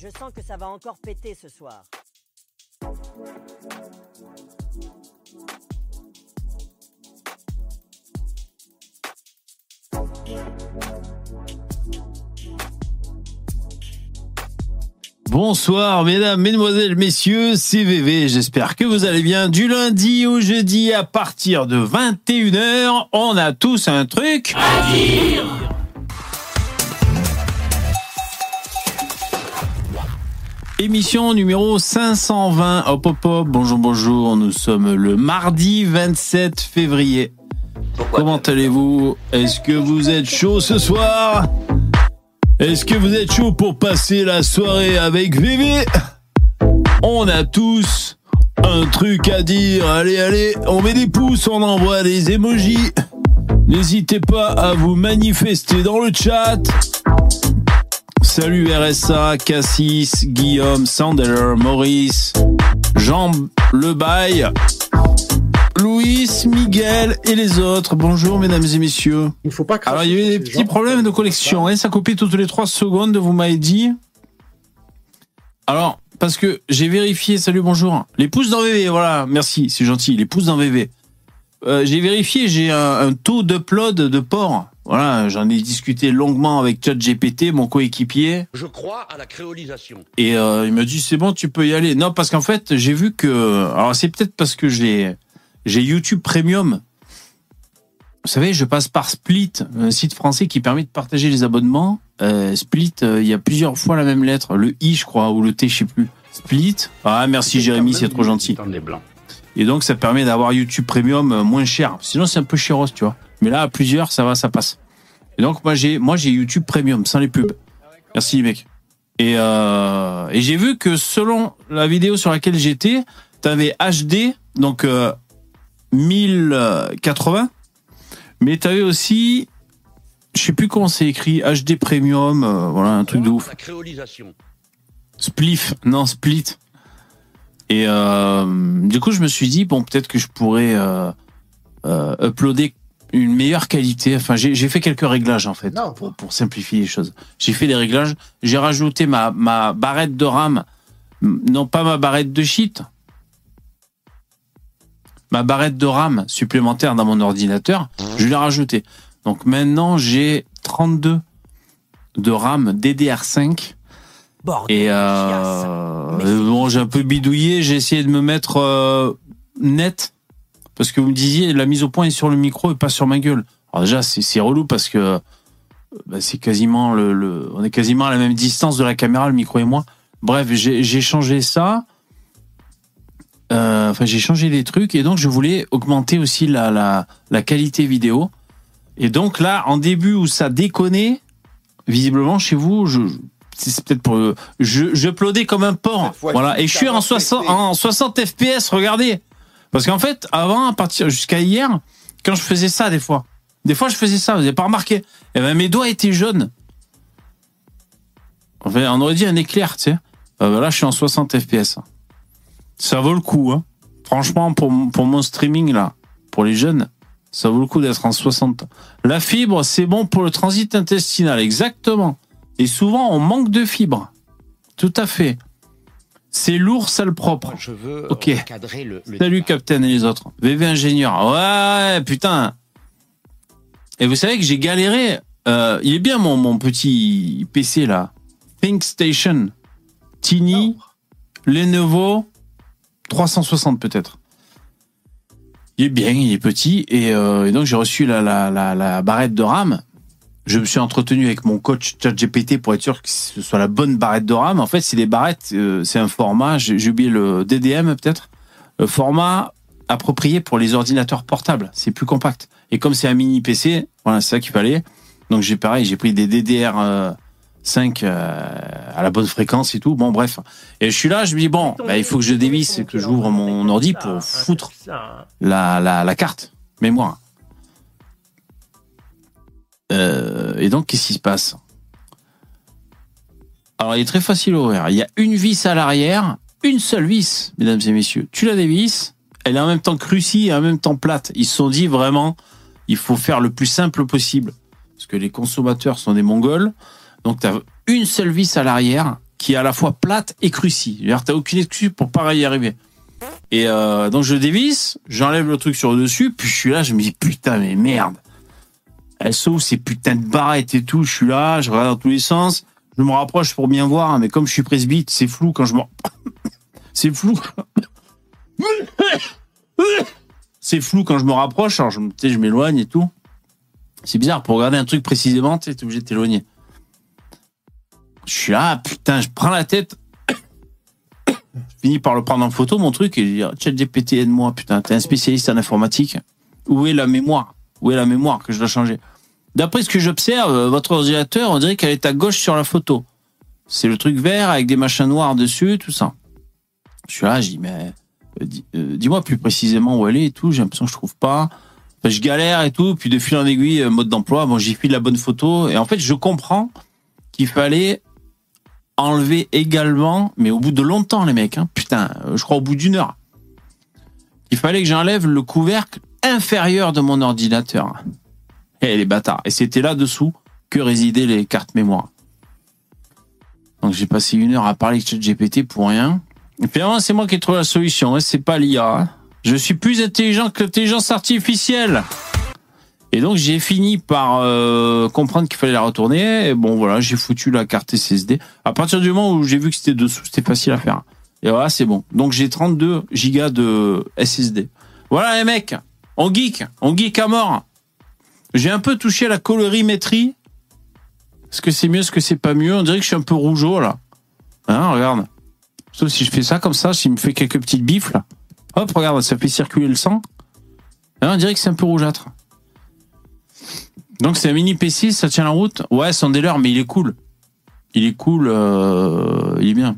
Je sens que ça va encore péter ce soir. Bonsoir mesdames, mesdemoiselles, messieurs, c'est VV, j'espère que vous allez bien. Du lundi au jeudi à partir de 21h, on a tous un truc à dire Émission numéro 520. Hop hop hop, bonjour bonjour, nous sommes le mardi 27 février. Comment allez-vous? Est-ce que vous êtes chaud ce soir? Est-ce que vous êtes chaud pour passer la soirée avec VV On a tous un truc à dire. Allez, allez, on met des pouces, on envoie des emojis. N'hésitez pas à vous manifester dans le chat. Salut RSA, Cassis, Guillaume, Sandeller, Maurice, Jean Lebaille, Louis, Miguel et les autres. Bonjour mesdames et messieurs. Il faut pas Alors il y avait des petits problèmes de connexion, hein, ça copie toutes les 3 secondes, vous m'avez dit. Alors, parce que j'ai vérifié, salut, bonjour. Les pouces dans VV, voilà, merci, c'est gentil, les pouces dans VV. Euh, j'ai vérifié, j'ai un, un taux d'upload de port. Voilà, j'en ai discuté longuement avec ChatGPT, mon coéquipier. Je crois à la créolisation. Et euh, il m'a dit c'est bon, tu peux y aller. Non, parce qu'en fait, j'ai vu que alors c'est peut-être parce que j'ai j'ai YouTube Premium. Vous savez, je passe par Split, un site français qui permet de partager les abonnements. Euh, Split, euh, il y a plusieurs fois la même lettre, le i je crois ou le t, je sais plus. Split. Ah merci Jérémy, c'est trop gentil. Et donc ça permet d'avoir YouTube Premium euh, moins cher. Sinon c'est un peu chéros, tu vois. Mais là à plusieurs, ça va, ça passe. Et donc moi j'ai moi j'ai YouTube Premium sans les pubs. Merci mec. Et euh, et j'ai vu que selon la vidéo sur laquelle j'étais, t'avais HD donc euh, 1080, mais t'avais aussi je sais plus comment c'est écrit HD Premium, euh, voilà un truc de ouf. Spliff, non split. Et euh, du coup, je me suis dit bon, peut-être que je pourrais euh, euh, uploader une meilleure qualité. Enfin, j'ai fait quelques réglages en fait Non. pour, pour simplifier les choses. J'ai fait des réglages. J'ai rajouté ma ma barrette de RAM, non pas ma barrette de cheat, ma barrette de RAM supplémentaire dans mon ordinateur. Je l'ai rajouté. Donc maintenant, j'ai 32 de RAM DDR5 Bordel. et euh, euh, bon, j'ai un peu bidouillé, j'ai essayé de me mettre euh, net parce que vous me disiez la mise au point est sur le micro et pas sur ma gueule. Alors déjà c'est relou parce que bah, c'est quasiment le, le- on est quasiment à la même distance de la caméra le micro et moi. Bref, j'ai changé ça. Euh, Enfin, j'ai changé des trucs et donc je voulais augmenter aussi la la, la qualité vidéo. Et donc là, en début où ça déconnait, visiblement chez vous, je c'est peut-être pour euh, je je uploadais comme un porc. Voilà, et je suis en 60 péter. en 60 FPS, regardez. Parce qu'en fait, avant à partir jusqu'à hier, quand je faisais ça des fois, des fois je faisais ça, vous avez pas remarqué Eh ben mes doigts étaient jaunes. Enfin, on aurait dit un éclair, tu sais. Euh, ben là, je suis en 60 FPS. Ça vaut le coup, hein. Franchement, pour, pour mon streaming, là, pour les jeunes, ça vaut le coup d'être en 60. La fibre, c'est bon pour le transit intestinal, exactement. Et souvent, on manque de fibres. Tout à fait. C'est lourd, sale propre. Je veux euh, Ok. le, le Salut. Captain et les autres. VV ingénieur. Ouais, putain. Et vous savez que j'ai galéré. euh, il est bien mon, mon petit PC là. ThinkStation. Tiny. Lenovo. 360 peut-être. Il est bien, il est petit. Et, euh, et donc j'ai reçu la, la, la, la barrette de RAM. Je me suis entretenu avec mon coach ChatGPT pour être sûr que ce soit la bonne barrette de RAM. En fait, c'est des barrettes, euh, c'est un format, j'ai oublié le DDM peut-être, le format approprié pour les ordinateurs portables. C'est plus compact. Et comme c'est un mini PC, voilà, c'est ça qu'il fallait. Donc j'ai pareil, j'ai pris des DDR euh, 5 euh, à la bonne fréquence et tout. Bon, bref. Et je suis là, je me dis bon, bah, il faut que je dévisse et que j'ouvre mon ordi pour foutre la, la, la carte mémoire. Euh, et donc, qu'est-ce qui se passe? Alors, il est très facile à ouvrir. Il y a une vis à l'arrière, une seule vis, mesdames et messieurs. Tu la dévisses, elle est en même temps crucie et en même temps plate. Ils se sont dit vraiment, il faut faire le plus simple possible. Parce que les consommateurs sont des mongols. Donc, tu as une seule vis à l'arrière qui est à la fois plate et crucie. C'est-à-dire, aucune excuse pour pas y arriver. Et euh, donc je dévisse, j'enlève le truc sur le dessus, puis je suis là, je me dis putain mais merde. Elle sauve ces putains de barrettes et tout, je suis là, je regarde dans tous les sens, je me rapproche pour bien voir, hein, mais comme je suis presbyte, c'est flou quand je me... c'est flou. c'est flou quand je me rapproche, alors je, je m'éloigne et tout. C'est bizarre, pour regarder un truc précisément, tu es obligé de t'éloigner. Je suis là, putain, je prends la tête. je finis par le prendre en photo, mon truc, et je dis, ChatGPT, aide-moi, putain, t'es un spécialiste en informatique. Où est la mémoire? Où est la mémoire que je dois changer D'après ce que j'observe, euh, votre ordinateur, on dirait qu'elle est à gauche sur la photo. C'est le truc vert avec des machins noirs dessus, tout ça. Je suis là, je dis, mais euh, euh, dis-moi plus précisément où elle est et tout, j'ai l'impression que je trouve pas. Je galère et tout, puis de fil en aiguille, mode d'emploi, bon, j'y file la bonne photo, et en fait, je comprends qu'il fallait enlever également, mais au bout de longtemps, les mecs, hein, putain, je crois au bout d'une heure, il fallait que j'enlève le couvercle inférieur de mon ordinateur. Et les bâtards. Et c'était là-dessous que résidaient les cartes mémoire. Donc j'ai passé une heure à parler avec ChatGPT pour rien. Et finalement, c'est moi qui ai trouvé la solution, c'est pas l'IA. Je suis plus intelligent que l'intelligence artificielle. Et donc j'ai fini par euh, comprendre qu'il fallait la retourner. Et bon voilà, j'ai foutu la carte SSD. À partir du moment où j'ai vu que c'était dessous, c'était facile à faire. Et voilà, c'est bon. Donc j'ai 32 gigas de SSD. Voilà les mecs, on geek, on geek à mort. J'ai un peu touché à la colorimétrie. Est-ce que c'est mieux, est-ce que c'est pas mieux? On dirait que je suis un peu rougeau là. Hein, regarde. Sauf si je fais ça comme ça, s'il me fait quelques petites bifs là. Hop, regarde, ça fait circuler le sang. Hein, on dirait que c'est un peu rougeâtre. Donc c'est un mini PC, ça tient la route? Ouais, des leurs, mais il est cool. Il est cool, euh, il est bien.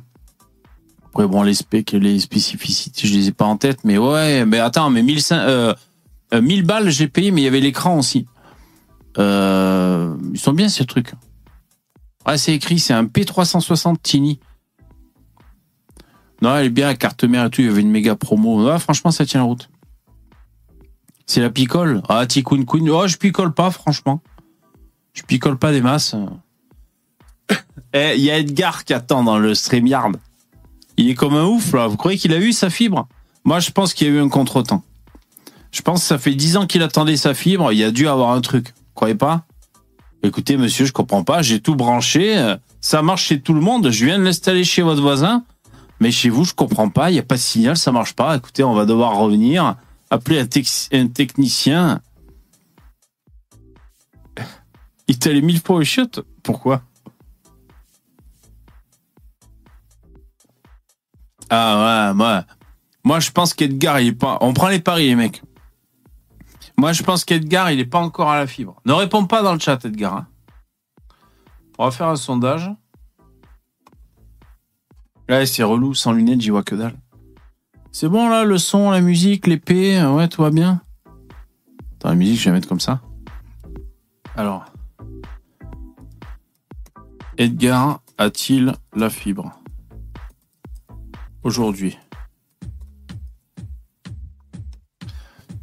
Après bon, les specs, les spécificités, je les ai pas en tête, mais ouais, mais attends, mais 1500, euh, euh, 1000 balles j'ai payé, mais il y avait l'écran aussi. Euh, ils sont bien ces trucs. Ouais, c'est écrit, c'est un P360 Tiny. Non, elle est bien, carte mère et tout, il y avait une méga promo. Ouais, franchement, ça tient la route. C'est la picole. Ah, Tikkun Queen. Oh, je picole pas, franchement. Je picole pas des masses. Eh, il y a Edgar qui attend dans le StreamYard. Il est comme un ouf, là. Vous croyez qu'il a eu sa fibre? Moi, je pense qu'il y a eu un contretemps. Je pense que ça fait 10 ans qu'il attendait sa fibre. Il a dû avoir un truc. Croyez pas? Écoutez, monsieur, je comprends pas. J'ai tout branché. euh, Ça marche chez tout le monde. Je viens de l'installer chez votre voisin. Mais chez vous, je comprends pas. Il n'y a pas de signal. Ça marche pas. Écoutez, on va devoir revenir. Appeler un, technicien. Il t'a les mille fois au shot Pourquoi? Ah ouais, moi, moi je pense qu'Edgar, il est pas. On prend les paris, les mecs. Moi, je pense qu'Edgar, il est pas encore à la fibre. Ne réponds pas dans le chat, Edgar. hein. On va faire un sondage. Là, c'est relou, sans lunettes, j'y vois que dalle. C'est bon là, le son, la musique, l'épée, euh, ouais, tout va bien. Attends, la musique, je vais mettre comme ça. Alors. Edgar a-t-il la fibre? Aujourd'hui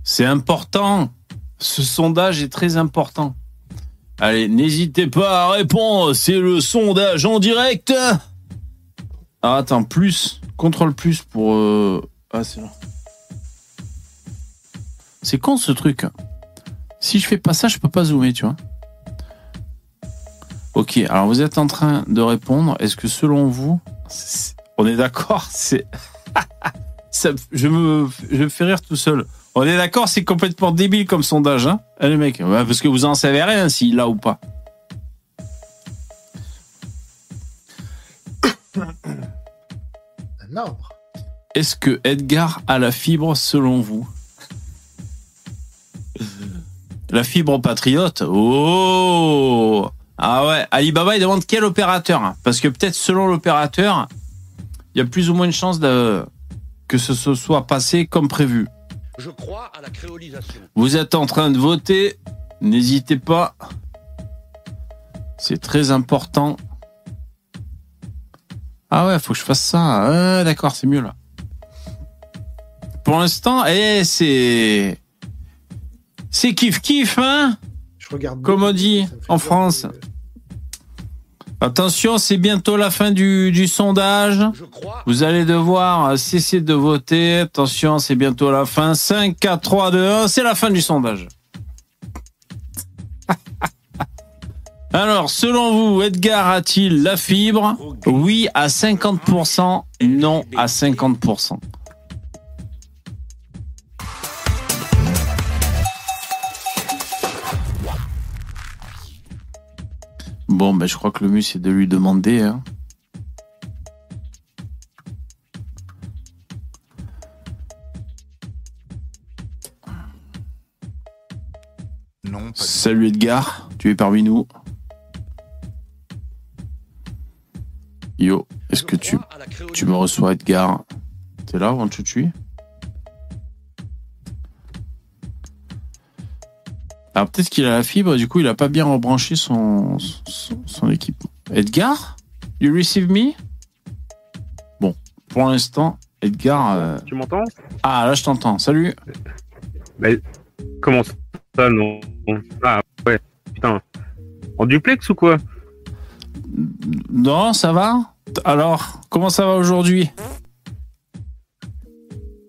C'est important. Ce sondage est très important. Allez, n'hésitez pas à répondre. C'est le sondage en direct. Ah, attends, plus. Contrôle plus pour. euh, Ah, c'est là. C'est con ce truc. Si je fais pas ça, je peux pas zoomer, tu vois. Ok, alors vous êtes en train de répondre. Est-ce que selon vous, on est d'accord C'est. Je me fais rire tout seul. On est d'accord, c'est complètement débile comme sondage, hein Eh, mecs, ouais, parce que vous en savez rien s'il l'a ou pas. Un arbre. Est-ce que Edgar a la fibre selon vous? La fibre patriote? Oh Ah ouais, Alibaba il demande quel opérateur? Parce que peut-être selon l'opérateur, il y a plus ou moins de chances de... que ce se soit passé comme prévu. Je crois à la créolisation. Vous êtes en train de voter, n'hésitez pas. C'est très important. Ah ouais, faut que je fasse ça. Ah, D'accord, c'est mieux là. Pour l'instant, eh, c'est c'est kiff kiff, hein? Je regarde. Comme on dit en peur France. Attention, c'est bientôt la fin du, du sondage. Vous allez devoir cesser de voter. Attention, c'est bientôt la fin. 5, 4, 3, 2, 1. C'est la fin du sondage. Alors, selon vous, Edgar a-t-il la fibre? Oui à 50%, non à 50%. Bon, ben, je crois que le mieux, c'est de lui demander. hein. Non, pas Salut Edgar, tu es parmi nous. Yo, est-ce que tu, tu me reçois Edgar? T'es là, one, two, three Alors peut-être qu'il a la fibre, du coup il a pas bien rebranché son, son, son équipement. Edgar You receive me? Bon, pour l'instant, Edgar... euh, Tu m'entends? Ah là je t'entends, salut. Comment ça, non? Ah, ouais, putain. En duplex ou quoi? Non, ça va? Alors, comment ça va aujourd'hui?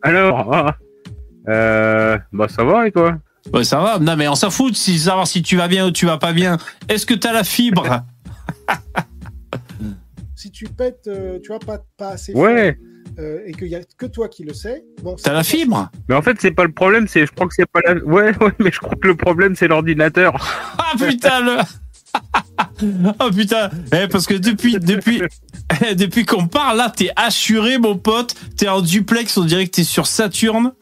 Alors, ah, euh, bah ça va et toi? Ouais, ça va. Non, mais on s'en fout de savoir si tu vas bien ou tu vas pas bien. Est-ce que t'as la fibre Si tu pètes, euh, tu vois, pas, pas assez fort, Ouais, euh, et qu'il y a que toi qui le sais, bon, T'as la fibre mais en fait c'est pas le problème, c'est, je crois que c'est pas la... Ouais, ouais, mais je crois que le problème c'est l'ordinateur. Ah putain le. oh putain. Eh, parce que depuis depuis depuis qu'on parle là, t'es assuré mon pote. T'es en duplex, on dirait que t'es sur Saturne.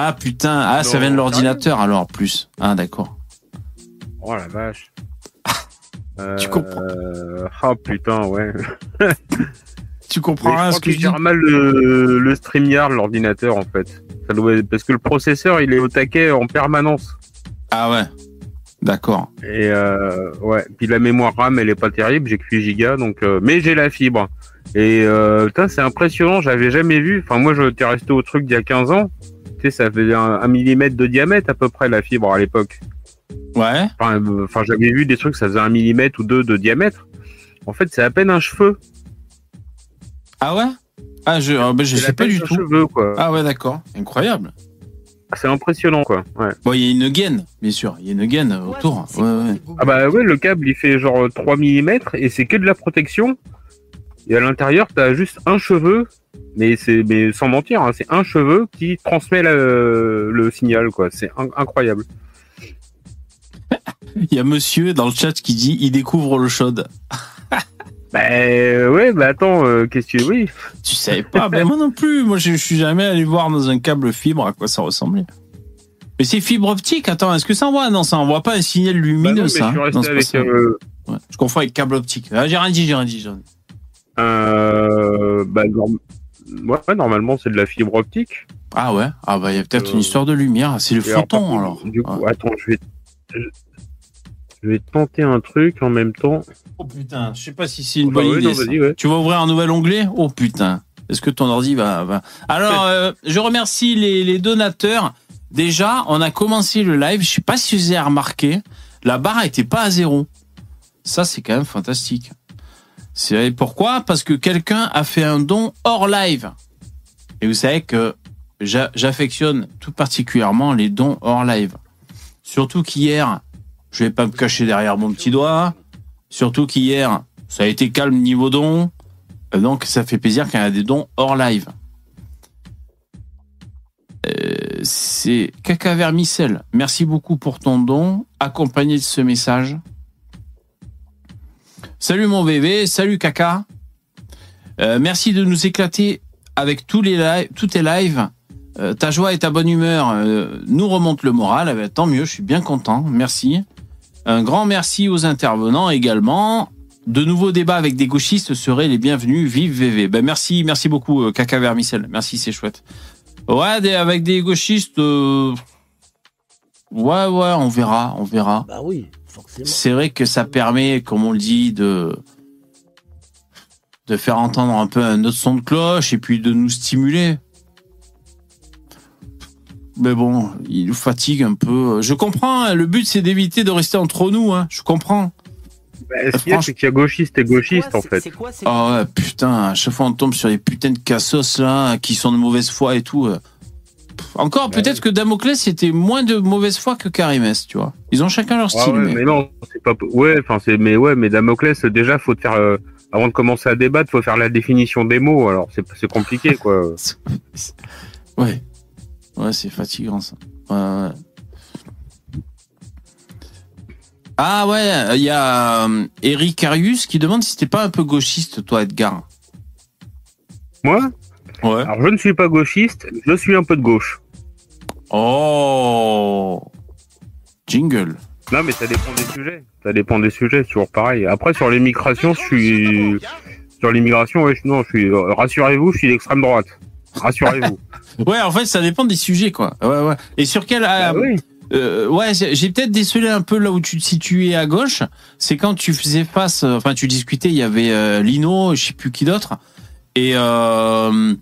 Ah putain. Ah ça vient de l'ordinateur alors plus. Ah d'accord. Oh la vache. Tu comprends. Ah putain, ouais. Tu comprends rien à crois ce que je dis mal le, le StreamYard, l'ordinateur en fait. Ça doit... Parce que le processeur il est au taquet en permanence. Ah ouais. D'accord. Et euh, ouais, puis la mémoire RAM, elle est pas terrible, j'ai que 8 gigas, donc euh, mais j'ai la fibre. Et euh, putain, c'est impressionnant, j'avais jamais vu. Enfin, moi, je t'ai resté au truc d'il y a 15 ans. Tu sais, ça faisait un, un millimètre de diamètre à peu près la fibre à l'époque. Ouais. Enfin, enfin, j'avais vu des trucs, ça faisait un millimètre ou deux de diamètre. En fait, c'est à peine un cheveu. Ah ouais? Ah je ah, je sais pas du tout. Cheveu, quoi. Ah ouais d'accord. Incroyable. C'est impressionnant, quoi. Ouais. Bon, il y a une gaine, bien sûr. Il y a une gaine autour. Ouais, ouais. Ah bah ouais, le câble, il fait genre 3 mm et c'est que de la protection. Et à l'intérieur, t'as juste un cheveu, mais c'est mais sans mentir, hein, c'est un cheveu qui transmet le, le signal, quoi. C'est in- incroyable. Il y a monsieur dans le chat qui dit il découvre le chaude. Bah ouais, bah attends, euh, qu'est-ce que tu... Oui, Tu savais pas Ben moi non plus. Moi je, je suis jamais allé voir dans un câble fibre à quoi ça ressemblait. Mais c'est fibre optique. Attends, est-ce que ça envoie? Non, ça envoie pas un signal Bah lumineux, non, mais ça. je suis resté avec... euh, Ouais, Je confonds avec câble optique. Ah, j'ai rien dit, j'ai rien dit. j'ai rien dit. Euh, bah, norm- ouais, normalement, c'est de la fibre optique. Ah ouais. Ah bah il y a peut-être Euh, une histoire de lumière. C'est le alors, photon contre, alors. Du coup, Ouais. attends, je vais... je- Je vais tenter un truc en même temps. Oh putain, je sais pas si c'est une Bah bonne idée. non, ouais. Tu vas ouvrir un nouvel onglet? Oh putain. Est-ce que ton ordi va. va... Alors, euh, je remercie les, les donateurs. Déjà, on a commencé le live. Je sais pas si vous avez remarqué. La barre était pas à zéro. Ça, c'est quand même fantastique. C'est pourquoi? Parce que quelqu'un a fait un don hors live. Et vous savez que j'a- j'affectionne tout particulièrement les dons hors live. Surtout qu'hier, je vais pas me cacher derrière mon petit doigt. Surtout qu'hier, ça a été calme niveau don. Euh, Donc, ça fait plaisir quand il y a des dons hors live. Euh, c'est Caca Vermicelle. Merci beaucoup pour ton don, accompagné de ce message. Salut mon bébé, salut Caca. Euh, merci de nous éclater avec tous tes lives. Euh, ta joie et ta bonne humeur euh, nous remontent le moral. Eh ben, tant mieux, je suis bien content. Merci. Un grand merci aux intervenants également. De nouveaux débats avec des gauchistes seraient les bienvenus. Vive VV. Ben merci, merci beaucoup, Caca Vermicelle. Merci, c'est chouette. Ouais, des- avec des gauchistes. Ouais, ouais, on verra, on verra. Bah oui. C'est vrai que ça permet, comme on le dit, de de faire entendre un peu un autre son de cloche et puis de nous stimuler. Mais bon, il nous fatigue un peu. Je comprends. hein, le but c'est d'éviter de rester entre nous. Hein, je comprends. Bah, ce qu'il y a, c'est qu'il y a gauchiste et gauchiste, en fait. C'est quoi c'est- Oh ouais, putain, à chaque fois on tombe sur les putains de cassos là, qui sont de mauvaise foi et tout. Encore, Bah peut-être que Damoclès c'était moins de mauvaise foi que Karimès, tu vois. Ils ont chacun leur style. ouais, mais- mais non, c'est pas. Ouais, enfin, c'est. Mais ouais, mais Damoclès, déjà, faut te faire. euh, Avant de commencer à débattre, faut faire la définition des mots. Alors, c'est c'est compliqué, quoi. Ouais. Ouais, c'est fatigant ça. Ouais. Ah ouais, il y a euh, Eric Arius qui demande si t'es pas un peu gauchiste, toi, Edgar. Moi, Ouais. alors, je ne suis pas gauchiste, je suis un peu de gauche. Oh Jingle. Non, mais ça dépend des sujets. Ça dépend des sujets, c'est toujours pareil. Après, sur l'immigration, je suis. Sur l'immigration, ouais, je- non, je suis. euh, Rassurez-vous, je suis d'extrême droite. Rassurez-vous. Ouais, en fait, ça dépend des sujets, quoi. Ouais, ouais. Et sur quel. Ah euh, oui. Euh, ouais, j'ai peut-être décelé un peu là où tu te situais à gauche. C'est quand tu faisais face, enfin tu discutais, il y avait euh, Lino, je sais plus qui d'autre. Et euh,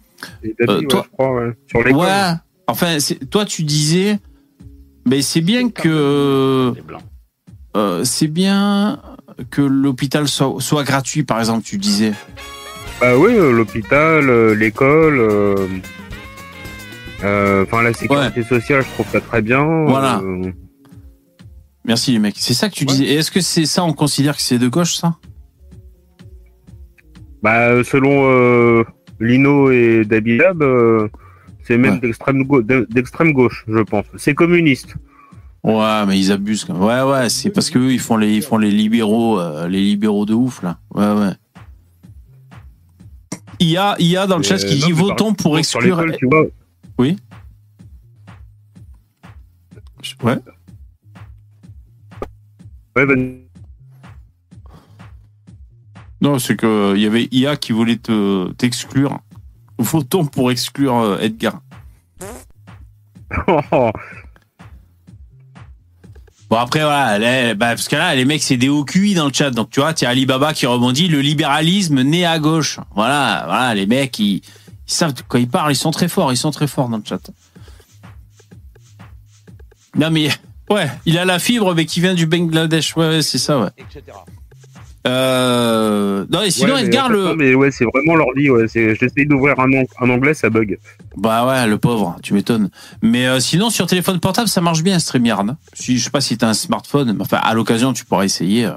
Et David, Euh, ouais, toi- je crois, ouais. Sur l'école. ouais, enfin c'est- toi tu disais, mais c'est bien que blancs. euh, c'est bien que l'hôpital soit, soit gratuit, par exemple, tu disais. Bah oui, euh, l'hôpital, euh, l'école, euh, euh, enfin la sécurité sociale, je trouve ça très bien. Voilà. euh, Merci les mecs. C'est ça que tu Ouais. disais. Et est-ce que c'est ça, on considère que c'est de gauche, ça? Bah euh, selon euh, Lino et Dabilab, euh, c'est même Ouais. d'extrême gauche, d'extrême gauche, je pense. C'est communiste. Ouais, mais ils abusent. Quand même. Ouais, ouais, c'est parce que eux, ils font les, ils font les libéraux, euh, les libéraux de ouf là. Ouais, ouais. Il y a, il y a dans le chat Euh, qui dit votons pour exclure. tu vois. Ouais. Ouais, vas-y. Non, c'est que il y avait IA qui voulait te t'exclure. Votons pour exclure euh, Edgar. Bon après voilà, bah, parce que là les mecs c'est des hauts QI dans le chat, donc tu vois, tu as Alibaba qui rebondit, le libéralisme né à gauche. Voilà, voilà, les mecs ils, ils savent quoi ils parlent, ils sont très forts, ils sont très forts dans le chat. Non mais ouais, il a la fibre mais qui vient du Bangladesh, ouais, ouais c'est ça ouais. etc. Euh... Non et sinon Ouais, Edgar le, non, mais ouais, c'est vraiment l'ordi. Ouais, j'essaye d'ouvrir un, un anglais, ça bug. Bah ouais, le pauvre, tu m'étonnes. Mais euh, sinon, sur téléphone portable, ça marche bien, StreamYard. hein. Si, je sais pas si t'as un smartphone, mais enfin, à l'occasion, tu pourras essayer. euh,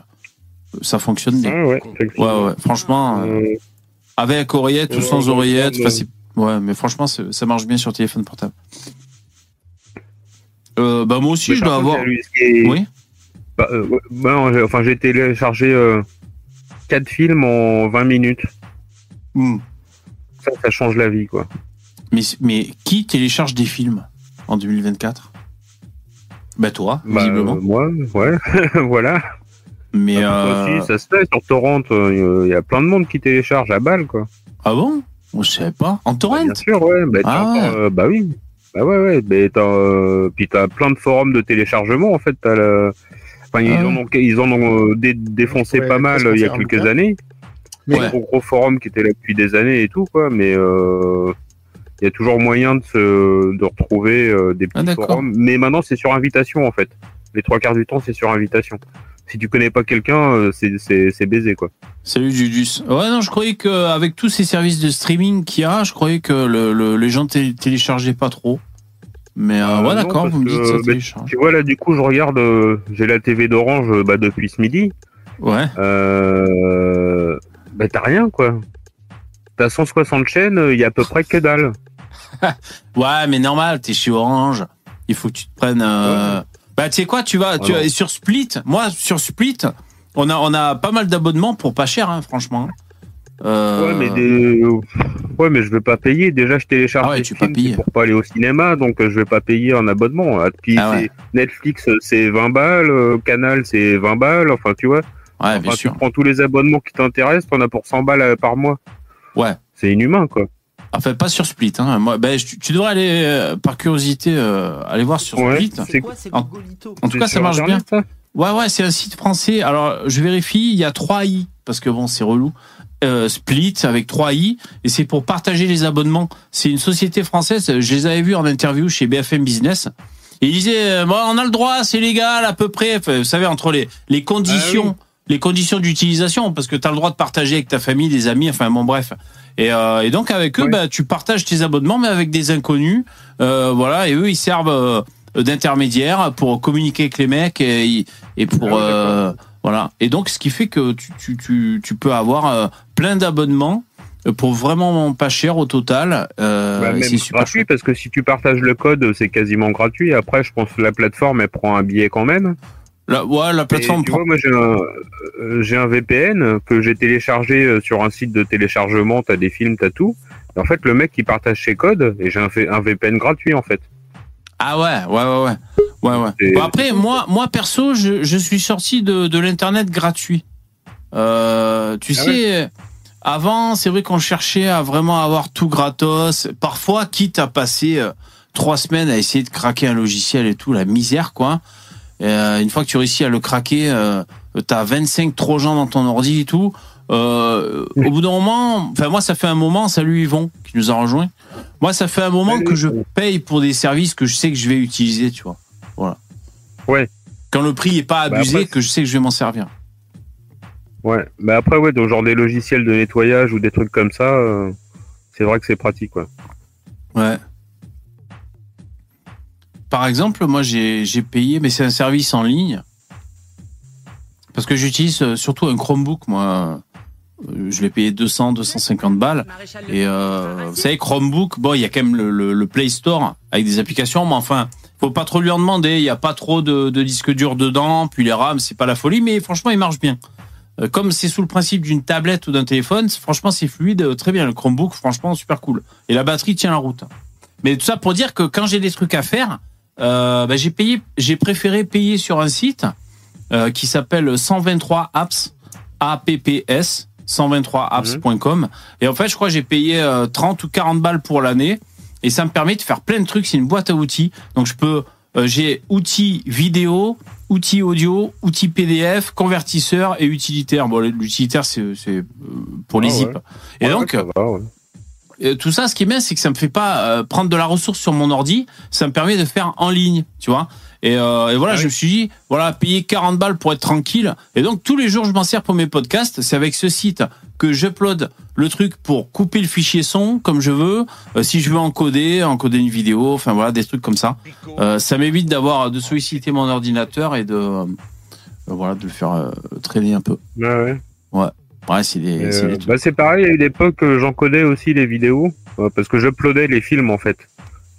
Ça fonctionne bien. Ouais, ouais, Ouais, ouais, franchement, euh, avec oreillette ou sans oreillette, ouais, mais franchement, ça marche bien sur téléphone portable. Euh, bah moi aussi, mais je dois avoir. Oui. Bah, euh, bah non, enfin, j'ai téléchargé euh, 4 films en 20 minutes. Hmm. Ça, ça change la vie, quoi. Mais, mais qui télécharge des films en 2024 Bah toi, Bah, visiblement. euh, moi, ouais, voilà. mais Ah, euh... aussi, ça se fait sur Torrent. euh, Il y a plein de monde qui télécharge à balle, quoi. ah bon? Je savais pas. En torrent? Bien sûr, ouais. Bah, Ah. euh, bah oui. Bah ouais, ouais. Mais t'as, euh, puis t'as plein de forums de téléchargement, en fait. T'as le... Enfin, ils, Ah. en ont, ils en ont euh, dé- défoncé Ouais, pas mal euh, il y a quelques années. Mais- Des gros, gros forums qui étaient là depuis des années et tout, quoi. Mais euh, il y a toujours moyen de, se, de retrouver euh, des Ah, petits d'accord. forums. Mais maintenant, c'est sur invitation, en fait. Les trois quarts du temps, c'est sur invitation. Si tu connais pas quelqu'un, c'est- c'est c'est baisé, quoi. Salut Judus. Ouais, non, je croyais qu'avec tous ces services de streaming qu'il y a, je croyais que le, le- les gens télé- téléchargeaient pas trop. Mais euh, Euh, ouais, d'accord, vous me dites que. Tu vois, là, du coup, je regarde, euh, j'ai la TV d'Orange euh, bah, depuis ce midi. Ouais. Euh, bah, t'as rien, quoi. T'as 160 chaînes, il y a à peu près que dalle. Ouais, mais normal, t'es chez Orange. Il faut que tu te prennes. euh, Bah, tu sais quoi, tu vas, tu Ah vas sur Split. Moi, sur Split, on a, on a pas mal d'abonnements pour pas cher, hein, franchement. Euh, Ouais, mais des... ouais, mais je vais pas payer. Déjà, je télécharge Ah ouais, tu films pas payer. pour pas aller au cinéma, donc euh, je vais pas payer un abonnement. Ah, Puis Ah ouais. Netflix, euh, c'est 20 balles, euh, Canal, c'est 20 balles. Enfin, tu vois. Ouais, bien tu sûr. prends tous les abonnements qui t'intéressent, t'en as pour 100 balles par mois. Ouais. C'est inhumain, quoi. Enfin, pas sur Split. Hein. Moi, ben, je- tu devrais aller, euh, par curiosité, euh, aller voir sur Ouais. Split. C'est- quoi, c'est en- En tout cas, ça marche bien. Ça Ouais, ouais, c'est un site français. Alors, je vérifie, il y a 3 i, parce que bon, c'est relou. Euh, Split avec 3 i, et c'est pour partager les abonnements. C'est une société française, je les avais vus en interview chez BFM Business. Et ils disaient, euh, bon, on a le droit, c'est légal à peu près. Enfin, vous savez, entre les, les conditions les conditions d'utilisation parce que tu as le droit de partager avec ta famille, des amis, enfin bon bref. Et, euh, et donc avec eux, bah, tu partages tes abonnements mais avec des inconnus, euh, voilà. Et eux, ils servent euh, d'intermédiaires pour communiquer avec les mecs et, et pour Ah euh, voilà. Et donc ce qui fait que tu tu tu, tu peux avoir euh, plein d'abonnements euh, pour vraiment pas cher au total. Euh, Bah, même super gratuit parce que si tu partages le code, c'est quasiment gratuit. Après, je pense que la plateforme elle prend un billet quand même. La, ouais, la Et plateforme tu prend- vois, moi j'ai un, euh, j'ai un VPN que j'ai téléchargé euh, sur un site de téléchargement. T'as des films, t'as tout. Et en fait, le mec qui partage ses codes et j'ai un, un VPN gratuit en fait. Ah ouais, ouais, ouais, ouais. ouais, ouais. Et- Bon, après, moi, moi perso, je, je suis sorti de, de l'internet gratuit. Euh, tu Ah sais, avant, c'est vrai qu'on cherchait à vraiment avoir tout gratos. Parfois, quitte à passer euh, trois semaines à essayer de craquer un logiciel et tout, la misère, quoi. Euh, une fois que tu réussis à le craquer, euh, t'as 25 trojans dans ton ordi et tout. Euh, au bout d'un moment, enfin moi ça fait un moment, salut Yvon qui nous a rejoint. Moi ça fait un moment que je paye pour des services que je sais que je vais utiliser, tu vois. Voilà. Ouais. Quand le prix est pas Bah, abusé, après, que je sais que je vais m'en servir. Ouais. Mais après, ouais, donc, genre des logiciels de nettoyage ou des trucs comme ça, euh, c'est vrai que c'est pratique, quoi. Ouais. Par exemple, moi j'ai j'ai payé, mais c'est un service en ligne. Parce que j'utilise euh, surtout un Chromebook, moi. Euh, Je l'ai payé 200, 250 balles. Et euh, vous savez, Chromebook, bon, il y a quand même le, Play Store avec des applications, mais enfin, faut pas trop lui en demander. Il y a pas trop de, disques durs dedans, puis les RAM, c'est pas la folie, mais franchement, il marche bien. Euh, Comme c'est sous le principe d'une tablette ou d'un téléphone, franchement, c'est fluide, euh, très bien. Le Chromebook, franchement, super cool. Et la batterie tient la route. Mais tout ça pour dire que quand j'ai des trucs à faire, bah, j'ai préféré payer sur un site qui s'appelle 123 apps, apps, 123apps.com. Et en fait, je crois que j'ai payé euh, 30 ou 40 balles pour l'année. Et ça me permet de faire plein de trucs. C'est une boîte à outils. Donc, je peux, euh, j'ai outils vidéo, outils audio, outils PDF, convertisseur et utilitaire. Bon, l'utilitaire, c'est euh, pour les Ah ouais. zips. Et Ouais, donc, ça va, ouais. euh, tout ça, ce qui est bien, c'est que ça me fait pas euh, prendre de la ressource sur mon ordi. Ça me permet de faire en ligne, tu vois. Et, euh, et voilà, Ah je me suis dit, voilà, payer 40 balles pour être tranquille. Et donc, tous les jours, je m'en sers pour mes podcasts. C'est avec ce site que j'upload le truc pour couper le fichier son comme je veux. Euh, si je veux encoder, encoder une vidéo, enfin voilà, des trucs comme ça. Euh, ça m'évite d'avoir de solliciter mon ordinateur et de voilà de le faire traîner un peu. Ouais, ouais. Ouais, c'est des, des bah, c'est pareil, à une époque, euh, j'en codais aussi les vidéos, parce que j'uploadais les films en fait.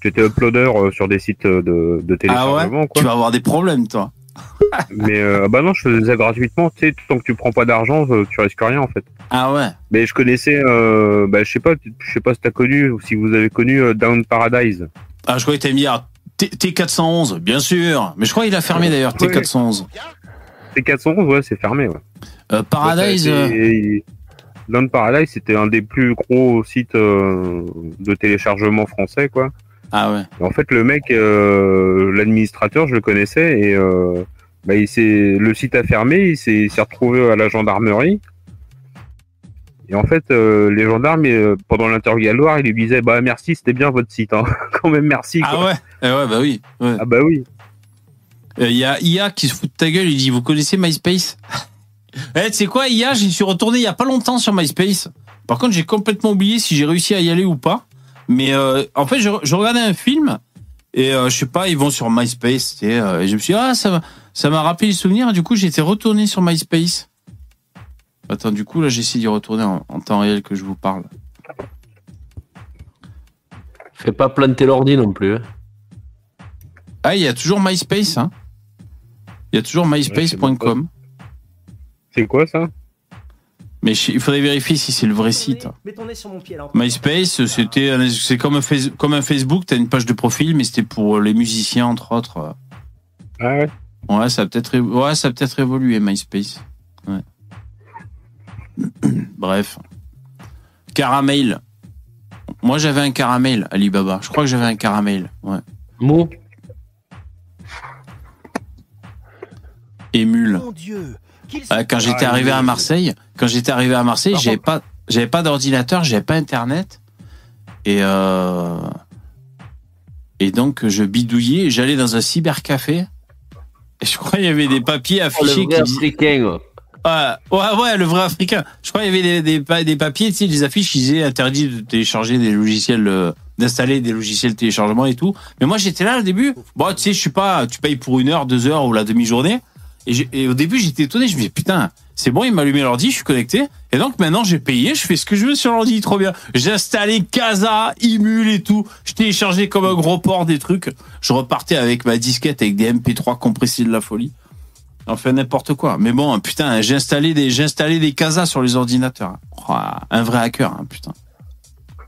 J'étais uploader euh, sur des sites euh, de, de Ah téléchargement, ouais, quoi. tu vas avoir des problèmes, toi. Mais euh, bah non, je faisais ça gratuitement. Tu sais, tant que tu prends pas d'argent, tu risques rien en fait. Ah ouais? Mais je connaissais, euh, bah, je sais pas, je sais pas si t'as connu ou si vous avez connu euh, Down Paradise. Ah, je croyais que t'avais mis à T- T411, bien sûr. Mais je crois qu'il a fermé d'ailleurs, Ouais. T411. T411, ouais, c'est fermé. Ouais. Paradise. Ouais, Down Paradise, c'était un des plus gros sites de téléchargement français, quoi. Ah ouais. Et en fait, le mec, euh, l'administrateur, je le connaissais et euh, bah, il s'est, le site a fermé, il s'est, retrouvé à la gendarmerie. Et en fait, euh, les gendarmes, pendant l'interrogatoire, ils lui disaient bah merci, c'était bien votre site, hein. quand même merci. Ah ouais. Eh ouais, bah oui. ouais. Ah bah oui. Il y a IA qui se fout de ta gueule, il dit Vous connaissez MySpace? Eh, tu sais quoi, IA, j'y suis retourné il y a pas longtemps sur MySpace. Par contre, j'ai complètement oublié si j'ai réussi à y aller ou pas. Mais euh, en fait, je, je regardais un film et euh, je sais pas, ils vont sur MySpace. tu sais, euh, et je me suis dit, ah, ça m'a- ça m'a rappelé les souvenirs. Et du coup, j'étais retourné sur MySpace. Attends, du coup, là, j'essaie d'y retourner en, en temps réel que je vous parle. Fais pas planter l'ordi non plus. hein. Ah, il y a toujours MySpace. Hein. Il y a toujours myspace.com. C'est quoi ça? Mais il faudrait vérifier si c'est le vrai site. Mets ton nez sur mon pied là. MySpace, c'était c'est comme un, Face- comme un Facebook, t'as une page de profil, mais c'était pour les musiciens entre autres. Ah ouais. Ouais, ça a peut-être ouais, ça a peut-être évolué MySpace. Ouais. Bref. Caramel. Moi j'avais un caramel, Alibaba. Je crois que j'avais un caramel. Ouais. Mou. Émule. Mon Dieu. Euh, quand j'étais Ah, arrivé à. Marseille, quand j'étais arrivé à Marseille, j'avais pas, j'avais pas d'ordinateur, j'avais pas internet, et euh, et donc je bidouillais, j'allais dans un cybercafé, et je crois qu'il y avait des papiers Oh, le affichés vrai qui disaient, africain. ouais. Euh, ouais, ouais, le vrai africain. Je crois qu'il y avait des, des, pa- des papiers, tu sais, des affiches qui disaient interdit de télécharger des logiciels, euh, d'installer des logiciels de téléchargement et tout. Mais moi, j'étais là au début. Bon, tu sais, je suis pas, tu payes pour une heure, deux heures ou la demi-journée. Et, et au début, j'étais étonné. Je me disais, putain, c'est bon, il m'a allumé l'ordi, je suis connecté. Et donc, maintenant, j'ai payé, je fais ce que je veux sur l'ordi, trop bien. J'ai installé Casa, Imul et tout. Je téléchargeais comme un gros port des trucs. Je repartais avec ma disquette avec des MP3 compressés de la folie. On fait n'importe quoi. Mais bon, putain, j'ai installé des, j'ai installé des casas sur les ordinateurs. Oh, un vrai hacker, hein, putain.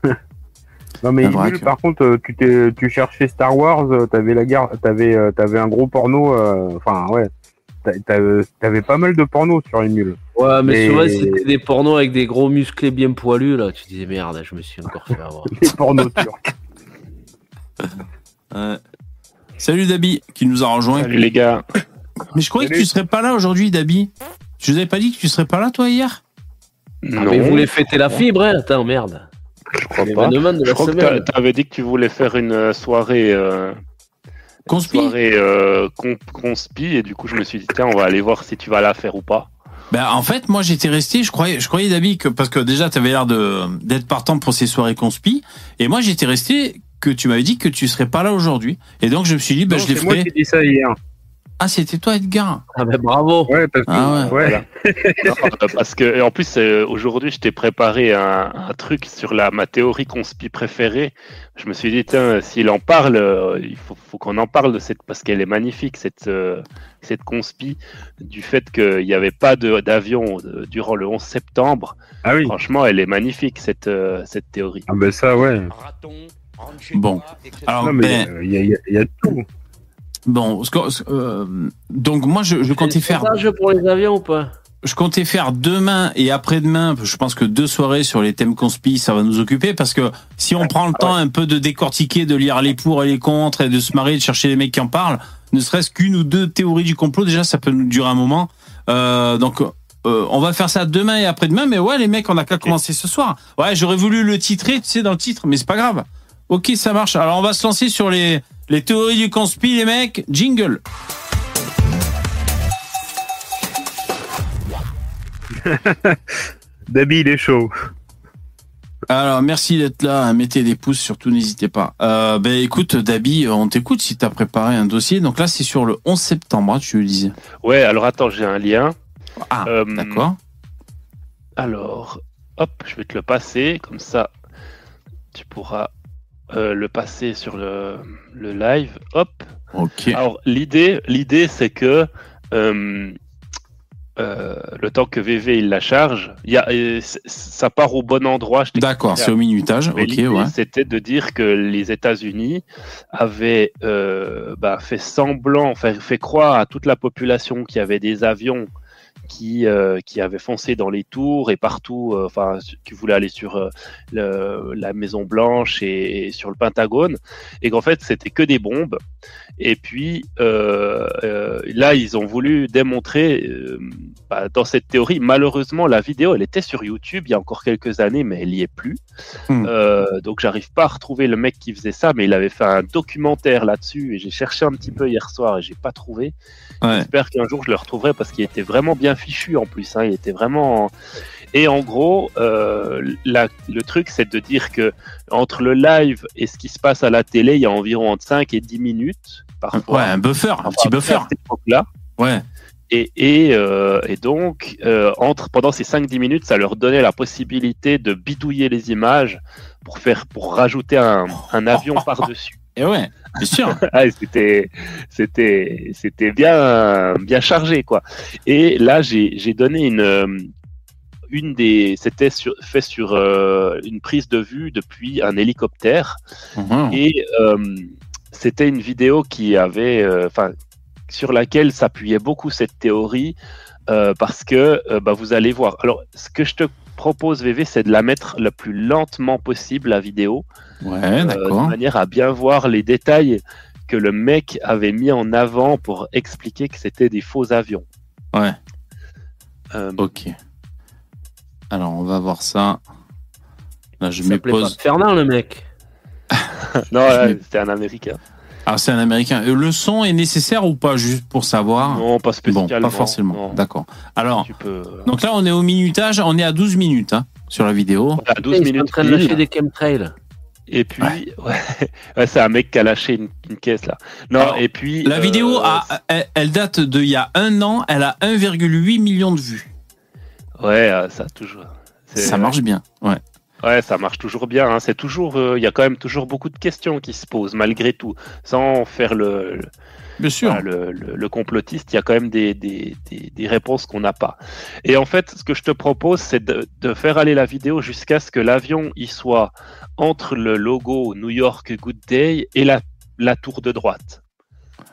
Non mais par contre, euh, tu t'es, tu cherchais Star Wars, euh, t'avais la guerre, t'avais, euh, t'avais un gros porno, euh, enfin ouais, t'avais pas mal de porno sur Emule. Ouais, mais Et- souvent c'était des pornos avec des gros musclés bien poilus là. Tu disais merde, je me suis encore fait avoir. Les pornos turcs. Salut Dabi, qui nous a rejoint. Salut les gars. Mais je croyais que tu serais pas là aujourd'hui, Dabi. Je vous avais pas dit que tu serais pas là, toi, hier? Ah, mais vous voulez fêter la fibre, hein Attends, merde. je crois pas. Je que semaine. t'avais dit que tu voulais faire une euh, soirée, euh, Conspi soirée euh, con- conspi et du coup je me suis dit tiens on va aller voir si tu vas la faire ou pas. Ben, en fait, moi, j'étais resté, je croyais, je croyais, Dabi, que, parce que déjà, t'avais l'air de, d'être partant pour ces soirées conspi. Et moi, j'étais resté que tu m'avais dit que tu serais pas là aujourd'hui. Et donc, je me suis dit, ben, Non, je les c'est moi ferai. qui ai dit ça hier. Ah, c'était toi, Edgar. Ah, ben bravo. Ouais, parce que, Ah ouais. ouais. Non, euh, parce que et en plus euh, aujourd'hui je t'ai préparé un, un truc sur la ma théorie conspi préférée. Je me suis dit tiens s'il en parle, euh, il faut, faut qu'on en parle de cette parce qu'elle est magnifique cette cette conspi du fait qu'il n'y avait pas de- d'avion durant le 11 septembre. Ah oui. Franchement elle est magnifique cette cette théorie. Ah ben ça, ouais. Bon. Alors, Non, mais ben, il y, a- y y a tout. Bon, euh, donc, moi, je, je comptais faire Un jeu pour les avions ou pas je comptais faire demain et après-demain, je pense que deux soirées sur les thèmes conspi, ça va nous occuper parce que si on prend le temps un peu de décortiquer, de lire les pour et les contre et de se marrer, de chercher les mecs qui en parlent, ne serait-ce qu'une ou deux théories du complot, déjà ça peut nous durer un moment. Euh, donc euh, on va faire ça demain et après-demain, mais ouais les mecs, on a qu'à commencer ce soir. Ouais, j'aurais voulu le titrer, tu sais, dans le titre, mais c'est pas grave. Ok, ça marche. Alors on va se lancer sur les, les théories du conspi, les mecs. Jingle. Dabi, il est chaud. Alors, merci d'être là. Mettez des pouces, surtout, n'hésitez pas. Euh, ben, écoute, Dabi, on t'écoute si t'as préparé un dossier. Donc là, c'est sur le 11 septembre, hein, tu le disais. Ouais alors attends j'ai un lien. Ah, Euh, d'accord. Alors, hop, je vais te le passer, comme ça, tu pourras euh, le passer sur le, le live. Hop. Ok. Alors, l'idée, l'idée, c'est que euh, euh, le temps que VV il la charge, y a, ça part au bon endroit. D'accord, c'est au minutage. Mais Ok, ouais. C'était de dire que les États-Unis avaient bah, fait semblant, fait, fait croire à toute la population qu'il y avait des avions qui, euh, qui avaient foncé dans les tours et partout, euh, enfin, qui voulaient aller sur euh, la Maison Blanche et sur le Pentagone, et qu'en fait c'était que des bombes. Et puis euh, euh, là, ils ont voulu démontrer euh, bah, dans cette théorie. Malheureusement, la vidéo, elle était sur YouTube il y a encore quelques années, mais elle y est plus. Hmm. Donc j'arrive pas à retrouver le mec qui faisait ça, mais il avait fait un documentaire là-dessus et j'ai cherché un petit peu hier soir et j'ai pas trouvé. Ouais. J'espère qu'un jour je le retrouverai parce qu'il était vraiment bien fichu en plus. Hein, il était vraiment. Et en gros, euh, la- le truc c'est de dire que entre le live et ce qui se passe à la télé, il y a environ entre 5 et 10 minutes parfois. Ouais, un buffer, un Enfin, petit buffer. à cette époque-là. Ouais. Et, et, euh, et donc, euh, entre, pendant ces 5-10 minutes, ça leur donnait la possibilité de bidouiller les images pour, faire, pour rajouter un, un avion par-dessus. Et ouais, bien sûr. Ah, c'était, c'était, c'était bien, bien chargé, quoi. Et là, j'ai, j'ai donné une, une des, c'était sur, fait sur euh, une prise de vue depuis un hélicoptère. Mhm. Et euh, c'était une vidéo qui avait, euh, enfin, sur laquelle s'appuyait beaucoup cette théorie, parce que bah, vous allez voir. Alors, ce que je te propose, VV, c'est de la mettre le plus lentement possible, la vidéo, Ouais, euh, de d'accord. manière à bien voir les détails que le mec avait mis en avant pour expliquer que c'était des faux avions. Ouais. Euh, Ok. Alors, on va voir ça. Là, je mets pause. Fernand, le mec. non, c'était un Américain. Alors c'est un américain. Euh, Le son est nécessaire ou pas, juste pour savoir? Non, pas Bon, spécialement. pas forcément. D'accord. Alors, Tu peux. voilà. donc là, on est au minutage, on est à 12 minutes hein, sur la vidéo. Voilà, 12 Ils sont en minutes. train de lâcher des chemtrails. Et puis, ouais, ouais, c'est un mec qui a lâché une, une caisse là. Non, Alors, et puis. La euh, vidéo, a, elle, elle date d'il y a un an, elle a 1,8 million de vues. Ouais, euh, ça toujours. Ça marche bien. Ouais. Ouais, ça marche toujours bien. hein. C'est toujours, euh, il y a quand même toujours beaucoup de questions qui se posent malgré tout, sans faire le, le, Bien sûr. voilà, le- le- le complotiste. Il y a quand même des, des, des, des réponses qu'on n'a pas. Et en fait, ce que je te propose, c'est de, de faire aller la vidéo jusqu'à ce que l'avion y soit entre le logo New York Good Day et la, la tour de droite.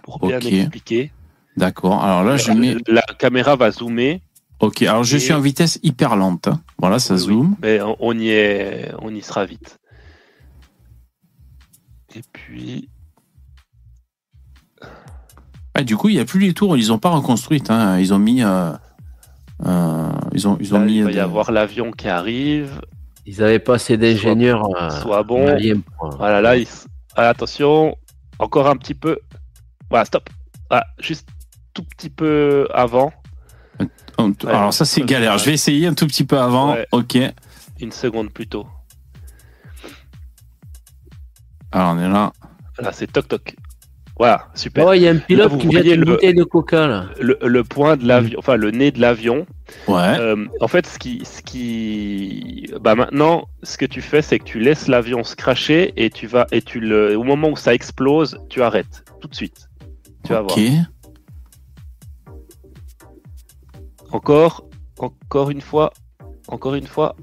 Pour bien Ok. expliquer. D'accord. Alors là, je mets. La caméra va zoomer. Ok. Alors je Et- suis en vitesse hyper lente. hein. Voilà, ça Oui, zoome. Mais on- y est, on y sera vite. Et puis, Ah, du coup, il n'y a plus les tours. Ils n'ont pas reconstruites. hein. Ils ont mis. euh, euh, ils ont, ils ont là, mis. il va y des- avoir l'avion qui arrive. Ils avaient pas assez d'ingénieurs euh, Soit bon. maliens pour- Voilà, là, il s- ah, attention, encore un petit peu. Voilà, stop. Ah, juste tout petit peu avant, Ouais, Alors ça, c'est galère. Je vais essayer un tout petit peu avant. Ouais. Ok. une seconde plus tôt. Alors on est là. Là, c'est toc toc. Voilà, super. Oh, il y a un pilote qui jette une le- bouteille de coca là. Le, le point de l'avion, enfin le nez de l'avion, Ouais. Euh, en fait, ce qui, ce qui, bah maintenant, ce que tu fais, c'est que tu laisses l'avion se cracher et tu vas et tu le, au moment où ça explose, tu arrêtes tout de suite. Tu vas ok. voir. Encore, encore une fois, encore une fois,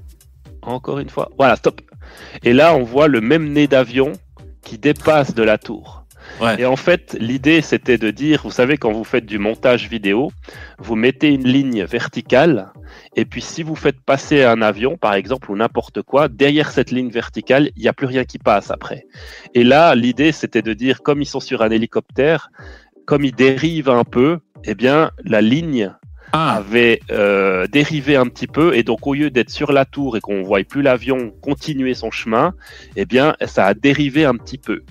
encore une fois. Voilà, stop. Et là, on voit le même nez d'avion qui dépasse de la tour. Ouais. Et en fait, l'idée, c'était de dire, vous savez, quand vous faites du montage vidéo, vous mettez une ligne verticale, et puis si vous faites passer un avion, par exemple, ou n'importe quoi, derrière cette ligne verticale, il n'y a plus rien qui passe après. Et là, l'idée, c'était de dire, comme ils sont sur un hélicoptère, comme ils dérivent un peu, eh bien, la ligne Ah. avait euh, dérivé un petit peu et donc au lieu d'être sur la tour et qu'on ne plus l'avion continuer son chemin, eh bien ça a dérivé un petit peu.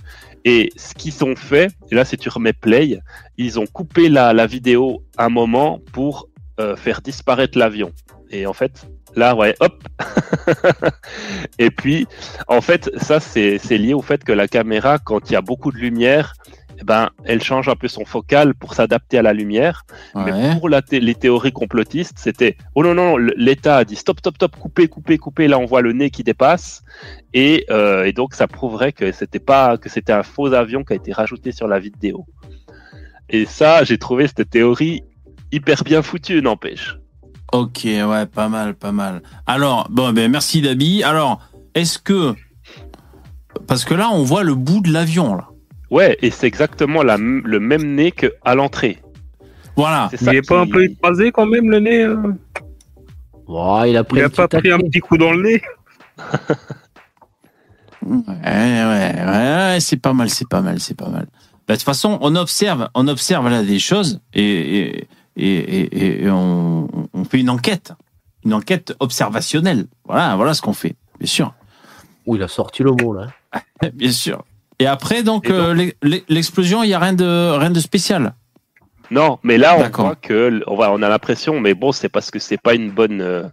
Et ce qu'ils ont fait, et là si tu remets play, ils ont coupé la, la vidéo un moment pour euh, faire disparaître l'avion. Et en fait, là, ouais, hop. et puis, en fait, ça c'est lié au fait que la caméra, quand il y a beaucoup de lumière, ben, elle change un peu son focal pour s'adapter à la lumière. Mais pour la les théories complotistes, c'était oh non, non, non, l'État a dit stop, stop, stop, coupez, coupez, coupez. Là, on voit le nez qui dépasse. Et, euh, et donc, ça prouverait que c'était pas que c'était un faux avion qui a été rajouté sur la vidéo. Et ça, j'ai trouvé cette théorie hyper bien foutue, n'empêche. Ok, ouais, pas mal, pas mal. Alors, bon, ben merci Dabi. Alors, est-ce que parce que là, on voit le bout de l'avion là. Ouais, et c'est exactement la le même nez qu'à l'entrée. Voilà. C'est Il ça est pas un peu écrasé quand même le nez euh Oh, il a pris Il un a pas petit pris un petit coup dans le nez Ouais, ouais, ouais, ouais, c'est pas mal, c'est pas mal, c'est pas mal. Bah, de toute façon, on observe, on observe là des choses et, et, et, et- et on, on fait une enquête, une enquête observationnelle. Voilà, voilà ce qu'on fait, bien sûr, Ouh, il a sorti le mot là. bien sûr. Et après, donc, euh, l'e- l'e- l'explosion, il y a rien de rien de spécial. Non, mais là on voit que on, va, on a l'impression, mais bon, c'est parce que c'est pas une bonne euh,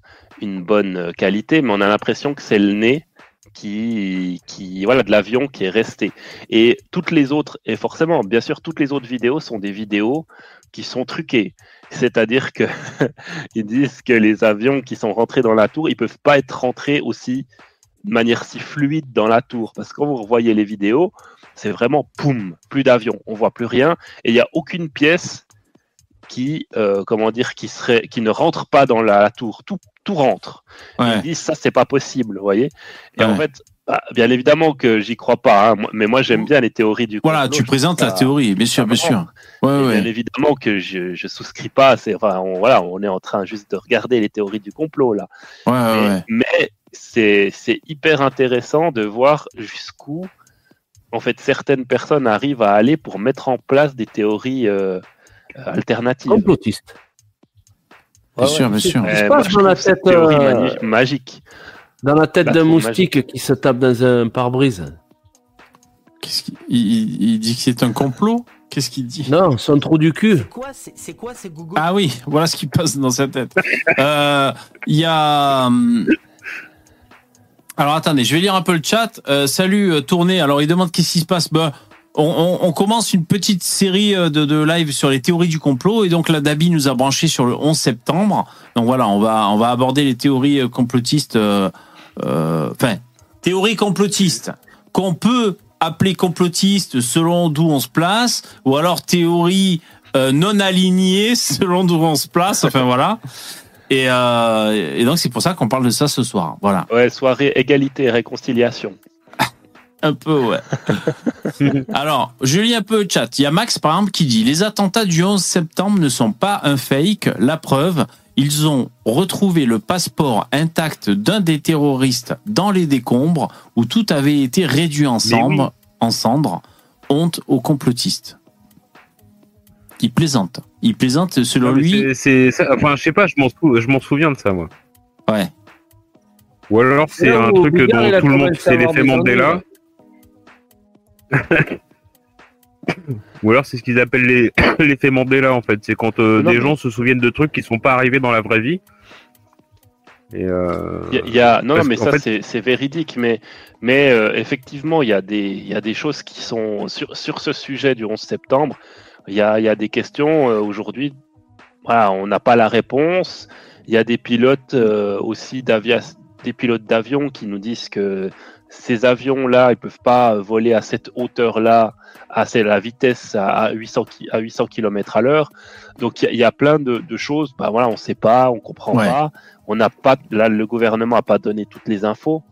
une bonne euh, qualité, mais on a l'impression que c'est le nez qui qui voilà de l'avion qui est resté. Et toutes les autres et forcément, bien sûr, toutes les autres vidéos sont des vidéos qui sont truquées. C'est-à-dire que ils disent que les avions qui sont rentrés dans la tour, ils peuvent pas être rentrés aussi de manière si fluide dans la tour parce que quand vous revoyez les vidéos, c'est vraiment poum, plus d'avions, on voit plus rien et il n'y a aucune pièce qui, euh, comment dire, qui serait, qui ne rentre pas dans la, la tour. Tout, tout rentre. Ouais. Ils disent ça, c'est pas possible, vous voyez. Et en fait, bah, bien évidemment que j'y crois pas, hein, mais moi j'aime bien les théories du. Voilà, complot, tu présentes la ça- théorie, bien sûr, bien sûr. Ouais, et ouais. Bien évidemment que je, je souscris pas. C'est, enfin, on, voilà, on est en train juste de regarder les théories du complot là. Ouais, mais c'est, c'est hyper intéressant de voir jusqu'où, en fait, certaines personnes arrivent à aller pour mettre en place des théories euh, alternatives. Complotiste. Bien Ouais, sûr, bien c'est- sûr. Qu'est-ce qui se Euh, moi, passe je dans la tête, théorie euh, magique. Dans la tête La d'un moustique qui se tape dans un pare-brise. Qu'est-ce qu'il il, il dit que c'est un complot? Qu'est-ce qu'il dit? Non, son trou du cul. C'est quoi, c'est c'est Google? Ah oui, voilà ce qui passe dans sa tête. Euh, Il y a. Alors attendez, je vais lire un peu le chat. Euh, salut euh, Tourné. Alors il demande qu'est-ce qui se passe. Bah, on, on- on commence une petite série euh, de, de live sur les théories du complot et donc la Dabi nous a branché sur le 11 septembre. Donc voilà, on va on va aborder les théories euh, complotistes. euh, euh, Enfin, théories complotistes qu'on peut appeler complotistes selon d'où on se place, ou alors théories non alignées selon d'où on se place. Enfin voilà. Et, euh, et donc c'est pour ça qu'on parle de ça ce soir. Voilà. Ouais, soirée égalité et réconciliation. Un peu, ouais. Alors, je lis un peu le chat. Il y a Max, par exemple, qui dit Les attentats du 11 septembre ne sont pas un fake. La preuve, ils ont retrouvé le passeport intact d'un des terroristes dans les décombres où tout avait été réduit en cendres. En cendres. Honte aux complotistes. Il plaisante. Il plaisante selon Non, lui. c'est- enfin, je sais pas, je m'en sou- je m'en souviens de ça, moi. Ouais. Ou alors c'est un truc Bigard, dont tout le monde c'est l'effet Mandela. Ou alors c'est ce qu'ils appellent les- l'effet Mandela en fait. C'est quand euh, Non, des gens se souviennent de trucs qui sont pas arrivés dans la vraie vie. Et euh... Il y a- il y a, non, mais ça fait- c'est c'est véridique, mais, mais euh, effectivement il y, a des, il y a des choses qui sont sur, sur ce sujet du 11 septembre. Il y a, y a des questions euh, aujourd'hui. Voilà, on n'a pas la réponse. Il y a des pilotes euh, aussi des pilotes d'avion qui nous disent que ces avions-là, ils peuvent pas voler à cette hauteur-là, à la vitesse à, à 800 ki- à 800 km à l'heure. Donc il y, a- il y a plein de, de choses. Bah voilà, on sait pas, on comprend Ouais. pas. On n'a pas là, le gouvernement a pas donné toutes les infos.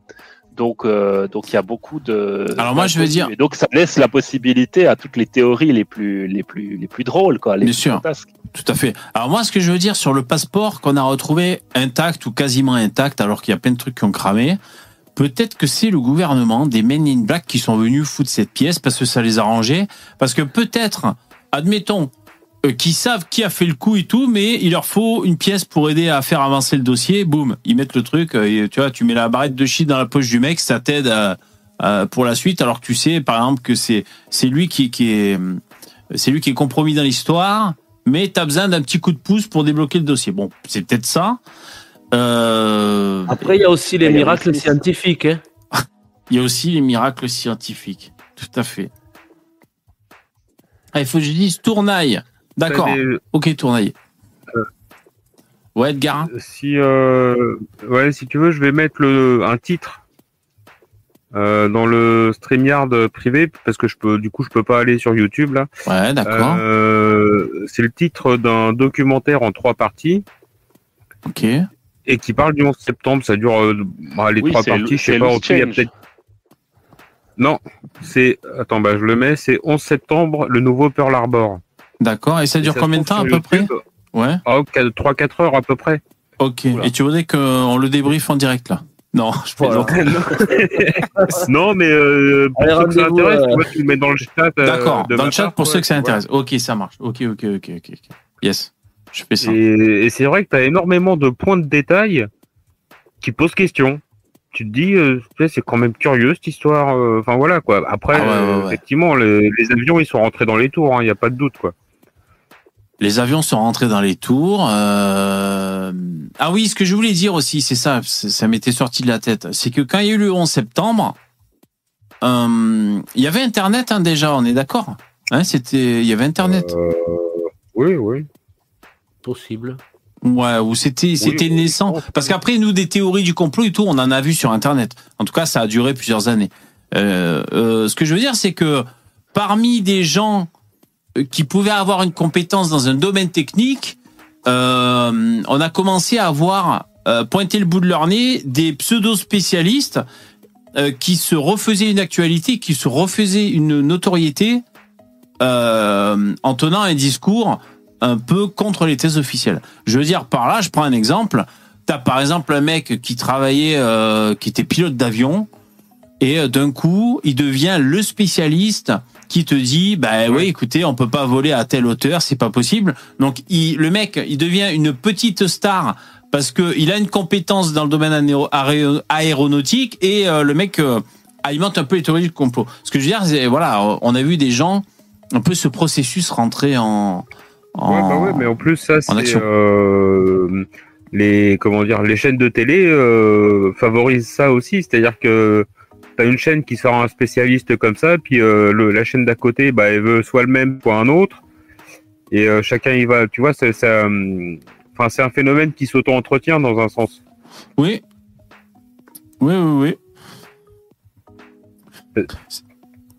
Donc, euh, donc il y a beaucoup de. Alors moi, je veux dire- Et donc ça laisse la possibilité à toutes les théories les plus, les plus, les plus drôles, quoi. Les Bien plus sûr. fantasques. Tout à fait. Alors moi, ce que je veux dire sur le passeport qu'on a retrouvé intact ou quasiment intact, alors qu'il y a plein de trucs qui ont cramé, peut-être que c'est le gouvernement des Men in Black qui sont venus foutre cette pièce parce que ça les a arrangés. Parce que peut-être, admettons, euh, qu'ils savent qui a fait le coup et tout, mais il leur faut une pièce pour aider à faire avancer le dossier. Boum, ils mettent le truc. euh, Et, tu vois, tu mets la barrette de shit dans la poche du mec, ça t'aide à- à- pour la suite. Alors que tu sais, par exemple, que c'est c'est lui qui, qui est c'est lui qui est compromis dans l'histoire mais tu as besoin d'un petit coup de pouce pour débloquer le dossier. Bon, c'est peut-être ça. Euh, Après, il y a aussi les miracles aussi- scientifiques. Hein. il y a aussi les miracles scientifiques. Tout à fait. Ah, il faut que je dise tournaille. D'accord. des- Ok, tournaille. Ouais, Edgar. Si euh... ouais, si tu veux, je vais mettre le un titre euh, dans le StreamYard privé parce que je peux, du coup, je peux pas aller sur YouTube là. Ouais, d'accord. Euh, c'est le titre d'un documentaire en trois parties Ok. et qui parle du 11 septembre. Ça dure euh, bah, les Oui, trois parties. Je sais pas. Il y a peut-être. Non, c'est attends, bah je le mets. C'est 11 septembre, le nouveau Pearl Harbor. D'accord. Et ça Et dure combien de temps à peu près. Ouais. Ah, 3-4 heures à peu près. Ok. Oula. Et tu voudrais qu'on le débriefe en direct là? Non, je Voilà. plaisante. non, mais euh, pour Allez, ceux que ça intéresse, euh, tu vois, tu le mets dans le chat. euh, D'accord. Dans ma le chat part, pour ouais, ceux que ça intéresse. Ok, ça marche. Ok, ok, ok, ok. ok. Yes. Je fais ça. Et, et c'est vrai que tu as énormément de points de détail qui posent question. Tu te dis, euh, c'est quand même curieux cette histoire. Enfin voilà quoi. Après, Ah ouais, ouais, ouais. effectivement, les, les avions ils sont rentrés dans les tours. Il n'y a pas de doute quoi. Les avions sont rentrés dans les tours. euh, Ah oui, ce que je voulais dire aussi, c'est ça, ça m'était sorti de la tête. C'est que quand il y a eu le 11 septembre, euh, il y avait Internet hein, déjà, on est d'accord hein, C'était, il y avait Internet. Euh, oui, oui. Possible. Ouais, ou c'était, c'était oui, naissant. oui. Parce qu'après, nous, des théories du complot et tout, on en a vu sur Internet. En tout cas, ça a duré plusieurs années. Euh, euh, ce que je veux dire, c'est que parmi des gens qui pouvaient avoir une compétence dans un domaine technique, euh, on a commencé à avoir euh, pointé le bout de leur nez des pseudo-spécialistes euh, qui se refaisaient une actualité, qui se refaisaient une notoriété euh, en tenant un discours un peu contre les thèses officielles. Je veux dire, par là, je prends un exemple. T'as par exemple un mec qui travaillait, euh, qui était pilote d'avion, et euh, d'un coup, il devient le spécialiste qui te dit, bah oui, écoutez, on peut pas voler à telle hauteur, c'est pas possible. Donc, il, le mec, il devient une petite star parce que il a une compétence dans le domaine aéro- aéro- aéronautique et euh, le mec, euh, alimente un peu les théories du complot. Ce que je veux dire, c'est voilà, on a vu des gens un peu ce processus rentrer en. en- Ouais, bah ouais, mais en plus ça, c'est action. euh, les comment dire, les chaînes de télé favorisent ça aussi, c'est-à-dire que t'as une chaîne qui sort un spécialiste comme ça, puis euh, le, la chaîne d'à côté, bah, elle veut soit le même, soit un autre, et euh, chacun y va. Tu vois, c'est ça, enfin, c'est un phénomène qui s'auto-entretient dans un sens. Oui. Oui, oui, oui. Euh.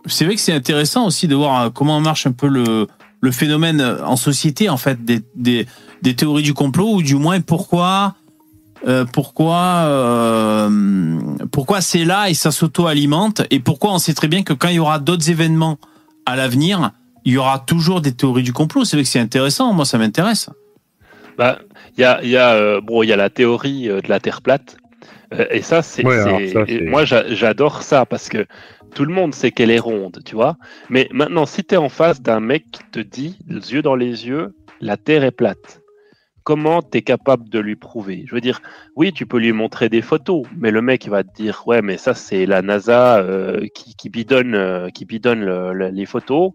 C'est vrai que c'est intéressant aussi de voir euh, comment marche un peu le, le phénomène euh, en société, en fait, des, des, des théories du complot, ou du moins pourquoi, euh, pourquoi, euh, pourquoi c'est là et ça s'auto-alimente, et pourquoi on sait très bien que quand il y aura d'autres événements à l'avenir, il y aura toujours des théories du complot. C'est vrai que c'est intéressant, moi ça m'intéresse. Bah, il y a, il y a, euh, bon, y a la théorie de la Terre plate. Euh, et ça, c'est, Ouais, moi, j'a- j'adore ça parce que tout le monde sait qu'elle est ronde, tu vois. Mais maintenant, si tu es en face d'un mec qui te dit, les yeux dans les yeux, la Terre est plate, comment tu es capable de lui prouver? Je veux dire, oui, tu peux lui montrer des photos, mais le mec il va te dire, ouais, mais ça, c'est la NASA euh, qui, qui bidonne, euh, qui bidonne le- le- les photos.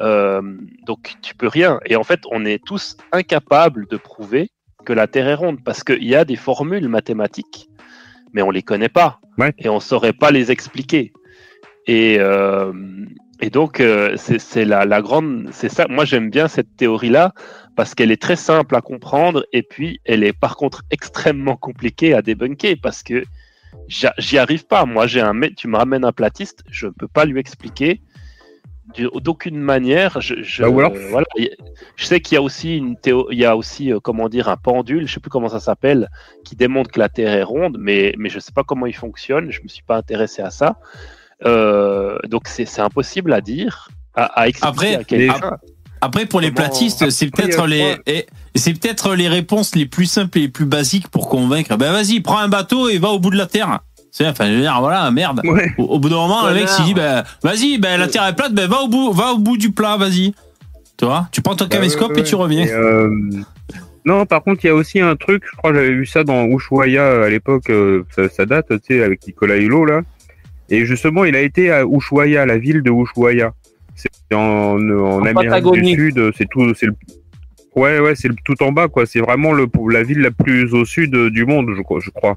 Euh, donc, tu peux rien. Et en fait, on est tous incapables de prouver que la Terre est ronde parce qu'il y a des formules mathématiques, mais on les connaît pas Ouais. et on saurait pas les expliquer. Et, et donc euh, c'est la, la grande, c'est ça. Moi j'aime bien cette théorie là parce qu'elle est très simple à comprendre et puis elle est par contre extrêmement compliquée à débunker parce que j'y arrive pas. Moi j'ai un mec, tu me ramènes un platiste, je ne peux pas lui expliquer d'aucune manière. Je, je- Bah, voilà, je sais qu'il y a aussi une théo, il y a aussi euh, comment dire un pendule, je sais plus comment ça s'appelle, qui démontre que la Terre est ronde, mais mais je sais pas comment il fonctionne. Je me suis pas intéressé à ça. Euh, donc c'est impossible à dire, à, à expliquer Après, à quelqu'un. Après, pour les platistes, c'est peut-être les, c'est peut-être les réponses les plus simples et les plus basiques pour convaincre. Ben vas-y, prends un bateau et va au bout de la terre. C'est, enfin, je veux dire, voilà, merde. Ouais. Au, au bout d'un moment, le mec s'il dit, ben, vas-y, ben, la terre est plate, ben, va au bout, va au bout du plat, vas-y. Tu vois, tu prends ton Bah, caméscope ouais, et tu reviens. Et, euh, Non, par contre, il y a aussi un truc, je crois que j'avais vu ça dans Ushuaia euh, à l'époque, euh, ça, ça date, tu sais, avec Nicolas Hulot, là. Et justement, il a été à Ushuaia, la ville de Ushuaia. C'est en, en, Amérique Patagonie. du Sud, c'est tout, c'est le, ouais, ouais, c'est le tout en bas, quoi. C'est vraiment le, la ville la plus au sud euh, du monde, je, crois- je crois.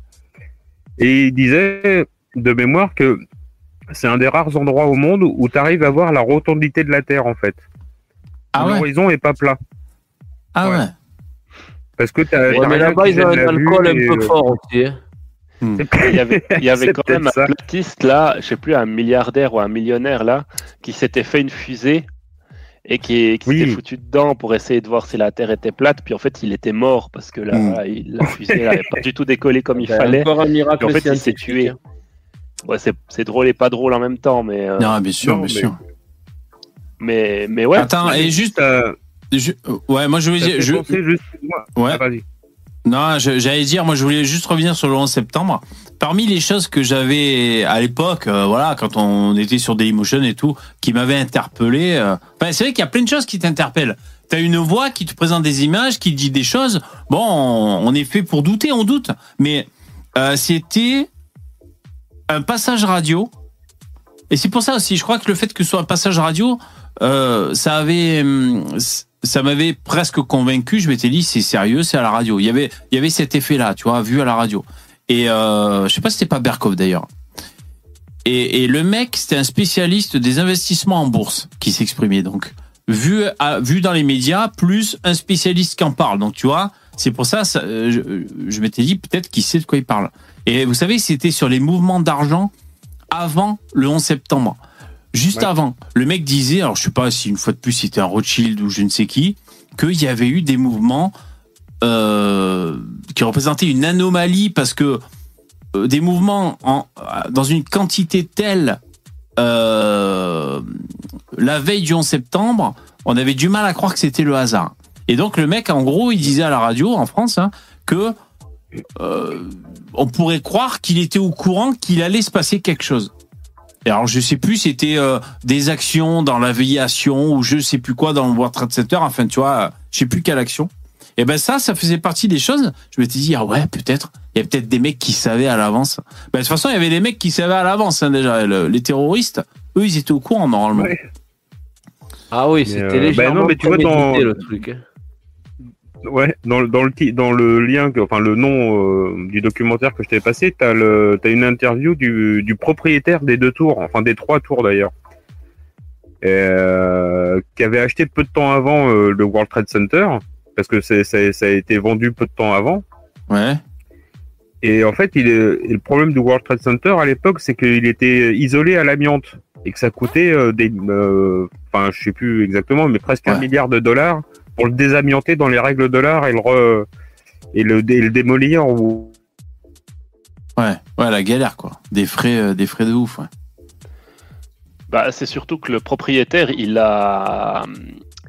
Et il disait, de mémoire, que c'est un des rares endroits au monde où tu arrives à voir la rotondité de la Terre, en fait. Ah. L'horizon est pas plat. Ah ouais. ouais. Parce que t'as Ouais, mais là-bas, ils ont un alcool un peu euh, fort aussi. hein. Il y avait, il y avait quand même un platiste là, je sais plus, un milliardaire ou un millionnaire là, qui s'était fait une fusée et qui, qui Oui. s'était foutu dedans pour essayer de voir si la Terre était plate. Puis en fait, il était mort parce que Mm. il- la fusée n'avait pas du tout décollé comme il C'est fallait. encore un miracle Et en fait, il s'est tué. hein. Ouais, c'est drôle et pas drôle en même temps, mais euh, Non, bien sûr, non, bien mais- sûr. mais, mais ouais. Attends, et juste, Ça- je- ouais, moi, je ça dire, je, juste- moi- ouais. Ah, vas-y. Non, j'allais dire, moi je voulais juste revenir sur le 11 septembre. Parmi les choses que j'avais à l'époque, euh, voilà, quand on était sur Dailymotion et tout, qui m'avaient interpellé. euh, Enfin, c'est vrai qu'il y a plein de choses qui t'interpellent. T'as une voix qui te présente des images, qui dit des choses. Bon, on, on est fait pour douter, on doute. Mais euh, c'était un passage radio. Et c'est pour ça aussi, je crois que le fait que ce soit un passage radio, euh, ça avait, hum, ça m'avait presque convaincu. Je m'étais dit, c'est sérieux, c'est à la radio. Il y avait, il y avait cet effet-là, tu vois, vu à la radio. Et euh, je sais pas si c'était pas Berkov d'ailleurs. Et, et le mec, c'était un spécialiste des investissements en bourse qui s'exprimait. Donc, vu, à- vu dans les médias, plus un spécialiste qui en parle. Donc, tu vois, c'est pour ça, ça, euh, je, je m'étais dit peut-être qu'il sait de quoi il parle. Et vous savez, c'était sur les mouvements d'argent avant le 11 septembre. Juste Ouais. avant, le mec disait, alors je sais pas si une fois de plus c'était un Rothschild ou je ne sais qui, qu'il y avait eu des mouvements euh, qui représentaient une anomalie parce que euh, des mouvements en, dans une quantité telle euh, la veille du 11 septembre, on avait du mal à croire que c'était le hasard. Et donc le mec, en gros, il disait à la radio en France hein, que euh, on pourrait croire qu'il était au courant qu'il allait se passer quelque chose. Et alors je sais plus, c'était euh, des actions dans l'aviation ou je sais plus quoi dans le World Trade Center. Enfin, tu vois, je sais plus quelle action. Et ben ça, ça faisait partie des choses. Je m'étais dit ah ouais, peut-être Il y a peut-être des mecs qui savaient à l'avance. Bah, de toute façon, il y avait des mecs qui savaient à l'avance, hein, déjà. Le- les terroristes, eux, ils étaient au courant, normalement. Ouais. Ah oui, c'était euh, bah légèrement non, mais tu vois, dans- le truc. hein. Ouais, dans, le- dans le dans le lien, enfin le nom euh, du documentaire que je t'ai passé, t'as le t'as une interview du, du propriétaire des deux tours, enfin des trois tours d'ailleurs, euh, qui avait acheté peu de temps avant euh, le World Trade Center parce que ça, ça a été vendu peu de temps avant. Ouais. Et en fait, il est, et le problème du World Trade Center à l'époque, c'est qu'il était isolé à l'amiante et que ça coûtait des, enfin, je sais plus exactement, mais presque un milliard de dollars pour le désamianter dans les règles de l'art et le re- et le, dé- le démolir ou Ouais. Ouais, la galère, quoi. Des frais, euh, des frais de ouf, ouais. Bah, c'est surtout que le propriétaire, il a,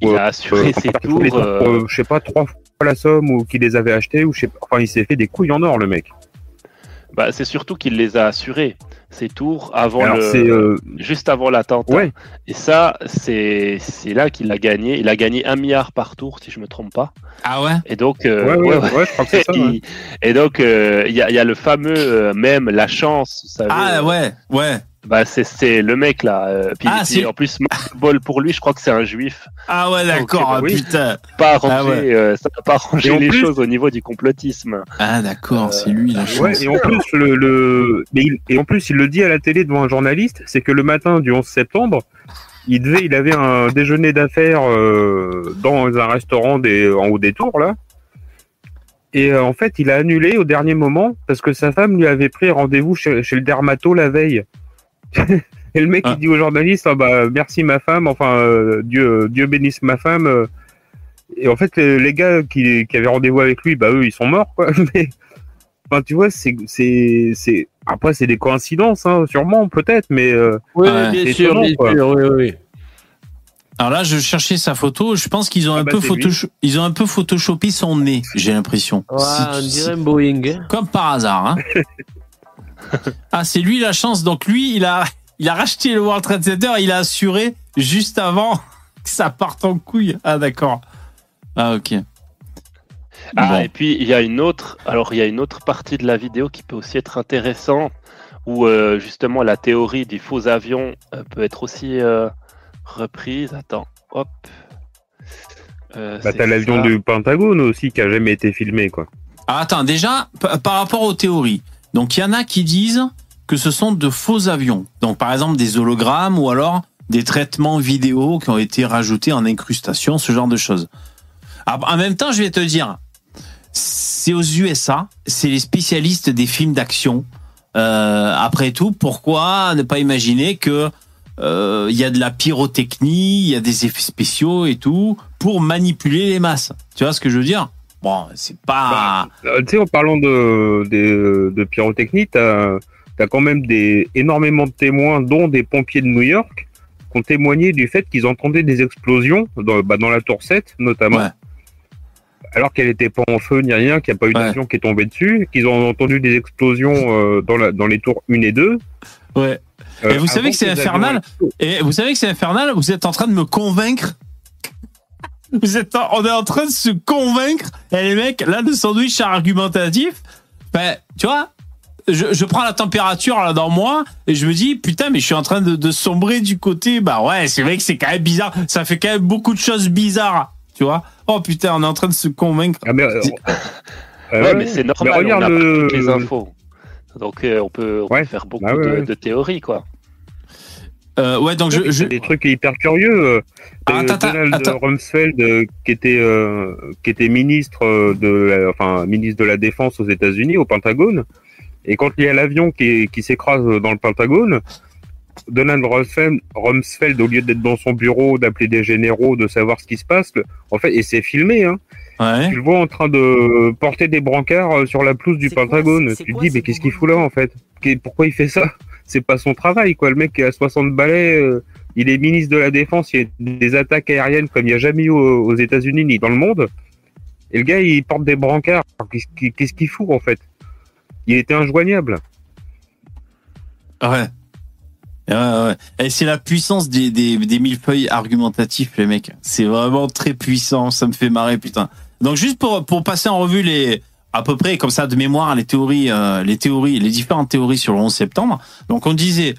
il Ouais, a assuré euh, ses tours. euh, euh, je sais pas, trois fois la somme ou qu'il les avait achetés ou je sais pas. Enfin, il s'est fait des couilles en or, le mec. Bah, c'est surtout qu'il les a assurés, ses tours, avant Alors, le, euh, juste avant l'attentat. ouais, Et ça, c'est c'est là qu'il a gagné. Il a gagné un milliard par tour, si je me trompe pas. Ah ouais? Et donc, euh. Il- Et donc, euh, il y, a, il y a le fameux euh, même la chance. Vous savez, Ah ouais, ouais. Bah, c'est c'est le mec là. euh, puis, Ah, puis c'est- en plus, bol pour lui, je crois que c'est un juif. Ah ouais, d'accord, Ok, ah, oui. putain. Pas arrangé, Ah ouais. euh, ça n'a pas arrangé les plus- choses au niveau du complotisme. Ah d'accord, Euh, c'est lui la. Ouais, et en plus, le, le, mais il, et en plus, il le dit à la télé devant un journaliste, c'est que le matin du 11 septembre, il devait, il avait un déjeuner d'affaires euh, dans un restaurant des, en haut des tours là. Et euh, en fait, il a annulé au dernier moment parce que sa femme lui avait pris rendez-vous chez, chez le dermato la veille. et le mec, Ah. il dit au journaliste, ah bah merci ma femme, enfin euh, Dieu, Dieu bénisse ma femme. euh. Et en fait, les, les gars qui, qui avaient rendez-vous avec lui, bah eux, ils sont morts quoi. Mais Enfin, tu vois, c'est, c'est, c'est, après, c'est des coïncidences, hein, sûrement, peut-être, mais, euh, Oui, Ouais. bien C'est sûr, étonnant, bien quoi. sûr, oui, oui. Alors là, je cherchais sa photo. Je pense qu'ils ont Ah un bah, peu ils ont un peu photoshopé son nez. J'ai l'impression. Ouais, Si- on si- dirait un Boeing. hein. Comme par hasard. Hein. ah, c'est lui la chance. Donc lui, il a, il a racheté le World Trade Center. Il a assuré juste avant que ça parte en couille. Ah d'accord. Ah ok. Ah, Bon. et puis il y a une autre, alors il y a une autre partie de la vidéo qui peut aussi être intéressante, où euh, justement la théorie du faux avion euh, peut être aussi euh, reprise. Attends, hop. Euh, bah, c'est t'as l'avion du Pentagone aussi qui a jamais été filmé, quoi. Ah, attends, déjà, par rapport aux théories. Donc, il y en a qui disent que ce sont de faux avions. Donc, par exemple, des hologrammes ou alors des traitements vidéo qui ont été rajoutés en incrustation, ce genre de choses. Ah, En même temps, je vais te dire, c'est aux USA, c'est les spécialistes des films d'action. Euh, après tout, pourquoi ne pas imaginer que euh, il y a de la pyrotechnie, il y a des effets spéciaux et tout pour manipuler les masses? Tu vois ce que je veux dire? Bon, c'est pas. Euh, tu sais, en parlant de, de, de pyrotechnie, t'as, t'as quand même des, énormément de témoins, dont des pompiers de New York, qui ont témoigné du fait qu'ils entendaient des explosions dans, bah, dans la tour 7, notamment. Ouais. Alors qu'elle n'était pas en feu ni rien, qu'il n'y a pas eu Ouais. qui est tombé dessus, qu'ils ont entendu des explosions euh, dans, la, dans les tours 1 et 2. Ouais. Euh, Et vous savez que c'est infernal. Et vous savez que c'est infernal Vous êtes en train de me convaincre Vous êtes en- on est en train de se convaincre. Et les mecs, là, le sandwich argumentatif, ben, tu vois, je, je prends la température là dans moi et je me dis, putain, mais je suis en train de, de sombrer du côté. Bah ouais, c'est vrai que c'est quand même bizarre. Ça fait quand même beaucoup de choses bizarres, tu vois. Oh putain, on est en train de se convaincre. Ah, mais, euh, euh, Ouais, mais c'est normal, regarde on a pas toutes les infos. Donc euh, on peut, on Ouais. peut faire beaucoup Bah ouais, de, ouais. de théories, quoi. Euh, ouais, donc je, je, des trucs hyper curieux. euh, Ah, attends, attends, Donald attends. Rumsfeld, euh, qui était euh, qui était ministre de la, enfin ministre de la défense aux États-Unis, au Pentagone. Et quand il y a l'avion qui, qui s'écrase dans le Pentagone, Donald Rumsfeld, Rumsfeld, au lieu d'être dans son bureau, d'appeler des généraux, de savoir ce qui se passe, en fait, et c'est filmé, hein, ouais. tu le vois en train de porter des brancards sur la pelouse du quoi, Pentagone. tu te quoi dis, mais qu'est-ce qu'il fout là, en fait? Pourquoi il fait ça? C'est pas son travail, quoi. Le mec qui a 60 balais, euh, il est ministre de la Défense, il y a des attaques aériennes comme il n'y a jamais eu aux, États-Unis ni dans le monde. Et le gars, il porte des brancards. Qu'est-ce qu'il qu'est-ce qu'il fout, en fait? Il était injoignable. Ouais. Ouais, ouais. Et c'est la puissance des, des, des millefeuilles argumentatifs, les mecs. C'est vraiment très puissant. Ça me fait marrer, putain. Donc, juste pour, pour passer en revue les, à peu près comme ça de mémoire les théories, euh, les théories, les différentes théories sur le 11 septembre. Donc on disait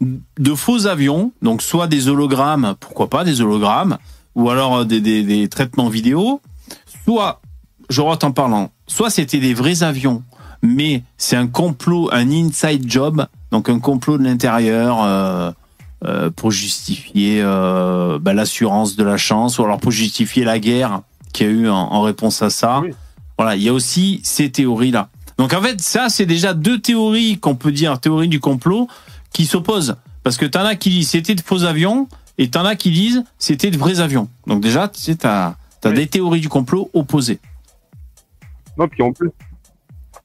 de faux avions, donc soit des hologrammes, pourquoi pas des hologrammes, ou alors euh, des, des, des traitements vidéo, soit, je rate en parlant, soit c'était des vrais avions, mais c'est un complot, un inside job, donc un complot de l'intérieur euh, euh, pour justifier euh, bah, l'assurance de la chance, ou alors pour justifier la guerre qu'il y a eu en, en réponse à ça. Oui. Voilà, il y a aussi ces théories-là. Donc en fait, ça, c'est déjà deux théories qu'on peut dire, théorie du complot, qui s'opposent. Parce que t'en as qui disent c'était de faux avions, et t'en as qui disent c'était de vrais avions. Donc déjà, tu sais, t'as as Oui. des théories du complot opposées. Non, puis en plus.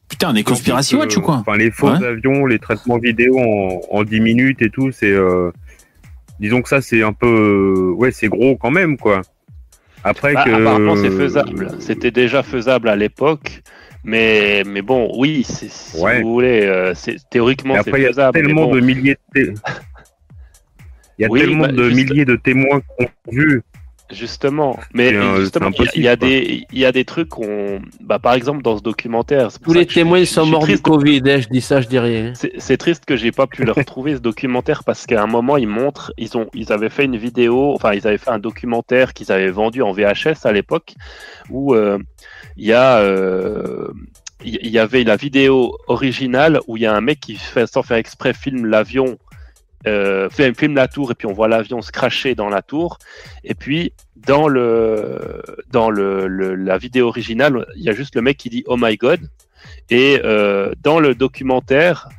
Putain, on est conspiracy euh, watch ou quoi Enfin, les faux Ouais. avions, les traitements vidéo en, en 10 minutes et tout, c'est. euh, disons que ça, c'est un peu. euh, ouais, c'est gros quand même, quoi. Après Bah, que. Apparemment, c'est faisable. C'était déjà faisable à l'époque. Mais, mais bon, oui, si Ouais. vous voulez, euh, théoriquement, c'est après, il y a faisable. tellement bon. de milliers de. Il y a Oui, tellement bah, de juste- milliers de témoins qui ont vu. Justement, mais justement, il y a- des, il y a des trucs qu'on, bah, par exemple, dans ce documentaire. Tous les que témoins je sont morts du Covid, hein, je dis ça, je dis rien. C'est triste que j'ai pas pu le retrouver ce documentaire parce qu'à un moment ils montrent, ils ont, ils avaient fait une vidéo, enfin ils avaient fait un documentaire qu'ils avaient vendu en VHS à l'époque où euh, il y a, euh, il il y avait la vidéo originale où il y a un mec qui fait sans faire exprès filme l'avion, euh, filme la tour et puis on voit l'avion se cracher dans la tour et puis dans le dans le, la vidéo originale il y a juste le mec qui dit oh my god et euh, dans le documentaire,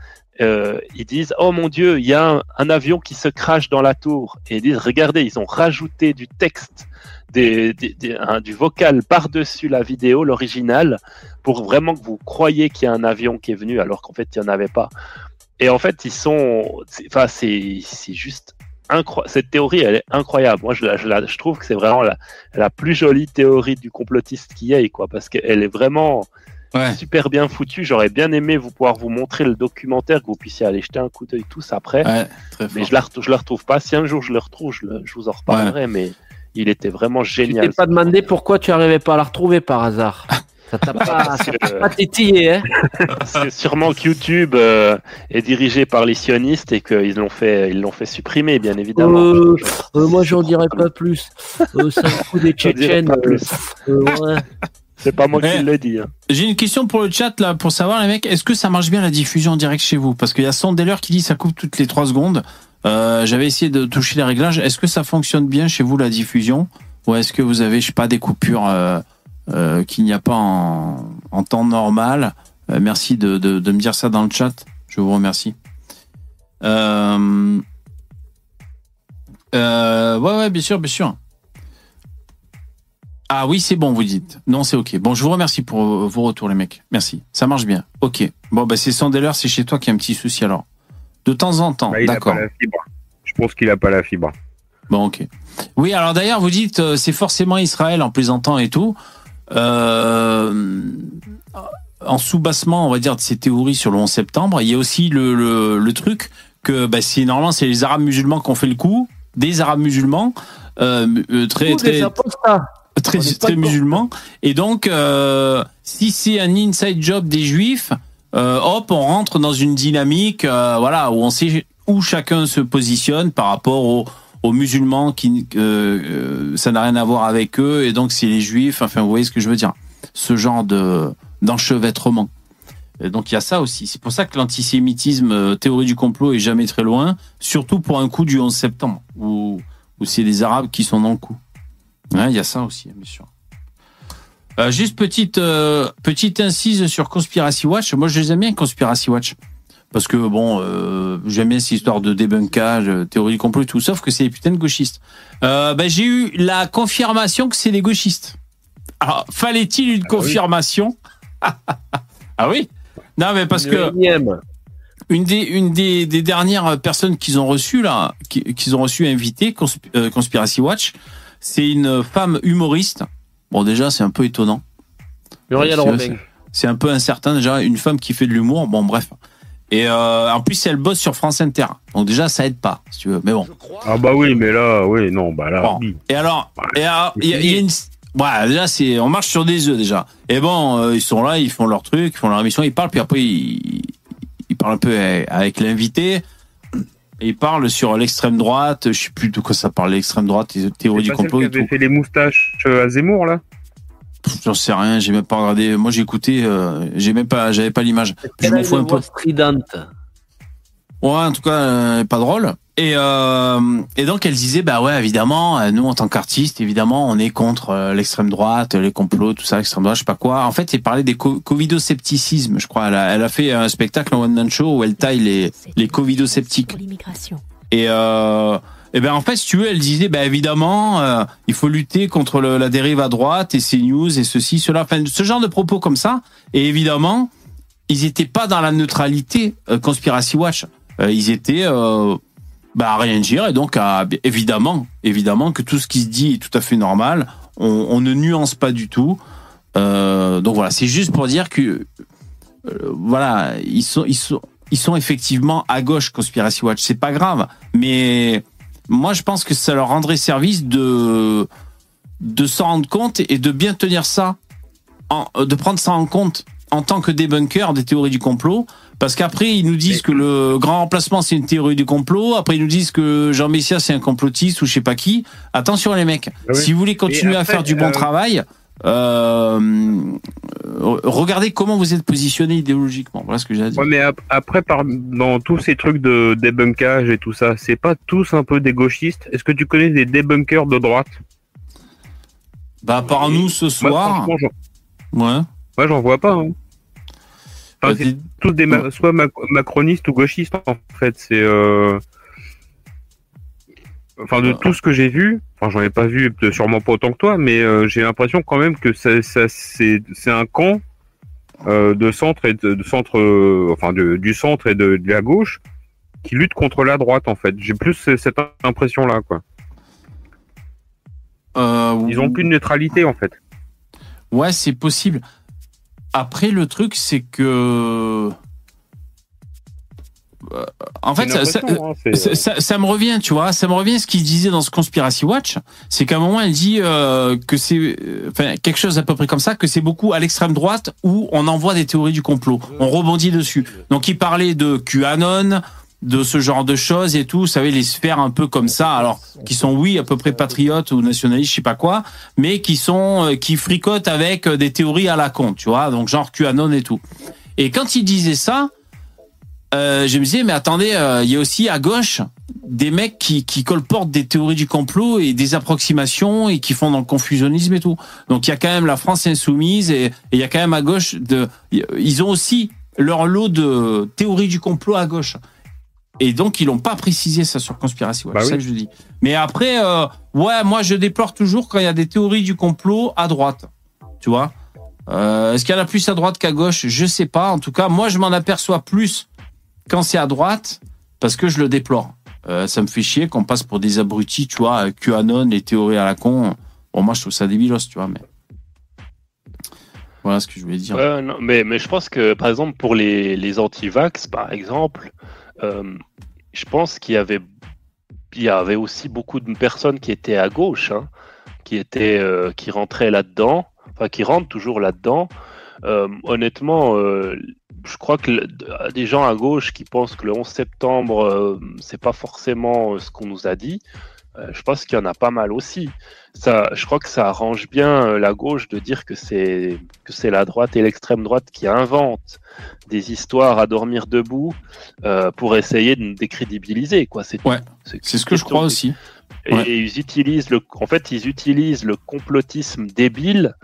euh, ils disent Oh mon Dieu, il y a un, avion qui se crache dans la tour. Et ils disent Regardez, ils ont rajouté du texte, des, du vocal par-dessus la vidéo, l'original, pour vraiment que vous croyiez qu'il y a un avion qui est venu, alors qu'en fait, il n'y en avait pas. Et en fait, ils sont. Enfin, c'est c'est juste. incroyable. Cette théorie, elle est incroyable. Moi, je, la- je, la- je trouve que c'est vraiment la, la plus jolie théorie du complotiste qui ait, quoi, parce qu'elle est vraiment Ouais. super bien foutu. J'aurais bien aimé vous pouvoir vous montrer le documentaire, que vous puissiez aller jeter un coup d'œil tous après. Ouais, mais je la je le retrouve pas. Si un jour je le retrouve, je, le- je vous en reparlerai. Mais il était vraiment Tu génial. t'es pas demandé pourquoi tu arrivais pas à la retrouver par hasard. Ça t'a pas, ça t'a pas tétillé, hein C'est sûrement que YouTube euh, est dirigé par les sionistes et qu'ils l'ont fait, ils l'ont fait supprimer, bien évidemment. Euh, Je- Euh, moi, j'en dirais pas plus. Euh, c'est un coup des Tchétchènes. euh, euh, ouais. C'est pas moi Ouais. qui l'ai dit. hein. J'ai une question pour le chat là, pour savoir les mecs, est-ce que ça marche bien la diffusion en direct chez vous? Parce qu'il y a Sandeller qui dit ça coupe toutes les 3 secondes. Euh, J'avais essayé de toucher les réglages. Est-ce que ça fonctionne bien chez vous la diffusion? Ou est-ce que vous avez, je sais pas, des coupures euh, qu'il n'y a pas en, en temps normal Euh, Merci de, de, de me dire ça dans le chat. Je vous remercie. Euh, euh, ouais, ouais, bien sûr, bien sûr. Ah oui, c'est bon, vous dites. Non, c'est ok. Bon, je vous remercie pour vos retours, les mecs. Merci. Ça marche bien. Ok. Bon, bah, c'est Sandeller, c'est chez toi qu'il y a un petit souci alors. De temps en temps. Bah, D'accord. Je pense qu'il a pas la fibre. Bon, ok. Oui, alors d'ailleurs, vous dites euh, c'est forcément Israël en plaisantant et tout. Euh, en sous-bassement, on va dire, de ces théories sur le 11 septembre, il y a aussi le, le, le truc que bah, c'est normalement c'est les Arabes musulmans qui ont fait le coup, des Arabes musulmans euh, euh, très très très, très musulmans. Et donc, euh, si c'est un inside job des juifs, euh, hop, on rentre dans une dynamique, euh, voilà, où on sait où chacun se positionne par rapport aux, aux musulmans qui, euh, euh, ça n'a rien à voir avec eux, et donc c'est les juifs. Enfin, vous voyez ce que je veux dire Ce genre de d'enchevêtrement. Donc il y a ça aussi. C'est pour ça que l'antisémitisme, euh, théorie du complot, est jamais très loin, surtout pour un coup du 11 septembre, où, où c'est les Arabes qui sont dans le coup. Ouais, il y a ça aussi, bien sûr. Juste petite petite incise sur Conspiracy Watch. Moi, je les aime bien Conspiracy Watch parce que bon, euh, j'aime bien cette histoire de débunkage, euh, théorie du complot et tout. Sauf que c'est des putains de gauchistes. Euh, ben, j'ai eu la confirmation que c'est des gauchistes. Alors, fallait-il une confirmation? Ah oui. Non, mais parce que Énième. une des une des, des dernières personnes qu'ils ont reçues là, qui- qu'ils ont reçu invité Consp- euh, Conspiracy Watch, c'est une femme humoriste. Bon déjà c'est un peu étonnant. Muriel Robin. C'est un peu incertain déjà une femme qui fait de l'humour. Bon bref. Et euh, en plus elle bosse sur France Inter. Donc déjà ça aide pas si tu veux. Mais bon. Ah bah oui, mais là, oui, non, bah là, Bon. oui. Et alors, et alors, il y, a- il y a une, voilà, déjà c'est, on marche sur des œufs déjà. Et bon, euh, ils sont là, ils font leur truc, ils font leur émission, ils parlent, puis après ils, ils parlent un peu avec l'invité. Et ils parlent sur l'extrême droite, je sais plus de quoi ça parle, l'extrême droite, les théories du complot qui et tout. avait fait les moustaches euh, à Zemmour, là? J'en sais rien, j'ai même pas regardé. Moi j'ai écouté, euh, j'ai même pas, j'avais pas l'image. Je Elle m'en fous un peu. stridente. Ouais, en tout cas, euh, pas drôle. Et, euh, et donc elle disait, bah ouais, évidemment, euh, nous en tant qu'artistes, évidemment, on est contre euh, l'extrême droite, les complots, tout ça, l'extrême droite, je sais pas quoi. En fait, il parlait des co- covidoscepticismes, je crois. Elle a, elle a fait un spectacle en one man show où elle taille les les covidosceptiques. Et euh, et ben en fait, si tu veux, elle disait, bah évidemment, euh, il faut lutter contre la dérive à droite et ces news et ceci, cela, enfin ce genre de propos comme ça. Et évidemment, ils étaient pas dans la neutralité euh, Conspiracy Watch. Euh, ils étaient bah, à rien dire et donc évidemment, évidemment que tout ce qui se dit est tout à fait normal. On, on ne nuance pas du tout. Donc voilà, c'est juste pour dire que voilà, ils sont, ils sont, ils sont effectivement à gauche Conspiracy Watch. C'est pas grave, mais moi je pense que ça leur rendrait service de de s'en rendre compte et de bien tenir ça, en, de prendre ça en compte en tant que débunker des théories du complot. Parce qu'après, ils nous disent que le grand remplacement, c'est une théorie du complot. Après, ils nous disent que Jean Messia, c'est un complotiste ou je sais pas qui. Attention, les mecs. Ah oui. Si vous voulez continuer à faire du bon euh, travail, euh, regardez comment vous êtes positionné idéologiquement. Voilà ce que j'ai à dire. Ouais, mais ap- après, par, dans tous ces trucs de débunkage et tout ça, c'est pas tous un peu des gauchistes? Est-ce que tu connais des débunkers de droite? Bah, par nous ce Moi, soir. j'en- Ouais. moi, j'en vois pas. hein. Enfin, Bah, des- tous des ma- soit mac- macronistes ou gauchistes, en fait. C'est. euh, Enfin, de Ouais. tout ce que j'ai vu, enfin, j'en ai pas vu sûrement pas autant que toi, mais euh, j'ai l'impression quand même que ça, ça, c'est un camp euh, de centre et de, de centre, euh, enfin, de- du centre et de, de la gauche qui lutte contre la droite, en fait. J'ai plus ce- cette impression-là, quoi. euh, Ils ont plus de neutralité, en fait. Ouais, c'est possible. Après, le truc, c'est que. Euh, En fait, ça, ça- hein, c'est- ça, me revient, tu vois, ça me revient ce qu'il disait dans ce Conspiracy Watch, c'est qu'à un moment, elle dit euh, que c'est, euh, enfin, quelque chose à peu près comme ça, que c'est beaucoup à l'extrême droite où on envoie des théories du complot, on rebondit dessus. Donc, il parlait de QAnon, de ce genre de choses et tout, vous savez, les sphères un peu comme ça, alors qui sont oui à peu près patriotes ou nationalistes, je sais pas quoi, mais qui sont euh, qui fricotent avec euh, des théories à la con, tu vois, donc genre QAnon et tout. Et quand il disait ça, euh, je me disais mais attendez, euh, il y a aussi à gauche des mecs qui qui colportent des théories du complot et des approximations et qui font dans le confusionnisme et tout. Donc il y a quand même la France insoumise et il y a quand même à gauche de ils ont aussi leur lot de théories du complot à gauche. Et donc, ils l'ont pas précisé ça sur Conspiracy Watch. Bah c'est ça que je dis. Mais après, euh, ouais, moi, je déplore toujours quand il y a des théories du complot à droite. Tu vois? Euh, Est-ce qu'il y en a plus à droite qu'à gauche? Je sais pas. En tout cas, moi, je m'en aperçois plus quand c'est à droite parce que je le déplore. Euh, ça me fait chier qu'on passe pour des abrutis, tu vois, QAnon, les théories à la con. Bon, moi, je trouve ça débilos, tu vois, mais. Voilà ce que je voulais dire. Mais, mais je pense que, par exemple, pour les, les anti-vax, par exemple, euh, je pense qu'il y avait, aussi beaucoup de personnes qui étaient à gauche, hein, qui, étaient, euh, qui rentraient là-dedans, enfin qui rentrent toujours là-dedans. Honnêtement, je crois que le- des gens à gauche qui pensent que le 11 septembre, euh, c'est pas forcément euh, ce qu'on nous a dit, euh, je pense qu'il y en a pas mal aussi. Ça, je crois que ça arrange bien euh, la gauche de dire que c'est que c'est la droite et l'extrême droite qui inventent des histoires à dormir debout euh, pour essayer de nous décrédibiliser. Quoi. C'est, Ouais, C'est ce que je crois aussi. Et, Ouais. et ils utilisent le, en fait, ils utilisent le complotisme débile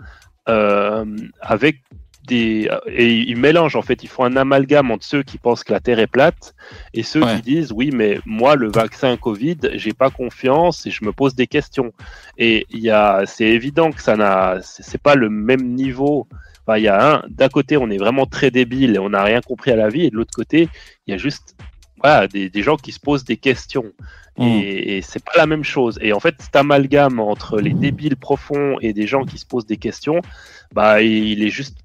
euh, avec des, et ils mélangent en fait, ils font un amalgame entre ceux qui pensent que la Terre est plate et ceux Ouais. qui disent oui, mais moi le vaccin Covid, j'ai pas confiance et je me pose des questions. Et il y a, c'est évident que ça n'a, c'est pas le même niveau. Enfin, il y a un, d'un côté, on est vraiment très débile et on n'a rien compris à la vie, et de l'autre côté, il y a juste voilà, des, des gens qui se posent des questions. Mm. Et, et c'est pas la même chose. Et en fait, cet amalgame entre les débiles profonds et des gens qui se posent des questions, bah, il est juste,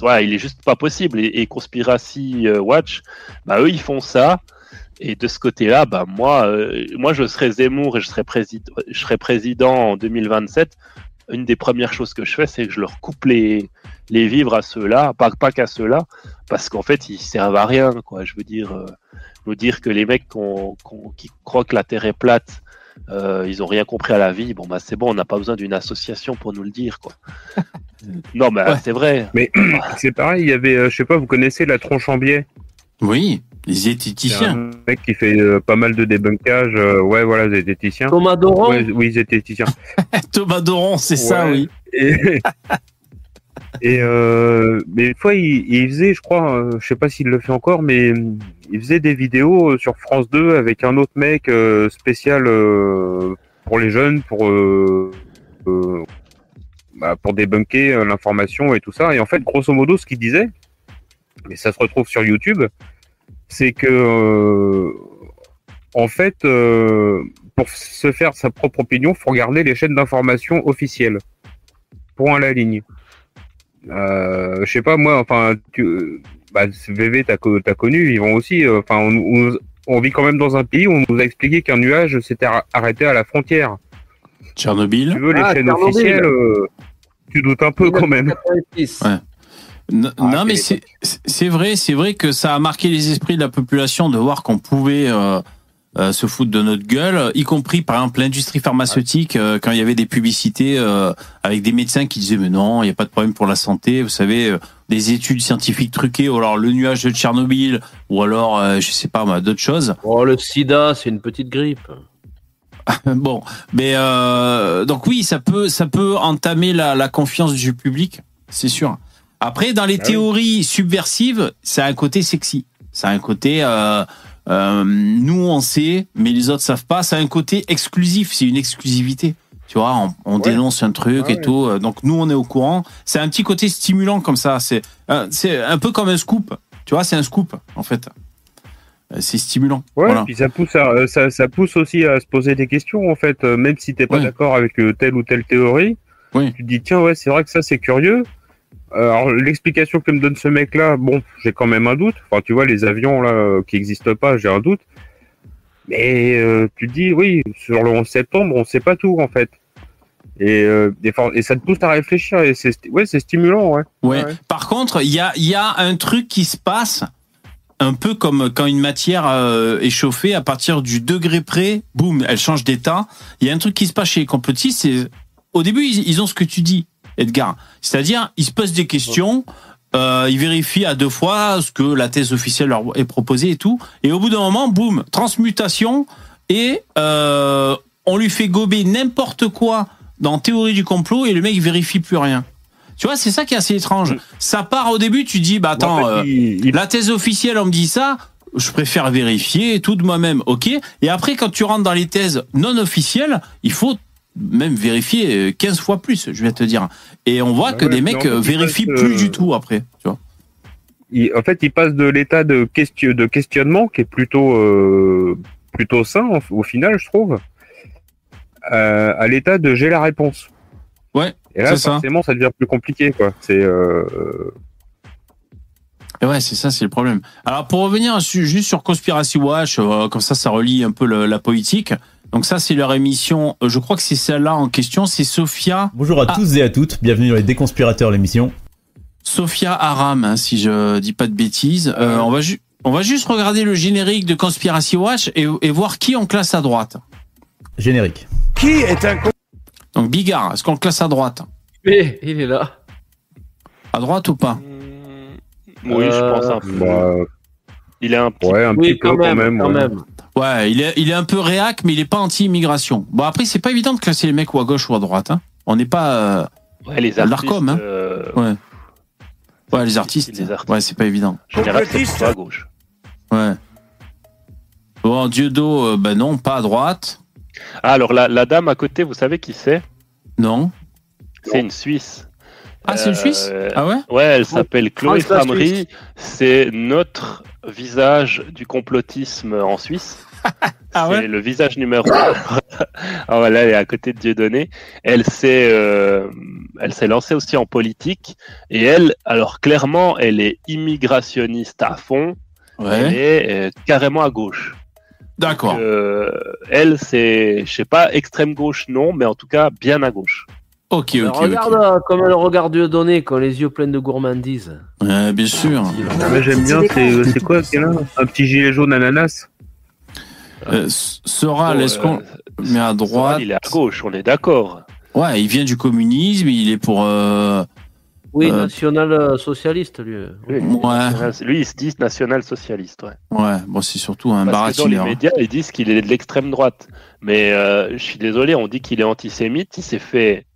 voilà, il est juste pas possible. Et, et Conspiracy euh, Watch, bah, eux, ils font ça. Et de ce côté-là, bah, moi, euh, moi, je serais Zemmour et je serais président, je serais président en 2027. une des premières choses que je fais, c'est que je leur coupe les, les vivres à ceux-là, pas, pas qu'à ceux-là, parce qu'en fait, ils servent à rien, quoi. Je veux dire, euh, nous dire que les mecs qui croient que la Terre est plate, euh, ils ont rien compris à la vie. Bon, bah, c'est bon, on n'a pas besoin d'une association pour nous le dire, quoi. non, mais Ouais. c'est vrai. Mais c'est pareil, il y avait, euh, je sais pas, vous connaissez la tronche en biais? Oui, zététiciens. un mec qui fait euh, pas mal de débunkage. euh, ouais, voilà, zététicien. Thomas Doran Ouais, oui, zététicien. Thomas Doron, c'est ça, oui. Et, et euh, mais une fois, il, il faisait, je crois, euh, je sais pas s'il le fait encore, mais euh, il faisait des vidéos euh, sur France 2 avec un autre mec euh, spécial euh, pour les jeunes, pour bah, pour débunker l'information et tout ça. Et en fait, grosso modo, ce qu'il disait, mais ça se retrouve sur YouTube, c'est que en fait, pour se faire sa propre opinion, faut regarder les chaînes d'information officielles. Point à la ligne. Euh, je sais pas moi, enfin, tu, bah, VV, t'as t'as connu, ils vont aussi. euh, Enfin, on, on- on vit quand même dans un pays où on nous a expliqué qu'un nuage s'était ar- arrêté à la frontière. Tchernobyl. Tu veux les Ah, chaînes Tchernobyl. officielles, euh, tu doutes un peu quand même. 1986. Ouais. N- Ah, non, mais c'est- vrai, c'est vrai que ça a marqué les esprits de la population de voir qu'on pouvait euh, euh, se foutre de notre gueule, y compris par exemple l'industrie pharmaceutique euh, quand il y avait des publicités euh, avec des médecins qui disaient mais non, il n'y a pas de problème pour la santé, vous savez, euh, des études scientifiques truquées, ou alors le nuage de Tchernobyl, ou alors euh, je sais pas d'autres choses. Oh, le sida, c'est une petite grippe. Bon, mais euh, donc oui, ça peut, ça peut entamer la, la confiance du public, c'est sûr. Après, dans les Ah oui. théories subversives, ça a un côté sexy. Ça a un côté, euh, nous on sait, mais les autres savent pas. Ça a un côté exclusif. C'est une exclusivité. Tu vois, on, on Ouais. dénonce un truc Ah et ouais. tout. euh, Donc nous on est au courant. C'est un petit côté stimulant comme ça. C'est, euh, c'est un peu comme un scoop. Tu vois, c'est un scoop en fait. C'est stimulant. Ouais, Voilà. puis ça pousse, à, ça, ça pousse aussi à se poser des questions en fait, même si t'es pas Ouais. d'accord avec telle ou telle théorie. Oui. Tu te dis tiens ouais c'est vrai que ça c'est curieux. Alors l'explication que me donne ce mec là, bon j'ai quand même un doute. Enfin tu vois les avions là euh, qui existent pas, j'ai un doute. Mais euh, tu te dis oui sur le 11 septembre on sait pas tout en fait. Et, euh, et, ça te pousse à réfléchir et c'est ouais c'est stimulant ouais. Ouais. Ouais. Par contre, il y a, il y a un truc qui se passe un peu comme quand une matière euh, est chauffée à partir du degré près, boum, elle change d'état. Il y a un truc qui se passe chez les complotistes, c'est au début ils, ils ont ce que tu dis, Edgar, c'est-à-dire ils se posent des questions. Euh, ils vérifient à deux fois ce que la thèse officielle leur est proposée et tout. Et au bout d'un moment, boum, transmutation et euh, on lui fait gober n'importe quoi dans théorie du complot et le mec il vérifie plus rien. Tu vois, c'est ça qui est assez étrange. Ça part au début, tu dis, bah attends, euh, la thèse officielle, on me dit ça, je préfère vérifier tout de moi-même, ok Et après, quand tu rentres dans les thèses non officielles, il faut même vérifier euh, 15 fois plus, je vais te dire. Et on voit Bah que ouais, des mecs en fait, euh, ils vérifient passent, plus euh, du tout après, tu vois. il- en fait, il passe de l'état de, question, de questionnement, qui est plutôt, euh, plutôt sain au, final, je trouve, euh, à l'état de j'ai la réponse. Ouais, Et là, c'est ça. forcément, ça. devient plus compliqué, quoi. C'est, euh, Et ouais, c'est ça, c'est le problème. Alors pour revenir juste sur Conspiracy Watch, euh, comme ça, ça relie un peu le- la politique. Donc ça, c'est leur émission. euh, Je crois que c'est celle-là en question. C'est Sophia, Bonjour à Ah. tous et à toutes, bienvenue dans les Déconspirateurs, l'émission. Sophia Aram, hein, si je dis pas de bêtises. Euh, on va on va juste regarder le générique de Conspiracy Watch et, et voir qui on classe à droite. Générique. Qui est un con? Donc Bigard, est-ce qu'on le classe à droite? Mais il est là. À droite ou pas? Oui, je pense un peu. bah, Il est un petit ouais, un Oui, petit peu quand même, quand ouais. même. Ouais, il est, il est un peu réac, mais il est pas anti-immigration. Bon après, c'est pas évident de classer les mecs ou à gauche ou à droite. Hein. On n'est pas. euh, Ouais, les L'Arcom, artistes. hein. euh, Ouais. Ouais, les artistes. Les artistes. Ouais, c'est pas évident. en général, c'est à gauche. Ouais. Bon, Dieudo, euh, ben non, pas à droite. Ah, alors la, la dame à côté, vous savez qui c'est? Non. C'est une Suisse. Ah, c'est une Euh, Suisse Ah ouais? Ouais, elle s'appelle Chloé Framery. Suisse. C'est notre visage du complotisme en Suisse. Ah c'est ouais le visage numéro un. ah voilà, elle est à côté de Dieudonné. Elle s'est, euh, elle s'est lancée aussi en politique. Et elle, alors clairement, elle est immigrationniste à fond. Elle Ouais. est euh, carrément à gauche. D'accord. Euh, elle, c'est, je sais pas, extrême gauche, non, mais en tout cas bien à gauche. Ok, regarde ok. euh, comme le regard Dieu donné, quand les yeux pleins de gourmandise. Ouais, bien sûr. Moi, j'aime bien, c'est c'est quoi qu'il y a là Un petit gilet jaune ananas? Euh, Sora, Oh, laisse qu'on euh, met à droite. Il est à gauche, on est d'accord. Ouais, il vient du communisme, il est pour. euh, Oui, Euh, national-socialiste, lui. Lui, Ouais. lui, il se dit national-socialiste. Ouais. Ouais, bon, c'est surtout un Parce que dans les baratineur. médias, ils disent qu'il est de l'extrême droite. Mais euh, je suis désolé, on dit qu'il est antisémite. Il s'est fait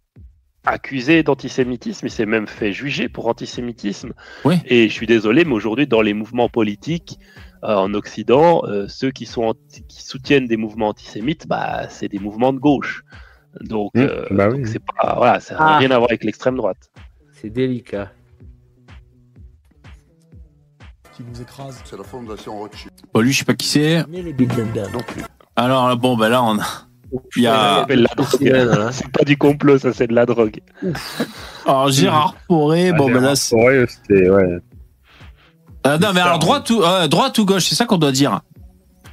accuser d'antisémitisme. Il s'est même fait juger pour antisémitisme. Oui. Et je suis désolé, mais aujourd'hui, dans les mouvements politiques euh, en Occident, euh, ceux qui, sont anti- qui soutiennent des mouvements antisémites, bah, c'est des mouvements de gauche. Donc, Mmh, euh, bah donc oui. c'est pas, voilà, ça n'a Ah. rien à voir avec l'extrême droite. C'est délicat. Qui nous écrase. C'est la fondation Rothschild. Bon, lui, je sais pas qui c'est. Non plus. Alors, bon, ben là, on a. Il y a. C'est pas du complot, ça, c'est de la drogue. Alors, Gérard Poré, bon, ben là, c'est. Ouais, c'était, ouais. Ah, non, mais alors, droite ou, euh, droite ou gauche, c'est ça qu'on doit dire.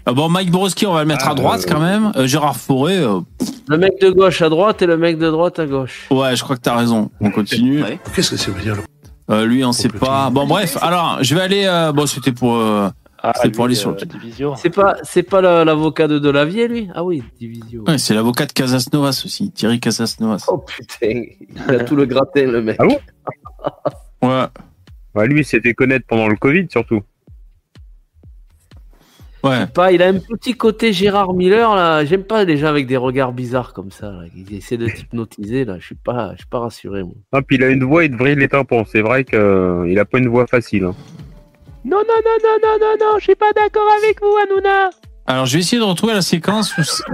Ah, bon, Mike Broski, on va le mettre Ah, à droite euh, quand même. Euh, Gérard Forêt, euh, Le mec de gauche à droite et le mec de droite à gauche. ouais, je crois que t'as raison. On continue. Qu'est-ce que ça veut dire Euh, lui, on sait pas. Bon, bref, alors, je vais aller. euh, bon, c'était pour. Euh, Ah, C'est pour lui, aller sur le- euh, division. C'est pas, c'est pas la- l'avocat de Delavier, lui? Ah oui, Divisio. ouais, c'est l'avocat de Casasnovas aussi, Thierry Casasnovas. Oh putain, il a tout le gratin, le mec. Ah bon? Ouais, Ouais, lui, il s'est fait connaître pendant le Covid, surtout. ouais. Pas, il a un petit côté Gérard Miller, là. J'aime pas les gens avec des regards bizarres comme ça, là. Ils essaient de t'hypnotiser, là. Je suis pas, je suis pas rassuré, moi. Ah, puis il a une voix, il devrait les tympans. C'est vrai qu'il a pas une voix facile. hein. Non, non, non, non, non, non, non, je suis pas d'accord avec vous, Hanouna. Alors, je vais essayer de retrouver la séquence où, ça-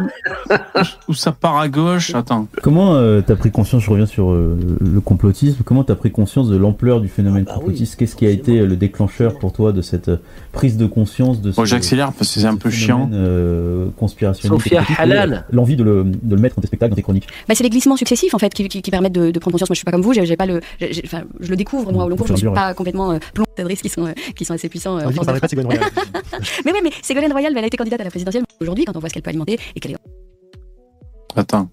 où ça part à gauche. Attends. Comment euh, t'as pris conscience, je reviens sur euh, le complotisme, comment t'as pris conscience de l'ampleur du phénomène Ah bah oui, complotiste? Qu'est-ce qui a été euh, le déclencheur pour toi de cette euh, prise de conscience de ce, Bon, j'accélère parce que c'est un peu chiant. euh, conspirationniste Sophia Halal. L'envie de le, de le mettre dans tes spectacles, dans tes chroniques. Bah, c'est les glissements successifs en fait qui, qui, qui permettent de, de prendre conscience. Moi, je suis pas comme vous, j'ai j'ai pas le, j'ai- j'ai- enfin, je le découvre moi au long cours. Je ne suis pas complètement euh, qui sont euh, qui sont assez puissants. euh, On en dit pas de Ségolène Royal. Mais oui, mais Ségolène Royal, elle a été candidate à la présidentielle. Aujourd'hui, quand on voit ce qu'elle peut alimenter et qu'elle est Attends.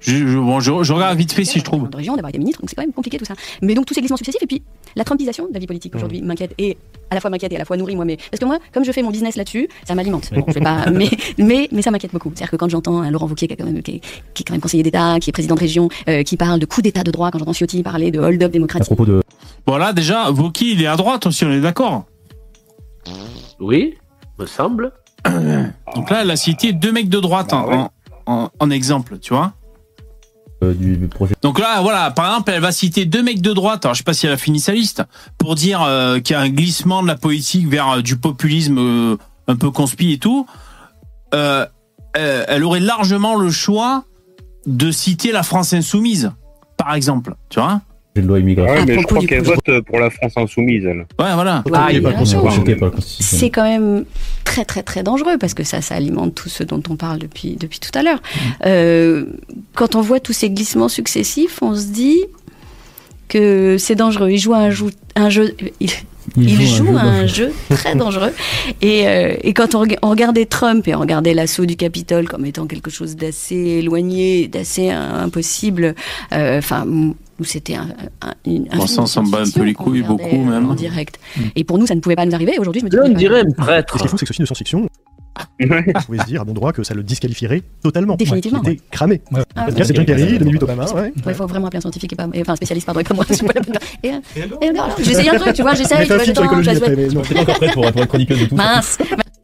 Je, je- bon, je, je regarde vite fait si je trouve. de région, d'avoir été ministre, donc c'est quand même compliqué tout ça. Mais donc tous ces glissements successifs et puis la trumpisation de la vie politique aujourd'hui m'inquiète et à la fois m'inquiète et à la fois nourrit moi. Mais parce que moi, comme je fais mon business là-dessus, ça m'alimente. Bon, je vais pas, mais mais mais ça m'inquiète beaucoup. C'est-à-dire que quand j'entends un Laurent Wauquiez qui est quand même qui est, qui est quand même conseiller d'État, qui est président de région, euh, qui parle de coup d'État de droit, quand j'entends Ciotti parler de hold-up À démocratique. propos de. Bon, là, déjà, Vauquier, il est à droite aussi, on est d'accord. Oui, me semble. Donc là, elle a cité deux mecs de droite Bah en, ouais. en- en- en exemple, tu vois. Euh, du projet Donc là, voilà, par exemple, elle va citer deux mecs de droite, alors je sais pas si elle a fini sa liste, pour dire euh, qu'il y a un glissement de la politique vers euh, du populisme euh, un peu conspi et tout. Euh, euh, elle aurait largement le choix de citer la France insoumise, par exemple, tu vois. de loi immigration. Ouais, mais je crois qu'elle vote pour la France insoumise, elle. Ouais, voilà. Ah. C'est quand même très très très dangereux parce que ça, ça alimente tout ce dont on parle depuis, depuis tout à l'heure. Euh, quand on voit tous ces glissements successifs, on se dit que c'est dangereux. Il joue à un, jou- un jeu. Il, il joue à un jeu très dangereux. Et, euh, et quand on, rega- on regardait Trump et on regardait l'assaut du Capitole comme étant quelque chose d'assez éloigné, d'assez euh, impossible, euh, enfin, où c'était un, un, une, un on de s'en bat un peu les couilles, beaucoup, euh, même. En direct. Et pour nous, ça ne pouvait pas nous arriver. Aujourd'hui, je me dis. On dirait un prêtre. ce qui est fou, c'est que ce film de science-fiction, Ouais. vous pouvez se dire à bon droit que ça le disqualifierait totalement. Définitivement. Il était cramé. Ah, que là, c'est John Kerry, 2008 Obama. Ouais. Ouais, Il faut vraiment appeler un scientifique et pas, enfin un spécialiste pardon et pas moi. Et, euh, et regarde, j'essaye un truc, tu vois, j'essaye, je-. T'es pas encore prête pour, être chroniqueuse de tout mince.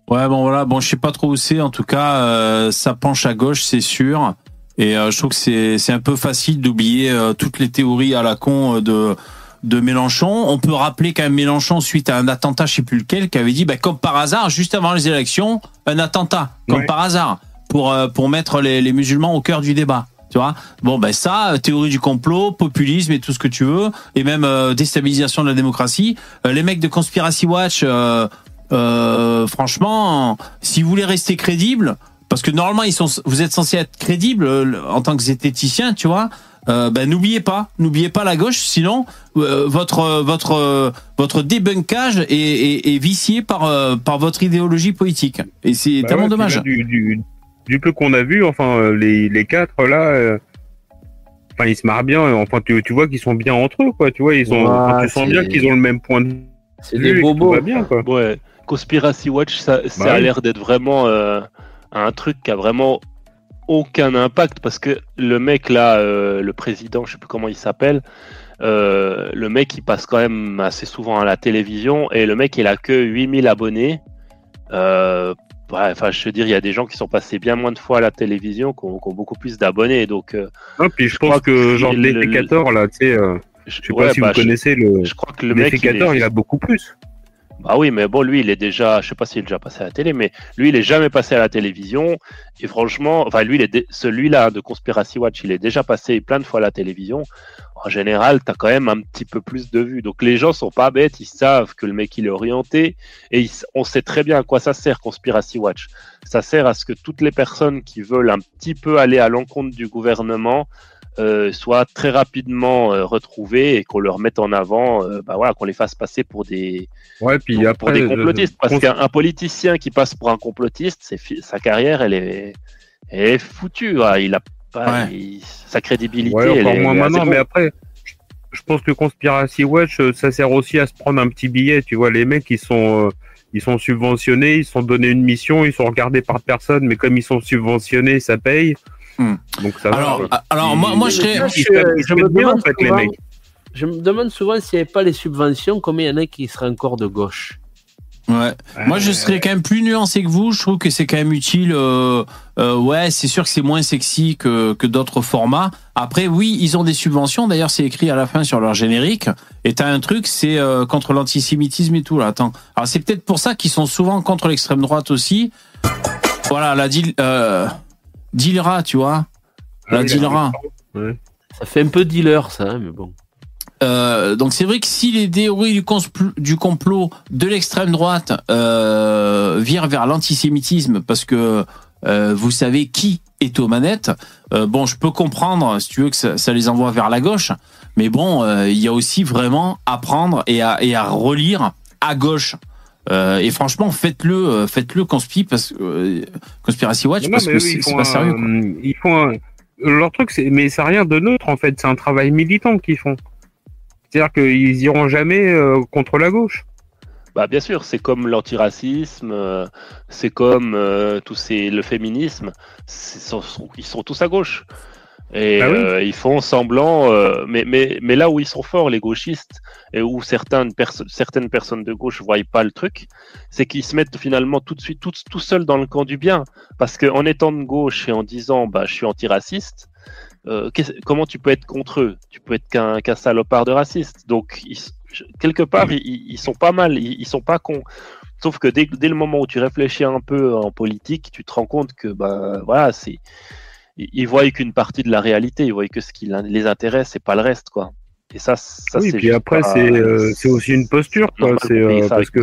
Ouais, bon voilà, bon je sais pas trop où c'est. En tout cas, euh, ça penche à gauche, c'est sûr. Et euh, je trouve que c'est c'est un peu facile d'oublier euh, toutes les théories à la con de de Mélenchon. On peut rappeler quand même Mélenchon suite à un attentat, je sais plus lequel, qui avait dit, bah, comme par hasard, juste avant les élections, un attentat, comme Ouais. par hasard, pour euh, pour mettre les, les musulmans au cœur du débat. Tu vois Bon, ben ça, euh, théorie du complot, populisme et tout ce que tu veux, et même euh, déstabilisation de la démocratie. Euh, les mecs de Conspiracy Watch, euh, euh, franchement, si vous voulez rester crédible, parce que normalement ils sont, vous êtes censé être crédible euh, en tant que zététicien, tu vois. Euh, ben n'oubliez pas, n'oubliez pas la gauche, sinon euh, votre votre euh, votre débunkage est, est, est vicié par euh, par votre idéologie politique et c'est Bah tellement ouais, dommage. là, du, du, du peu qu'on a vu, enfin, les, les quatre là, euh, enfin, ils se marrent bien. Enfin, tu, tu vois qu'ils sont bien entre eux, quoi. Tu vois, ils sont, enfin, tu sens bien qu'ils ont le même point de vue. C'est des bobos. bien, quoi. Ouais, Conspiracy Watch, ça, ça Bah a l'air d'être vraiment euh, un truc qui a vraiment aucun impact parce que le mec là, euh, le président, je sais plus comment il s'appelle, euh, le mec il passe quand même assez souvent à la télévision et le mec il a que 8000 abonnés. Euh, Enfin, je veux dire, il y a des gens qui sont passés bien moins de fois à la télévision, qui ont, qui ont beaucoup plus d'abonnés. Donc, Non, puis je, pense que, genre, le- là, tu sais, je, sais ouais, pas si bah, vous je- connaissez le. je crois que le mec, il est a beaucoup plus. Ah oui, mais bon, lui, il est déjà, je sais pas s'il est déjà passé à la télé, mais lui, il est jamais passé à la télévision. Et franchement, enfin, lui, celui-là de Conspiracy Watch, il est déjà passé plein de fois à la télévision. En général, tu as quand même un petit peu plus de vues. Donc les gens sont pas bêtes, ils savent que le mec, il est orienté. Et on sait très bien à quoi ça sert, Conspiracy Watch. Ça sert à ce que toutes les personnes qui veulent un petit peu aller à l'encontre du gouvernement euh, soient très rapidement euh, retrouvées et qu'on leur mette en avant, euh, bah voilà, qu'on les fasse passer pour des, Ouais, puis pour, après. pour des euh, complotistes. Parce qu'un un politicien qui passe pour un complotiste, sa carrière, elle est, elle est foutue. hein. Il a pas, Ouais. il- sa crédibilité. Ouais, elle est- moins maintenant, mais après, je- pense que Conspiracy Watch, euh, ça sert aussi à se prendre un petit billet. Tu vois, les mecs, ils sont, euh, ils sont subventionnés, ils sont donnés une mission, ils sont regardés par personne, mais comme ils sont subventionnés, ça paye. Hmm. Donc ça va. Alors, quoi. alors moi, moi, je serais. Je, me demande en fait, les souvent, mecs. je me demande souvent s'il n'y avait pas les subventions, combien il y en a qui seraient encore de gauche? Ouais. Moi, je serais quand même plus nuancé que vous. Je trouve que c'est quand même utile. euh, euh, ouais, c'est sûr que c'est moins sexy que, que d'autres formats. Après, oui, ils ont des subventions. D'ailleurs, c'est écrit à la fin sur leur générique. Et t'as un truc, c'est euh, contre l'antisémitisme et tout. Là, attends. Alors, c'est peut-être pour ça qu'ils sont souvent contre l'extrême droite aussi. Voilà, la deal, Dilra, tu vois. La Ah. Ça fait un peu dealer, ça, hein, mais bon. Euh, donc c'est vrai que si les théories du, complot de l'extrême droite euh, virent vers l'antisémitisme parce que euh, vous savez qui est aux manettes, euh, bon je peux comprendre si tu veux que ça, ça les envoie vers la gauche, mais bon euh, il y a aussi vraiment à prendre et à, et à relire à gauche. Euh, et franchement faites-le euh, faites-le conspi parce que euh, Conspiracy Watch Non, parce que c'est pas un- sérieux. quoi. Ils font un- leur truc, c'est mais c'est rien de neutre en fait. C'est un travail militant qu'ils font. C'est-à-dire qu'ils iront jamais euh, contre la gauche. Bah, bien sûr, c'est comme l'antiracisme, euh, c'est comme euh, tous ces, le féminisme, c'est- sont- sont- ils sont tous à gauche. Et Bah oui. euh, ils font semblant, euh, mais, mais, mais là où ils sont forts, les gauchistes, et où certaines, perso- certaines personnes de gauche ne voient pas le truc, c'est qu'ils se mettent finalement tout de suite tout, tout seuls dans le camp du bien. Parce qu'en étant de gauche et en disant bah, je suis antiraciste, euh, comment tu peux être contre eux? Tu peux être qu'un qu'un salopard de raciste. Donc, ils, quelque part, ils, ils sont pas mal, ils, ils sont pas cons. Sauf que dès, dès le moment où tu réfléchis un peu en politique, tu te rends compte que bah, voilà, c'est ils, voient qu'une partie de la réalité, ils voient que ce qui les intéresse et pas le reste, quoi. Et ça, ça oui, c'est puis après pas- c'est euh, c'est aussi une posture quoi. C'est euh, parce que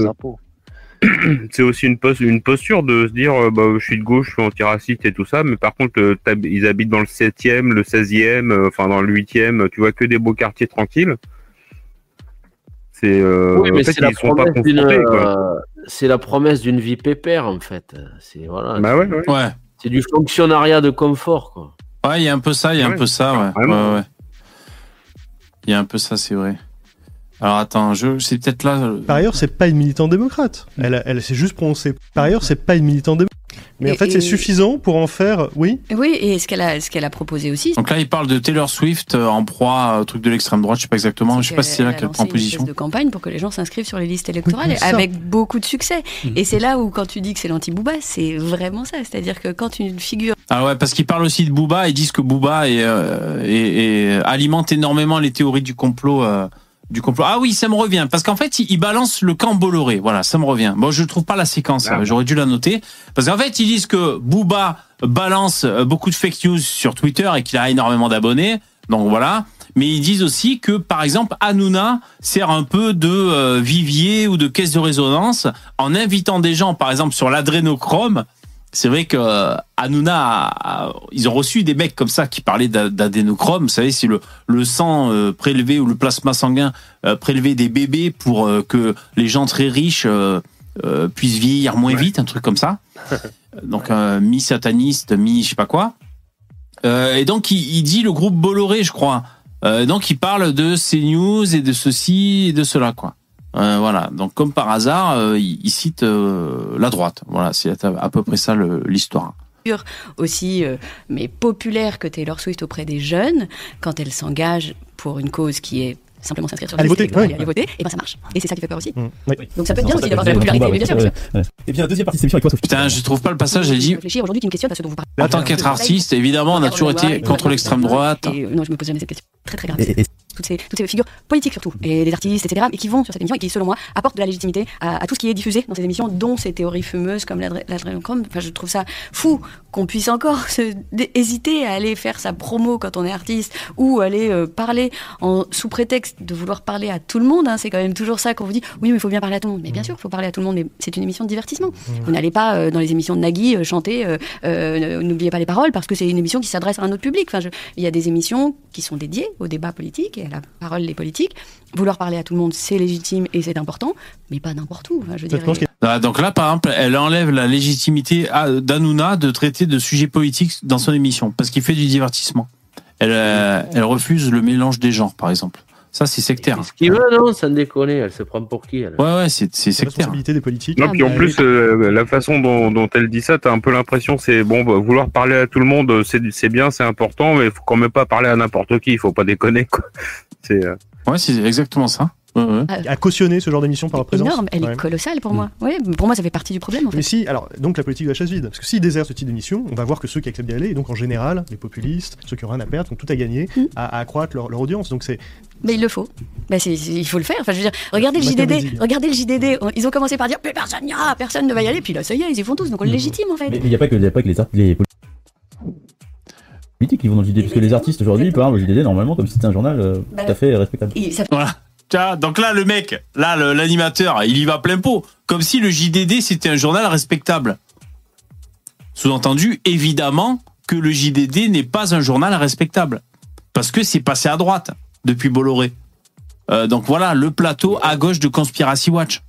c'est aussi une, pos- une posture de se dire euh, bah, je suis de gauche, je suis antiraciste et tout ça, mais par contre euh, ils habitent dans le 7e, le 16e, euh, enfin dans le 8e, tu vois que des beaux quartiers tranquilles. C'est euh, oui, mais en fait c'est la promesse d'une, confrontés quoi. euh, c'est la promesse d'une vie pépère, en fait. C'est voilà. Bah ouais, ouais. Ouais. C'est du fonctionnariat de confort, quoi. Ouais, il y a un peu ça, il y a un peu ça, ouais. vraiment. Ouais, ouais. Il y a un peu ça, c'est vrai. Alors attends, je, c'est peut-être là. euh, Par ailleurs, c'est pas une militante démocrate. Elle, elle s'est juste prononcée. Par ailleurs, c'est pas une militante démocrate. Mais en Et- fait, c'est suffisant pour en faire. Oui. Oui, et ce qu'elle a, ce qu'elle a proposé aussi, Donc là, il parle de Taylor Swift euh, en proie au truc de l'extrême droite. Je sais pas exactement. Je sais pas si c'est là qu'elle prend position. de campagne pour que les gens s'inscrivent sur les listes électorales Oui, avec beaucoup de succès. Mhm. Et c'est là où, quand tu dis que c'est l'anti-Booba, c'est vraiment ça. C'est-à-dire que quand une figure Ah ouais, parce qu'il parle aussi de Booba. Ils disent que Booba est, euh, est- est- alimente énormément les théories du complot. euh, du complot. Ah oui, ça me revient. Parce qu'en fait, il, il balance le camp Bolloré. Voilà, ça me revient. Bon, je trouve pas la séquence. Ah. euh, J'aurais dû la noter. Parce qu'en fait, ils disent que Booba balance euh, beaucoup de fake news sur Twitter et qu'il a énormément d'abonnés. Donc voilà. Mais ils disent aussi que, par exemple, Hanouna sert un peu de euh, vivier ou de caisse de résonance en invitant des gens, par exemple, sur l'adrénochrome. C'est vrai que euh, Hanouna, a- a- ils ont reçu des mecs comme ça qui parlaient d'a- d'adénochrome. Vous savez, c'est le, le sang euh, prélevé ou le plasma sanguin euh, prélevé des bébés pour euh, que les gens très riches puissent vieillir moins vite, un truc comme ça. Donc, mi-sataniste, mi-je sais pas quoi. Et donc il, il dit le groupe Bolloré, je crois. Donc il parle de CNews et de ceci et de cela, quoi. Euh, voilà. Donc comme par hasard, euh, il, il cite euh, la droite. Voilà, c'est à, à peu près ça l'histoire. aussi, euh, mais populaire que Taylor Swift auprès des jeunes, quand elle s'engage pour une cause qui est simplement s'inscrire sur Aller le voter, ouais. aller voter, et ben ça marche. Et c'est ça qui fait peur aussi. Mm, oui. Donc ça peut être bien aussi d'avoir de la popularité, mais bien sûr. bien ouais. Et puis la deuxième partie de avec toi, Sophie. Putain, je trouve pas le passage. J'ai dit. Réfléchir aujourd'hui qui me questionne, parce que dont vous parlez. En tant qu'être artiste, évidemment, on a toujours été contre l'extrême droite. Et, non, je me pose jamais cette question. Très très grave. Et- et- Toutes ces, toutes ces figures politiques surtout, et des artistes, etc., et qui vont sur cette émission et qui, selon moi, apportent de la légitimité à, à tout ce qui est diffusé dans ces émissions, dont ces théories fumeuses comme l'adrénochrome. Enfin, je trouve ça fou qu'on puisse encore se, hésiter à aller faire sa promo quand on est artiste ou aller euh, parler en, sous prétexte de vouloir parler à tout le monde. hein. c'est quand même toujours ça qu'on vous dit. Oui, mais il faut bien parler à tout le monde. Mais bien sûr, il faut parler à tout le monde. Mais c'est une émission de divertissement. Vous n'allez pas euh, dans les émissions de Nagui euh, chanter N'oubliez pas les paroles parce que c'est une émission qui s'adresse à un autre public. Enfin, je- il y a des émissions qui sont dédiées au débat politique et à la parole des politiques. Vouloir parler à tout le monde, c'est légitime et c'est important, mais pas n'importe où. Enfin, je dirais. Ah, Donc là, par exemple, elle enlève la légitimité à- d'Anouna de traiter de sujets politiques dans son émission parce qu'il fait du divertissement. Elle, euh, elle refuse le mélange des genres, par exemple. Ça, c'est sectaire. Ce qu'il veut, non, sans déconner, elle se prend pour qui elle? Ouais, ouais, c'est c'est la sectaire. responsabilité des politiques. Non, puis en Euh, plus, euh, la façon dont, dont elle dit ça, t'as un peu l'impression, c'est bon, bah, vouloir parler à tout le monde, euh, c'est c'est bien, c'est important, mais faut quand même pas parler à n'importe qui, il faut pas déconner, quoi. C'est euh, Ouais, c'est exactement ça. À cautionner ce genre d'émission par leur présence. énorme, elle Ouais. est colossale pour moi. Ouais, pour moi, ça fait partie du problème. En fait. Mais si, alors, donc la politique de la chaise vide. Parce que s'ils désertent ce type d'émission, on va voir que ceux qui acceptent d'y aller, et donc en général, les populistes, ceux qui ont rien à perdre, ont tout à gagner Mm. à, à accroître leur, leur audience. Donc c'est. Mais il le faut. Bah, c'est- c'est- il faut le faire. Enfin, je veux dire, regardez le. JDD. Regardez le JDD. Ils ont commencé par dire, mais personne n'ira, personne ne va y aller. Puis là, ça y est, ils y vont tous. Donc on le Mhm. légitime en fait. Mais il n'y a pas que, il y a pas que les, les politiques qui vont dans le JDD, parce que les artistes aujourd'hui ils parlent au JDD normalement comme si c'était un journal euh, Bah, tout à fait respectable. Et ça Voilà. Donc là, le mec, là, l'animateur, il y va plein pot. Comme si le JDD, c'était un journal respectable. Sous-entendu, évidemment, que le JDD n'est pas un journal respectable. Parce que c'est passé à droite depuis Bolloré. Euh, donc voilà, le plateau à gauche de Conspiracy Watch.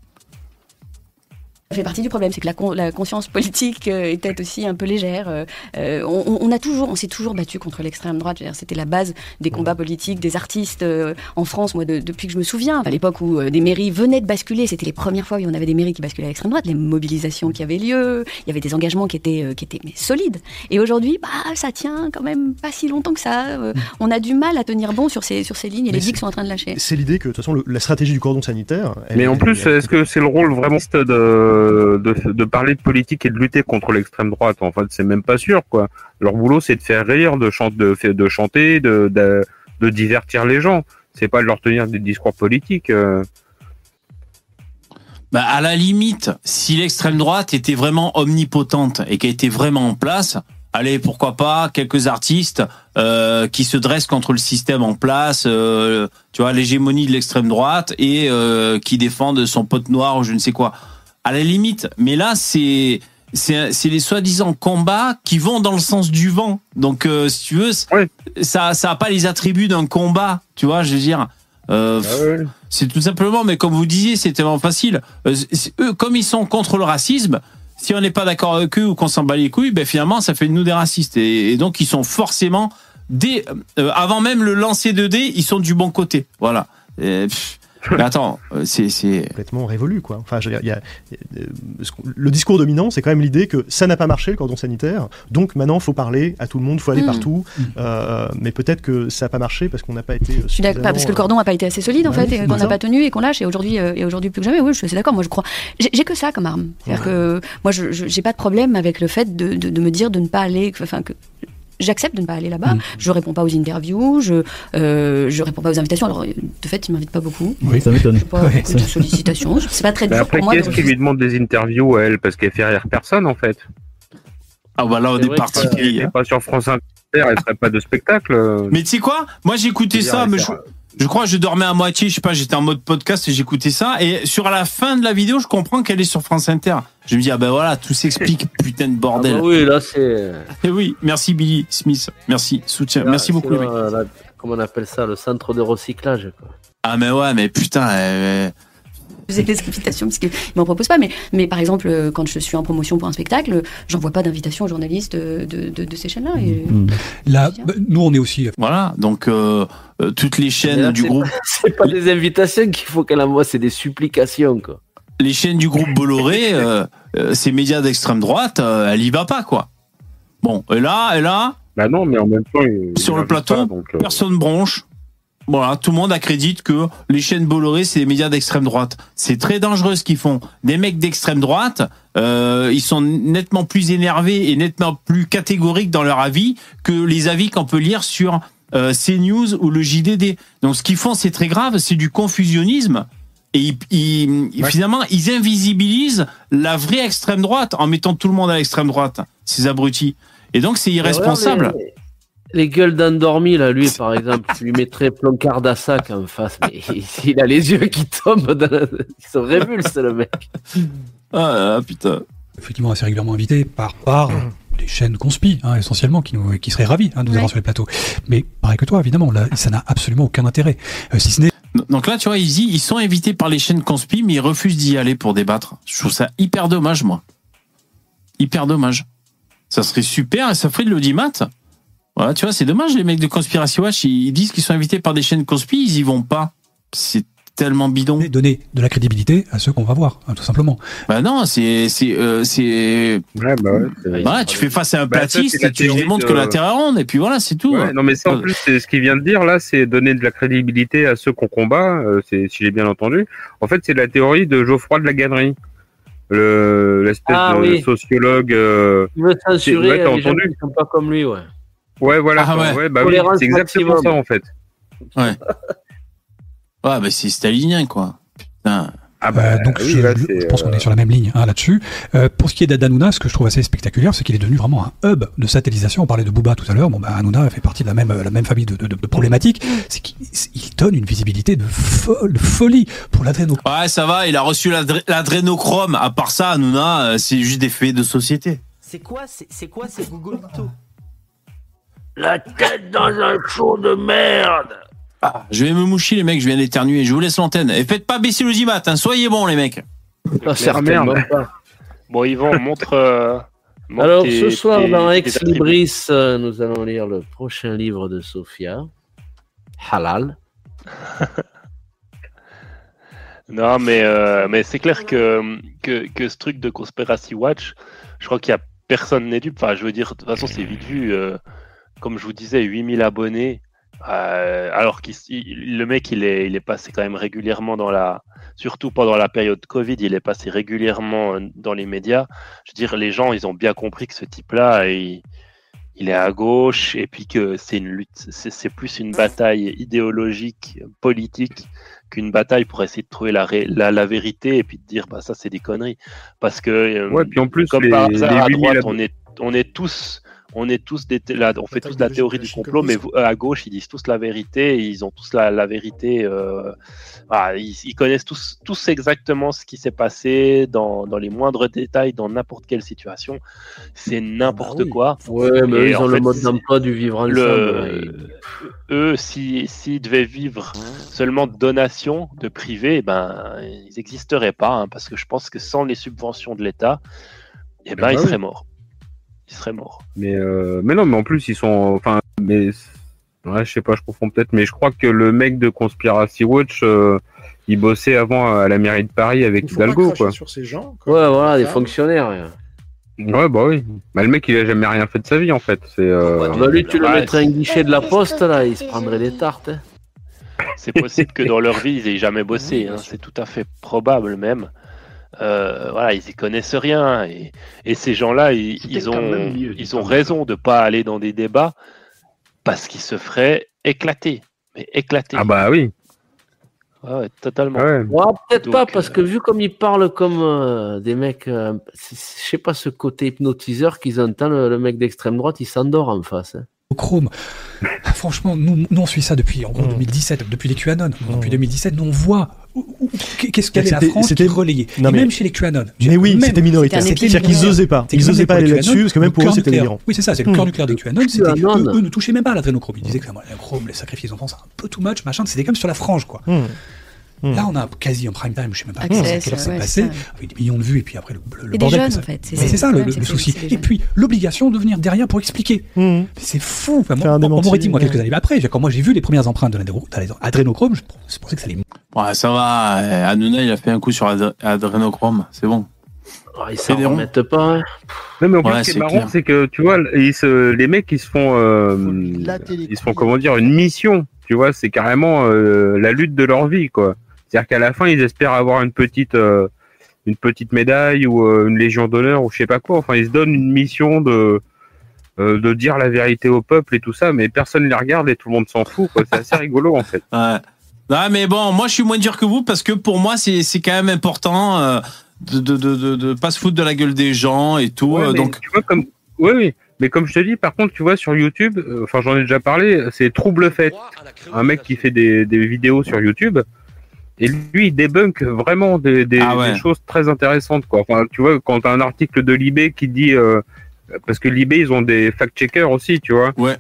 Fait partie du problème, c'est que la, con- la conscience politique euh, est peut-être aussi un peu légère. Euh, euh, on, on a toujours, on s'est toujours battu contre l'extrême droite. C'était la base des combats politiques, des artistes euh, en France. Moi, de- depuis que je me souviens, à l'époque où euh, des mairies venaient de basculer, c'était les premières fois où on avait des mairies qui basculaient à l'extrême droite, les mobilisations qui avaient lieu, il y avait des engagements qui étaient, euh, qui étaient mais solides. Et aujourd'hui, bah, ça tient quand même pas si longtemps que ça. Euh, on a du mal à tenir bon sur ces, sur ces lignes et Mais les digues sont en train de lâcher. C'est l'idée que, de toute façon, le- la stratégie du cordon sanitaire. elle- Mais en plus, est-ce que c'est le rôle vraiment de, de, de parler de politique et de lutter contre l'extrême droite En fait, c'est même pas sûr, quoi. Leur boulot, c'est de faire rire, de, chan- de, chanter, de, divertir les gens. C'est pas de leur tenir des discours politiques. euh. Bah, à la limite, si l'extrême droite était vraiment omnipotente et qu'elle était vraiment en place, allez, pourquoi pas quelques artistes euh, qui se dressent contre le système en place, euh, tu vois, l'hégémonie de l'extrême droite et euh, qui défendent son pote noir ou je ne sais quoi. À la limite, mais là, c'est c'est les soi-disant combats qui vont dans le sens du vent. Donc, euh, si tu veux, ça ça a pas les attributs d'un combat, tu vois, je veux dire. Euh, c'est tout simplement, mais comme vous disiez, c'est tellement facile. Euh, eux, comme ils sont contre le racisme, si on n'est pas d'accord avec eux ou qu'on s'en bat les couilles, ben finalement, ça fait de nous des racistes. Et, et donc, ils sont forcément, dès, euh, avant même le lancer de dés, ils sont du bon côté. Voilà. Et, pff, mais attends, euh, c'est, c'est, complètement révolu quoi. Enfin, je veux dire, il y a- euh, le discours dominant, c'est quand même l'idée que ça n'a pas marché le cordon sanitaire, donc maintenant faut parler à tout le monde, faut aller Mm. partout. Euh, mais peut-être que ça n'a pas marché parce qu'on n'a pas été. Je suis d'accord, pas parce que le cordon n'a pas été assez solide en Ouais, fait, et qu'on n'a pas tenu et qu'on lâche, et aujourd'hui, et aujourd'hui plus que jamais. Oui, je suis d'accord. Moi, je crois. J'ai que ça comme arme. C'est-à-dire que moi, je je- j'ai pas de problème avec le fait de, de, de me dire de ne pas aller, enfin que. J'accepte de ne pas aller là-bas. Mm. Je réponds pas aux interviews. Je euh, je réponds pas aux invitations. Alors de fait, ils m'invitent pas beaucoup. Oui, ça m'étonne. Pas Ouais, beaucoup de sollicitations. C'est pas très Mais dur après, pour moi. qui de est-ce qui lui demande des interviews à elle? Parce qu'elle fait rire personne, en fait. ah bah là, on est parti. que- Elle n'est pas sur France Inter, elle serait pas de spectacle. Mais tu sais quoi? Moi, j'écoutais ça, mais je, je crois que je dormais à moitié. Je sais pas, j'étais en mode podcast et j'écoutais ça. Et sur la fin de la vidéo, je comprends qu'elle est sur France Inter. Je me dis, ah ben voilà, tout s'explique, putain de Ah bordel. bah oui, là c'est. Et oui, merci Billy Smith. Merci, soutien. là, Merci beaucoup, mecs. la- Comment on appelle ça Le centre de recyclage. Quoi. Ah mais ouais, mais putain, euh, refuser les invitations parce qu'ils m'en proposent pas. Mais, mais par exemple, euh, quand je suis en promotion pour un spectacle, j'envoie pas d'invitation aux journalistes de, de, de- de ces chaînes-là. Et- Là, bah, nous, on est aussi. Voilà, donc euh, euh, toutes les chaînes là, du groupe, C'est pas des invitations qu'il faut qu'elle envoie, c'est des supplications, quoi. les chaînes du groupe Bolloré, euh, euh, ces médias d'extrême droite, euh, elle y va pas quoi. Bon, et là, et là, Bah non, mais en même temps, il- sur il le plateau, pas, donc, euh, personne bronche. Voilà, tout le monde accrédite que les chaînes Bolloré, c'est des médias d'extrême droite. C'est très dangereux ce qu'ils font. Des mecs d'extrême droite, euh, ils sont nettement plus énervés et nettement plus catégoriques dans leur avis que les avis qu'on peut lire sur euh, CNews ou le JDD. Donc ce qu'ils font, c'est très grave, c'est du confusionnisme. Et ils, ils- finalement, ils invisibilisent la vraie extrême droite en mettant tout le monde à l'extrême droite, ces abrutis. Et donc c'est irresponsable. Les gueules d'endormi, là, lui, par exemple, je lui mettrais Plancard d'Assac en face, mais il, il a les yeux qui tombent, dans la- il se révulse, le mec. Ah, ah, putain. effectivement assez régulièrement invité par, par les chaînes conspi, hein, essentiellement, qui, nous, qui seraient ravis hein, de nous avoir sur les plateaux. Mais pareil que toi, évidemment, là, ça n'a absolument aucun intérêt. Euh, si ce n'est Donc là, tu vois, ils, y- ils sont invités par les chaînes conspi, mais ils refusent d'y aller pour débattre. Je trouve ça hyper dommage, moi. Hyper dommage. Ça serait super et ça ferait de l'audimat. Voilà, tu vois, c'est dommage, les mecs de Conspiracy Watch, ils disent qu'ils sont invités par des chaînes conspi, ils y vont pas. C'est tellement bidon. donner de la crédibilité à ceux qu'on va voir, hein, tout simplement. Bah non, c'est c'est euh, c'est. Ouais, bah ouais. c'est- Voilà, tu fais face à un Bah, platiste et tu lui de- que la Terre est ronde et puis voilà, c'est tout. Ouais, non, mais ça, en Euh, plus, c'est ce qu'il vient de dire là, c'est donner de la crédibilité à ceux qu'on combat. euh, c'est si j'ai bien entendu. En fait, c'est la théorie de Geoffroy de la Gannerie, le l'espèce Ah, de oui. sociologue. euh, Il veut censurer les gens entendu qui sont pas comme lui, ouais. Ouais, voilà. Ah, ouais. bah oui, c'est exactement maximum. ça en fait. Ouais. Ouais, bah c'est stalinien, quoi. Putain. Ah Euh, donc oui, je, là, je c'est, pense qu'on euh, est sur la même ligne hein, là-dessus. Euh, pour ce qui est d'Adanouna, ce que je trouve assez spectaculaire, c'est qu'il est devenu vraiment un hub de satellisation. On parlait de Booba tout à l'heure. Bon, bah, Hanouna fait partie de la même, la même famille de, de- de problématiques. C'est qu'il il donne une visibilité de, folle, folie pour l'adréno. Ouais, ça va, il a reçu l'adré- l'adrénochrome. À part ça, Hanouna, c'est juste des faits de société. C'est quoi, c'est c'est quoi ces Google-to La tête dans un chaud de merde Ah, je vais me moucher, les mecs, je viens d'éternuer. Je vous laisse l'antenne. Et faites pas baisser le zimat, hein. soyez bons, les mecs. Ah, certainement merde. pas. Bon, Yvan, montre. euh, montre Alors, tes- ce soir, tes- dans Ex. Libris, euh, nous allons lire le prochain livre de Sophia, Halal. Non, mais, euh, mais c'est clair que, que, que ce truc de Conspiracy Watch, je crois qu'il y a personne n'est dupe. Enfin, je veux dire, de toute façon, c'est vite vu. Comme je vous disais, 8000 abonnés. euh, alors que le mec, il est, il est passé quand même régulièrement dans la. Surtout pendant la période Covid, il est passé régulièrement euh, dans les médias. Je veux dire, les gens, ils ont bien compris que ce type-là, il, il est à gauche et puis que c'est une lutte, c'est plus une bataille idéologique, politique qu'une bataille pour essayer de trouver la, la, la vérité et puis de dire bah ça c'est des conneries parce que euh, Ouais, puis en plus, comme les- par hasard à 8000 droite on est on est tous on est tous des, là, on fait tous la théorie du complot mais vous- à gauche ils disent tous la vérité et ils ont tous la, la vérité euh, voilà, ils, ils connaissent tous tous exactement ce qui s'est passé dans, dans les moindres détails dans n'importe quelle situation c'est n'importe quoi Ouais, mais Et ils ont le mode d'emploi du vivre ensemble. le- eux, s'ils s'ils devaient vivre seulement de donations de privés, eh ben, ils n'existeraient pas, hein, parce que je pense que sans les subventions de l'État, eh ben, bah ils oui. seraient morts. Ils seraient morts. Mais euh, mais non, mais en plus ils sont, enfin, mais ouais, je sais pas, je confonds peut-être, mais je crois que le mec de Conspiracy Watch, euh, il bossait avant à la mairie de Paris avec Il faut pas Hidalgo, quoi. sur ces gens. Ouais, voilà, des Ça. fonctionnaires. ouais. Ouais, bah oui. Bah, le mec, il a jamais rien fait de sa vie, en fait. C'est. Euh... Bah, lui, tu le Ouais, mettrais à un guichet de la poste, là, il se prendrait des tartes. hein. C'est possible que dans leur vie, ils aient jamais bossé. hein, C'est tout à fait probable même. Euh, voilà, ils y connaissent rien. Et, et ces gens-là, ils, ont, ils ont raison de pas aller dans des débats parce qu'ils se feraient éclater. Mais éclater. Ah bah oui. Ouais, totalement. Ouais. Ouais, peut-être Donc, pas, parce que vu comme ils parlent comme euh, des mecs, euh, je sais pas, ce côté hypnotiseur qu'ils entendent, le, le mec d'extrême droite, il s'endort en face. hein. Au Chrome. Franchement, nous, nous on suit ça depuis en gros 2017, depuis les QAnon. Depuis 2017, nous on voit qu'est-ce qu'avait la C'était- France qui c'était- relayait. Non, Et mais- même chez les QAnon. Mais oui, Même- c'était minoritaire. C'est-à-dire qu'ils minoritaire. osaient pas. Ils que osaient même pas aller là-dessus, parce que même pour eux, c'était délirant. Oui, c'est ça, c'est le cœur nucléaire des QAnon. C'était que QAnon. eux, ne touchaient même pas à l'adrénochrome. Ils disaient que le chrome, les sacrifices des enfants, c'est un peu too much, machin. C'était comme sur la frange, quoi. Hmm. Hmm. Là, on a quasi en prime time, je sais même pas heure c'est ouais, passé, ça. avec des millions de vues, et puis après le, le bordel. jeunes, ça- en fait, c'est Mais ça. c'est ça Le souci. Et puis l'obligation de venir derrière pour expliquer. Mmh. Mais C'est fou. Enfin, moi, on m'aurait dit, moi, quelques années après, j'ai- quand moi j'ai vu les premières empreintes de d'adrénochrome, je pensais que ça allait. Ouais, ça va. euh, Hanouna, il a fait un coup sur Adrenochrome. C'est bon. Oh, ils s'en remettent pas. hein. Non, mais en plus, Ouais, ce qui c'est est marrant, clair. c'est que, tu vois, ils se, les mecs, ils se font, euh, ils se font, comment dire, une mission. Tu vois, c'est carrément euh, la lutte de leur vie, quoi. C'est-à-dire qu'à la fin, ils espèrent avoir une petite, euh, une petite médaille ou euh, une légion d'honneur ou je sais pas quoi. Enfin, ils se donnent une mission de, euh, de dire la vérité au peuple et tout ça, mais personne les regarde et tout le monde s'en fout. C'est assez rigolo, en fait. Ouais. Non, mais bon, moi, je suis moins dur que vous parce que pour moi, c'est c'est quand même important euh, de, de, de, de, de pas se foutre de la gueule des gens et tout. Ouais, euh, donc, tu vois comme oui oui mais comme je te dis par contre tu vois sur YouTube euh, enfin j'en ai déjà parlé c'est Trouble Fait un mec qui fait des, des vidéos sur YouTube et lui il débunk vraiment des, des, Ah ouais. des choses très intéressantes quoi enfin tu vois quand t'as un article de Libé qui dit euh, parce que Libé ils ont des fact checkers aussi tu vois ouais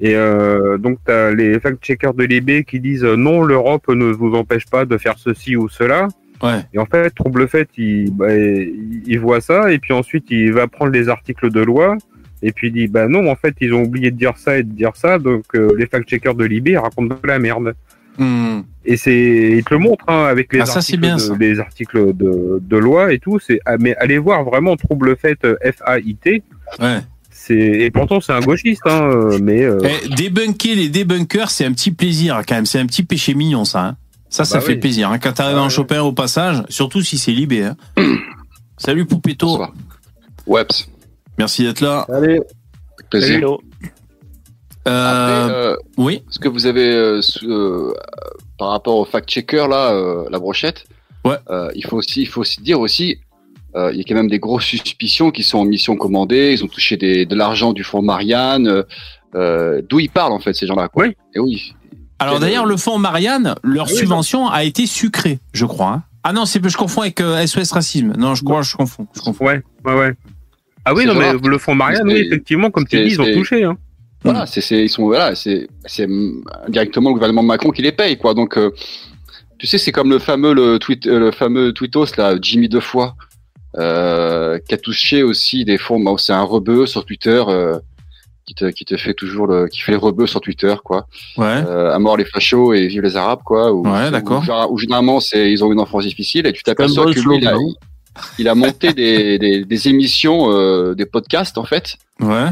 et euh, donc t'as les fact checkers de Libé qui disent euh, non l'Europe ne vous empêche pas de faire ceci ou cela ouais. et en fait, Trouble Fait, il, bah, il voit ça, et puis ensuite, il va prendre les articles de loi, et puis il dit, bah non, en fait, ils ont oublié de dire ça et de dire ça, donc euh, les fact-checkers de Libé ils racontent de la merde. Hmm. Et c'est, il te le montre hein, avec les Ah, ça, articles, bien, de, ça. les articles de, de loi et tout. C'est, ah, mais allez voir vraiment Trouble Fait, euh, F-A-I-T. Ouais. C'est, et pourtant, c'est un gauchiste, hein, euh, mais euh, Eh, débunker les débunkers, c'est un petit plaisir quand même. C'est un petit péché mignon, ça. hein. Ça, ça Bah fait oui. plaisir. hein. Quand t'arrives à en choper un au passage, surtout si c'est libé. Hein. Salut Poupetto. Weps. Merci d'être là. Allez. Plaisir. Hello. Euh, Après, euh, oui. Est-ce que vous avez, euh, euh, par rapport au fact-checker, là, euh, la brochette, ouais. euh, il, faut aussi, il faut aussi dire aussi, euh, il y a quand même des grosses suspicions qui sont en mission commandée, ils ont touché des, de l'argent du fonds Marianne, euh, d'où ils parlent en fait, ces gens-là. quoi. Et oui. Alors d'ailleurs, le fonds Marianne, leur oui, subvention a été sucrée, je crois. hein. Ah non, c'est je confonds avec euh, SOS Racisme. Non, je crois, je confonds. Je confonds. ouais, ouais, ouais. Ah oui, non, mais le fonds Marianne, oui, effectivement, comme tu dis, ils ont touché. Hein. Voilà, c'est, c'est, ils sont, voilà, c'est, c'est directement le gouvernement Macron qui les paye, quoi. Donc, euh, tu sais, c'est comme le fameux, le tweet, euh, le fameux tweetos, là, Jimmy Defoy, euh, qui a touché aussi des fonds, bon, c'est un rebeu sur Twitter, euh, qui te, qui te fait toujours le, qui fait les rebeux sur Twitter, quoi. Ouais. Euh, à mort les fachos et vive les arabes, quoi. Ou, Ouais, d'accord. Ou, ou généralement, c'est, ils ont une enfance difficile et tu t'aperçois que lui, il a, il a monté des, des, des émissions, euh, des podcasts, en fait. Ouais.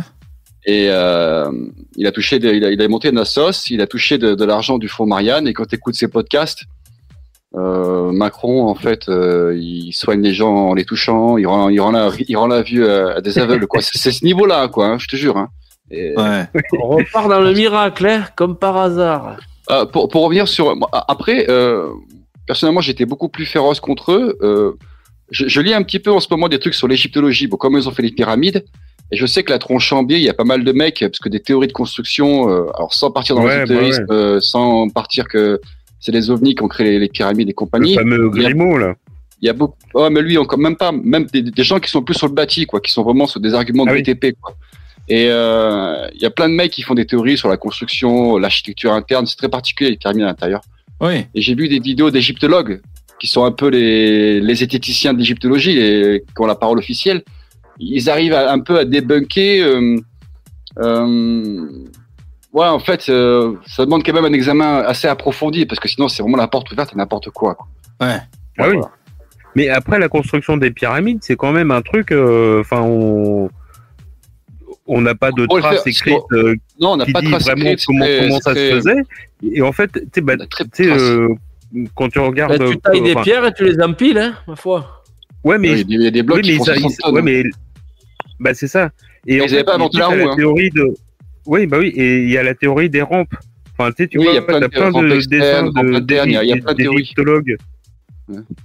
Et euh, il a touché, des- il, a, il a monté sauce, il a touché de, de l'argent du fonds Marianne. Et quand tu écoutes ses podcasts, euh, Macron, en fait, euh, il soigne les gens en les touchant, il rend, il rend, la, il rend la vue à, à des aveugles. quoi. C'est c'est ce niveau-là, quoi. hein, je te jure. Hein. Et, Ouais. On repart dans le miracle, hein, comme par hasard. euh, pour, pour revenir sur après, euh, personnellement, j'étais beaucoup plus féroce contre eux. Euh, je, je lis un petit peu en ce moment des trucs sur l'égyptologie, bon, comment ils ont fait les pyramides. Et je sais que la tronche Chambier, il y a pas mal de mecs, parce que des théories de construction, euh, alors sans partir dans Ouais, l'ésotérisme, bah euh, sans partir que c'est les ovnis qui ont créé les, les pyramides et compagnie. Le fameux Il y a- Grimaud, là. Il y a beaucoup, ouais, mais lui encore même pas, même des, des gens qui sont plus sur le bâti, quoi, qui sont vraiment sur des arguments de Ah oui. BTP, quoi. Et euh, il y a plein de mecs qui font des théories sur la construction, l'architecture interne, c'est très particulier les pyramides à l'intérieur. Oui. Et j'ai vu des vidéos d'égyptologues qui sont un peu les, les zététiciens de l'égyptologie, les- qui ont la parole officielle. Ils arrivent à- un peu à débunker. Euh, euh, ouais, en fait, euh, ça demande quand même un examen assez approfondi parce que sinon c'est vraiment la porte ouverte à n'importe quoi. quoi. Ouais. Ah oui. Mais après, la construction des pyramides, c'est quand même un truc. euh, Enfin, on on n'a pas de traces écrites euh, Non, on n'a qui pas de dit traces vraiment écrites, comment, ça se faisait. Et en fait, tu sais, bah, euh, quand tu regardes. Bah, tu tailles euh, des enfin, pierres et tu les empiles, hein, ma foi. Ouais, mais Il y a des- blocs oui, qui mais font ça- 60 ils- tonnes. ouais, mais bah c'est ça. Et Ils en avaient fait, pas inventé il la y a roue, hein. théorie de. Oui, bah oui, et il y a la théorie des rampes. Enfin, tu sais, tu Oui, vois, il y a plein de plein de dessins de internes, il y a- plein de théories.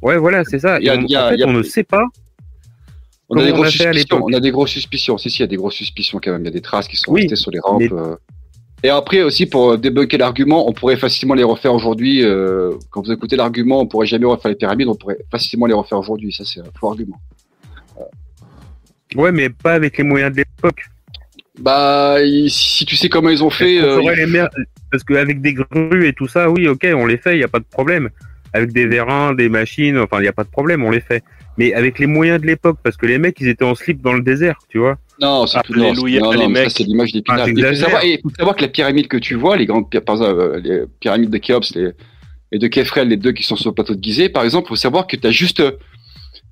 Ouais, voilà, c'est ça. Y a- Et on- a- en fait, a- on ne sait pas. On a des grosses suspicions. On a des grosses suspicions. Si, si, il y a des grosses suspicions quand même. Il y a des traces qui sont Oui, restées sur les rampes. mais- euh. Et après aussi, pour débunker l'argument, on pourrait facilement les refaire aujourd'hui. euh, Quand vous écoutez l'argument, on pourrait jamais refaire les pyramides, on pourrait facilement les refaire aujourd'hui. Ça, c'est un faux argument. Ouais, mais pas avec les moyens de l'époque. Bah, si tu sais comment ils ont fait, euh, ferait il- les mer- Parce qu'avec des grues et tout ça, oui, ok, on les fait, il n'y a pas de problème. avec des vérins, des machines, enfin, il n'y a pas de problème, on les fait. Mais avec les moyens de l'époque, parce que les mecs, ils étaient en slip dans le désert, tu vois. Non, c'est tout. Non, non, les non, mais mecs. ça, c'est l'image des Ah, pyramides. il, faut savoir, et il faut savoir que les pyramides que tu vois, les grandes par exemple, euh, les pyramides de Khéops les, et de Kefrel, les deux qui sont sur le plateau de Gizeh, par exemple, il faut savoir que tu as juste,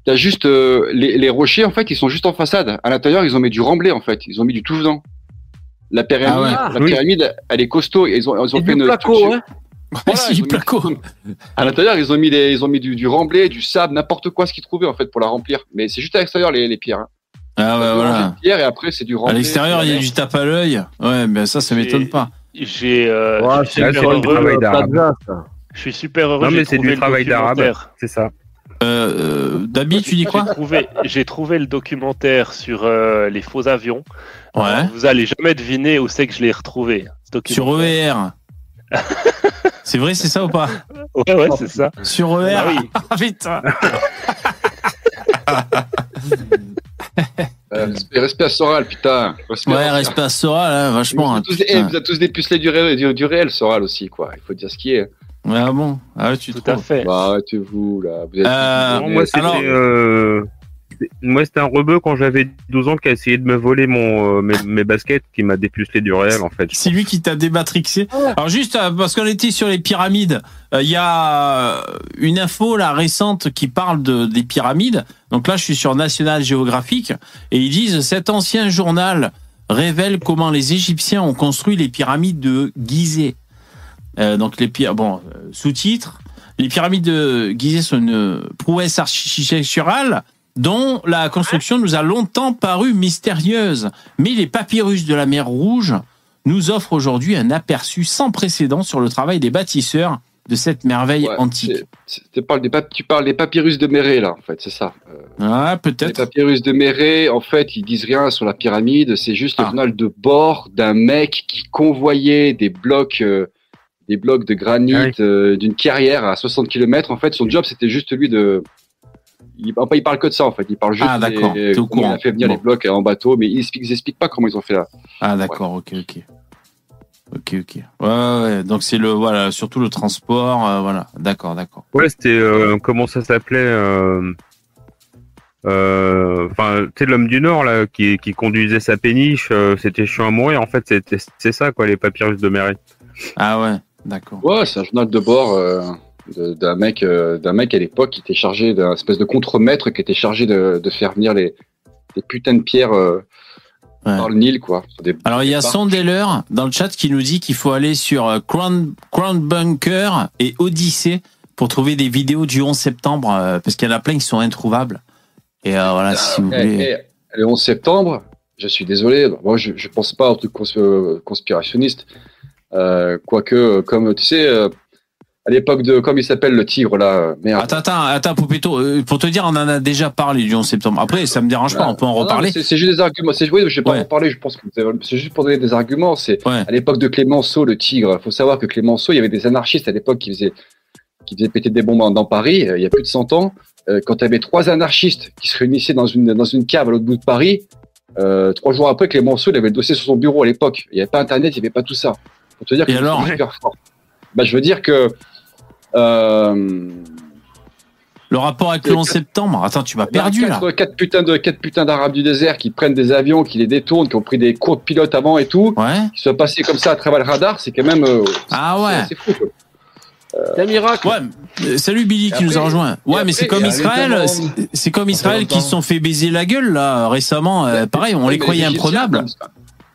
t'as juste euh, les, les rochers, en fait, ils sont juste en façade. À l'intérieur, ils ont mis du remblai, en fait. Ils ont mis du tout venant. La pyramide, Ah ouais. la Oui. pyramide, elle est costaud. Ils ont, ils ont Et fait du une placo, hein. Voilà, du ont mis- placo. À l'intérieur, ils ont mis des, ils ont mis du, du remblai, du sable, n'importe quoi ce qu'ils trouvaient en fait pour la remplir. Mais c'est juste à l'extérieur les, les pierres. hein. Ah ouais, Ils ont voilà. pierre et après c'est du À l'extérieur, il y a du tape à l'œil. Ouais, mais ça, ça m'étonne pas. J'ai. euh, Ouais, je suis super heureux. euh. Je suis super heureux. Non, mais c'est du travail d'arabe, c'est ça. Euh, euh, Dabi, tu dis quoi J'ai trouvé, j'ai trouvé le documentaire sur euh, les faux avions. Ouais. Alors, vous allez jamais deviner où c'est que je l'ai retrouvé. ce Sur. ER. c'est vrai, c'est ça ou pas Ouais, ouais, c'est ça. Sur ER Ah oui. Ah putain Euh, respect, respect à Soral, putain. Respect Ouais, respect à Sora, là, Vous vachement. hein, tous, des, eh, putain. vous êtes tous des pucelets du, ré- du, du réel, Soral aussi, quoi. Il faut dire ce qui est. Ah bon? Ah ouais, tu Tout à fait. Bah, arrêtez-vous, là. Vous êtes Euh, Non, moi, c'était, alors- euh, c'est- moi, c'était un rebeu quand j'avais 12 ans qui a essayé de me voler mon, euh, mes, mes baskets, qui m'a dépucelé du réel, en fait. C'est lui qui t'a dématrixé. Alors juste euh, parce qu'on était sur les pyramides, euh, il y a une info là récente qui parle de, des pyramides. Donc là, je suis sur National Geographic et ils disent cet ancien journal révèle comment les Égyptiens ont construit les pyramides de Gizeh. Euh, donc les pyra- bon sous-titre les pyramides de Gizeh sont une prouesse architecturale dont la construction nous a longtemps paru mystérieuse. Mais les papyrus de la mer Rouge nous offrent aujourd'hui un aperçu sans précédent sur le travail des bâtisseurs de cette merveille Ouais, antique. tu, parles des pap- tu parles des papyrus de Méré, là, en fait, c'est ça. Euh, Ah, les peut-être. papyrus de Méré, en fait, ils disent rien sur la pyramide. C'est juste le Ah. journal de bord d'un mec qui convoyait des blocs, euh, des blocs de granit Ah oui. euh, d'une carrière à 60 km. En fait, son job, c'était juste lui de. Il, enfin, il parle que de ça, en fait. Il parle juste Ah, d'accord. des- T'es au il a fait venir Bon. les blocs en bateau, mais ils expliquent, ils expliquent pas comment ils ont fait là. Ah, d'accord, ok, ok. Ok, ok. Ouais. Donc c'est le, voilà, surtout le transport, euh, voilà. D'accord, d'accord. Ouais, c'était, euh, comment ça s'appelait, euh, euh, enfin, tu sais, l'homme du Nord, là, qui, qui conduisait sa péniche, euh, c'était chiant à mourir, en fait, c'était, c'est ça, quoi, les papyrus de Méré. Ah ouais, d'accord. Ouais, c'est un journal de bord euh, d'un mec, euh, d'un mec à l'époque qui était chargé d'un espèce de contremaître qui était chargé de, de faire venir les, les putains de pierres euh, Ouais. par le Nil, quoi. Des- Alors il y a. Sondeller dans le chat qui nous dit qu'il faut aller sur euh, Crown, Crown Bunker et Odyssée pour trouver des vidéos du 11 septembre euh, parce qu'il y en a plein qui sont introuvables. Et voilà, si vous Eh, voulez. eh, le 11 septembre, je suis désolé, moi je, je pense pas au truc cons- conspirationniste, quoique, comme tu sais, à l'époque de, comme il s'appelle le tigre là, euh, merde. Attends, attends, attends, Poupetto, euh, pour te dire, on en a déjà parlé du 11 septembre. Après, ça me dérange pas, on peut en reparler. c'est- juste des arguments. C'est oui, je vais pas Ouais. en parler. Je pense que c'est juste pour donner des arguments. C'est Ouais. à l'époque de Clémenceau, le tigre. Il faut savoir que Clémenceau, il y avait des anarchistes à l'époque qui faisaient qui faisaient péter des bombes dans Paris. euh, il y a plus de 100 ans, euh, quand il y avait trois anarchistes qui se réunissaient dans une dans une cave à l'autre bout de Paris. trois jours après, Clémenceau, il avait le dossier sur son bureau à l'époque. Il n'y avait pas Internet, il n'y avait pas tout ça. Pour te dire Et que alors super fort. Bah, je veux dire que euh, Le rapport avec le 11 septembre, attends, tu m'as perdu là. quatre, putains de quatre putains d'arabes du désert qui prennent des avions, qui les détournent, qui ont pris des cours de pilote avant et tout, Ouais. qui sont passés comme ça à travers le radar, c'est quand même euh, Ah ouais. c'est fou. quoi. C'est un miracle. Ouais, euh, salut Billy qui nous a rejoint. Ouais, mais c'est comme Israël, c'est- comme Israël qui se sont fait baiser la gueule là récemment. euh, pareil, on les croyait Égyptiens, imprenables. comme ça.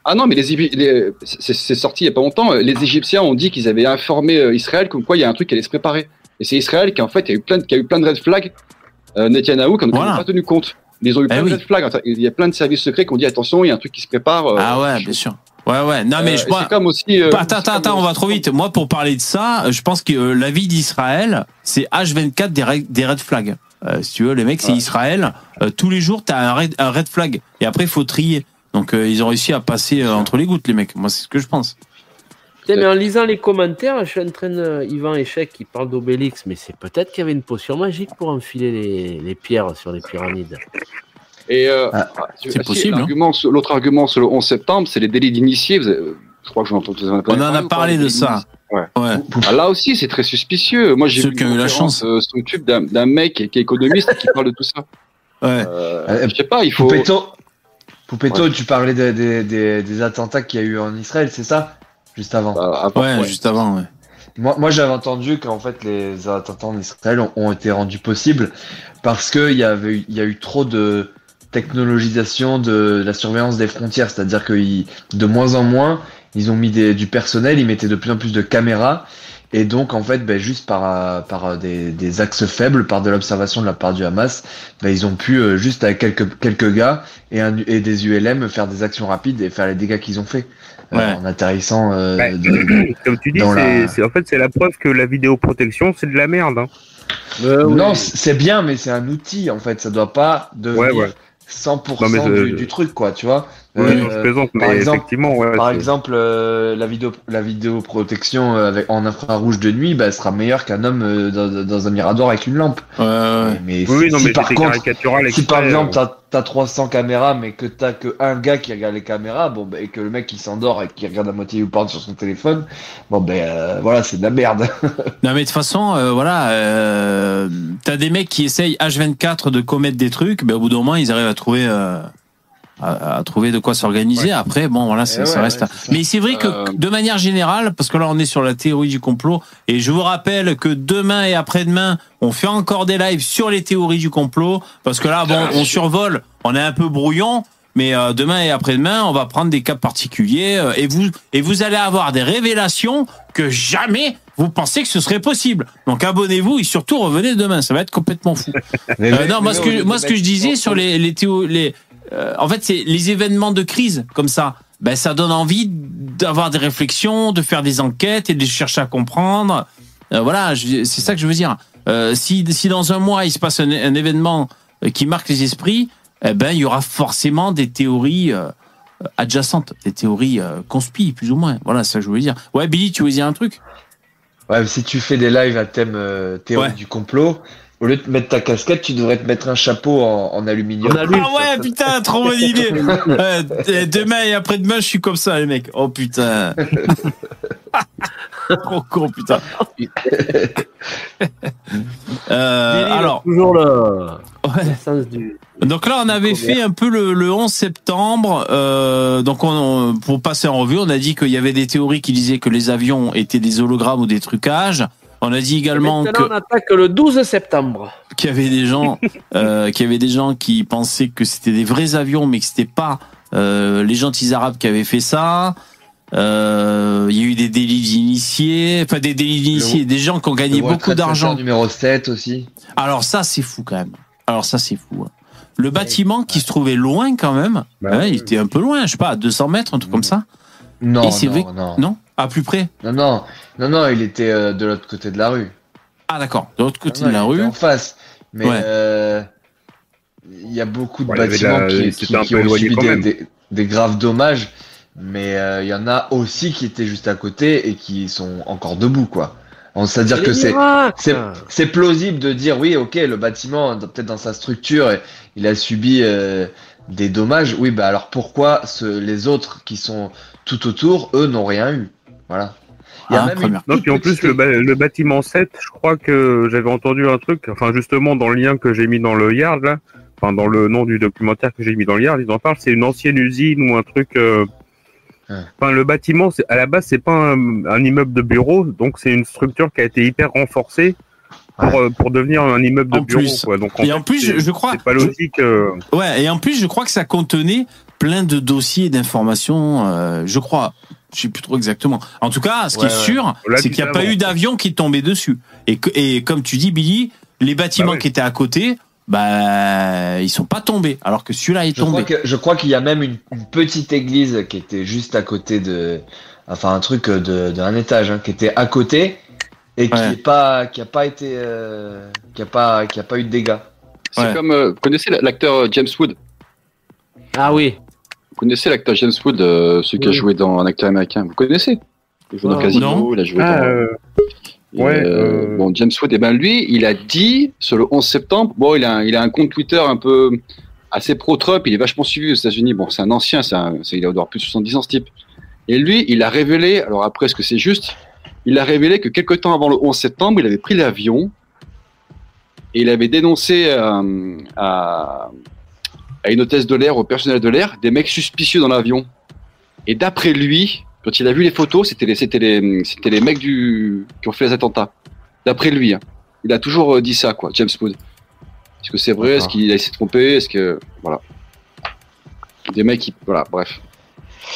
Ah non, mais les, les- c'est sorti il y a pas longtemps. Les Égyptiens ont dit qu'ils avaient informé euh, Israël comme quoi il y a un truc qui allait se préparer. Et c'est Israël qui en fait a eu plein de, qui a eu plein de red flags. Euh, Netanyahou qui n'en Voilà. a pas tenu compte. Ils ont eu Eh plein oui. de red flags. Il y a plein de services secrets qui ont dit attention, il y a un truc qui se prépare. euh, Ah ouais, bien sûr. Ouais, ouais. Non, mais euh, je c'est comme aussi. euh, Attends, attends, attends, on va trop vite. Moi, pour parler de ça, je pense que euh, la vie d'Israël, c'est H24 des, re- des red flags. Euh, si tu veux, les mecs, c'est Ouais. Israël. Euh, tous les jours, t'as un red, un red flag. Et après, il faut trier. Donc, euh, ils ont réussi à passer euh, entre les gouttes, les mecs. Moi, c'est ce que je pense. Tiens, mais en lisant les commentaires, je suis en train de. Yvan Échec qui parle d'Obélix, mais c'est peut-être qu'il y avait une potion magique pour enfiler les, les pierres sur les pyramides. Et euh, Ah, ah, c'est si, possible, hein. L'autre argument sur le 11 septembre, c'est les délits d'initiés. Je crois que en avez On en a parlé de ça. Ouais. Ah, là aussi, c'est très suspicieux. Moi, j'ai Ceux vu qui ont eu la chance. sur YouTube d'un d'un mec qui est économiste et qui parle de tout ça. Ouais. Euh, je sais pas, il faut. Poupetto, tu parlais des, des, des, des attentats qu'il y a eu en Israël, c'est ça? Juste avant. Bah, Ouais, juste avant, ouais. Moi, moi j'avais entendu qu'en fait les attentats en Israël ont, ont été rendus possibles parce qu'il y, avait eu- il y a eu trop de technologisation de la surveillance des frontières. C'est-à-dire que ils- de moins en moins, ils ont mis des, du personnel, ils mettaient de plus en plus de caméras. Et donc, en fait, ben, juste par, euh, par euh, des, des axes faibles, par de l'observation de la part du Hamas, ben, ils ont pu, euh, juste avec quelques, quelques gars et, un, et des ULM, faire des actions rapides et faire les dégâts qu'ils ont fait. euh, Ouais. en atterrissant euh, Ouais. de- Comme tu dis, c'est la- c'est- en fait c'est la preuve que la vidéoprotection c'est de la merde. Hein. Non, c- c'est bien, mais c'est un outil en fait. Ça doit pas devenir Ouais, ouais. 100% Non, mais je- du, du truc, quoi, tu vois. Oui, Euh, non, je plaisante, par mais exemple, effectivement, ouais, par exemple, euh, la vidéo, la vidéoprotection euh, avec en infrarouge de nuit, bah, elle sera meilleure qu'un homme euh, dans, dans un mirador avec une lampe. Mais Oui, si, non, si mais par contre, caricatural si par exemple euh. t'as as 300 caméras, mais que t'as que un gars qui regarde les caméras, bon, bah, et que le mec qui s'endort et qui regarde à moitié ou porte sur son téléphone, bon, ben euh, voilà, c'est de la merde. Non mais de toute façon, euh, voilà, euh, t'as des mecs qui essayent H24 de commettre des trucs, ben au bout d'un moment ils arrivent à trouver, euh, à, à trouver de quoi s'organiser. Après, bon voilà, Eh ça ouais, reste. ouais, ça. mais c'est vrai que Euh, de manière générale, parce que là on est sur la théorie du complot, et je vous rappelle que demain et après-demain, on fait encore des lives sur les théories du complot, parce que là, bon, on survole, on est un peu brouillon. Mais euh, demain et après-demain, on va prendre des cas particuliers euh, et vous et vous allez avoir des révélations que jamais vous pensez que ce serait possible. Donc abonnez-vous et surtout revenez demain, ça va être complètement fou. Euh, non, moi ce que moi ce que je disais sur les les théo- les euh, en fait c'est les événements de crise comme ça. Ben ça donne envie d'avoir des réflexions, de faire des enquêtes et de chercher à comprendre. Euh, voilà, c'est ça que je veux dire. Euh, si si dans un mois il se passe un, un événement qui marque les esprits, eh ben il y aura forcément des théories adjacentes, des théories euh, conspi plus ou moins. Voilà, c'est ça que je voulais dire. Ouais, Billy, tu voulais dire un truc? Ouais, si tu fais des lives à thème théorie Ouais. du complot, au lieu de mettre ta casquette, tu devrais te mettre un chapeau en, en aluminium. Ah ouais, putain, trop bonne idée. Ouais, demain et après-demain, je suis comme ça, les mecs. Oh putain. trop con, putain. Euh, alors, toujours le, Ouais. le sens du. donc là, on avait fait un peu le, le 11 septembre. Euh, donc, on, on- pour passer en revue, on a dit qu'il y avait des théories qui disaient que les avions étaient des hologrammes ou des trucages. On a dit également que on attaque le 12 septembre. qu'il y avait des gens euh, qu'il y avait des gens qui pensaient que c'était des vrais avions mais que c'était pas euh, les gentils arabes qui avaient fait ça Euh, il y a eu des délits d'initiés enfin des délits d'initiés des gens qui ont gagné beaucoup d'argent numéro 7 aussi. alors ça c'est fou quand même alors ça c'est fou hein. le bâtiment qui se trouvait loin quand même Bah oui. il était un peu loin je sais pas à 200 mètres un truc comme ça Non, Et c'est non, vrai- non. non à plus près Non, non, non, non, il était euh, de l'autre côté de la rue. ah d'accord de l'autre côté Non, de la il était rue En face. Mais Ouais. euh, il y a beaucoup de Ouais, bâtiments la- qui, ont subi des, même. des- des graves dommages. Mais euh, il y en a aussi qui étaient juste à côté et qui sont encore debout, quoi. On- C'est-à-dire C'est que c'est c'est plausible de dire oui, ok, le bâtiment, dans- peut-être dans sa structure, il a subi euh, des dommages. Oui, bah alors pourquoi ce, les autres qui sont tout autour, eux, n'ont rien eu? Voilà. Il y a Ah, même une première. Non, toute puis en plus, le, bâtiment 7, je crois que j'avais entendu un truc, enfin justement dans le lien que j'ai mis dans le Yard, là, enfin dans le nom du documentaire que j'ai mis dans le Yard, ils en parlent, c'est une ancienne usine ou un truc... euh. Enfin, le bâtiment, à la base, c'est pas un, un immeuble de bureau, donc c'est une structure qui a été hyper renforcée pour, euh, pour devenir un immeuble de En bureau. plus. Quoi. Donc, Et fait, en plus, je- crois- C'est pas logique. euh, Ouais, et en plus, je crois que ça contenait plein de dossiers et d'informations, euh, je crois. Je sais plus trop exactement. En tout cas, ce qui Ouais, est sûr, c'est qu'il n'y a pas eu d'avion qui tombait dessus. Et, que- et comme tu dis, Billy, les bâtiments Bah qui étaient à côté, bah, ils sont pas tombés, alors que celui-là est Je crois tombé. que- je crois qu'il y a même une, une petite église qui était juste à côté de, enfin un truc de d'un étage, hein, qui était à côté et qui Ouais. est pas, qui a pas été, euh, qui a pas, qui a pas eu de dégâts. C'est Ouais. comme. euh, vous connaissez l'acteur euh, James Wood? Ah oui. Vous connaissez l'acteur James Wood, euh, celui qui a joué dans un acteur américain? Vous connaissez? Il joue dans Ah, Casino, non. il a joué Ah, dans. euh, Et, ouais, euh, euh, Bon, James Wood, eh ben lui, il a dit sur le 11 septembre, bon, il a, un- il a un compte Twitter un peu assez pro-Trump, il est vachement suivi aux États-Unis. Bon, c'est un ancien, c'est un- c'est- il doit avoir plus de 70 ans ce type. Et lui, il a révélé, alors après, est-ce que c'est juste? Il a révélé que quelques temps avant le 11 septembre, il avait pris l'avion et il avait dénoncé euh, à, à une hôtesse de l'air, au personnel de l'air, des mecs suspicieux dans l'avion. Et d'après lui, quand il a vu les photos, c'était les, c'était les, c'était les mecs du, qui ont fait les attentats. D'après lui, hein. il a toujours euh, dit ça, quoi, James Wood. Est-ce que c'est vrai? Est-ce qu'il a s'est trompé Est-ce que voilà, des mecs qui, voilà, bref.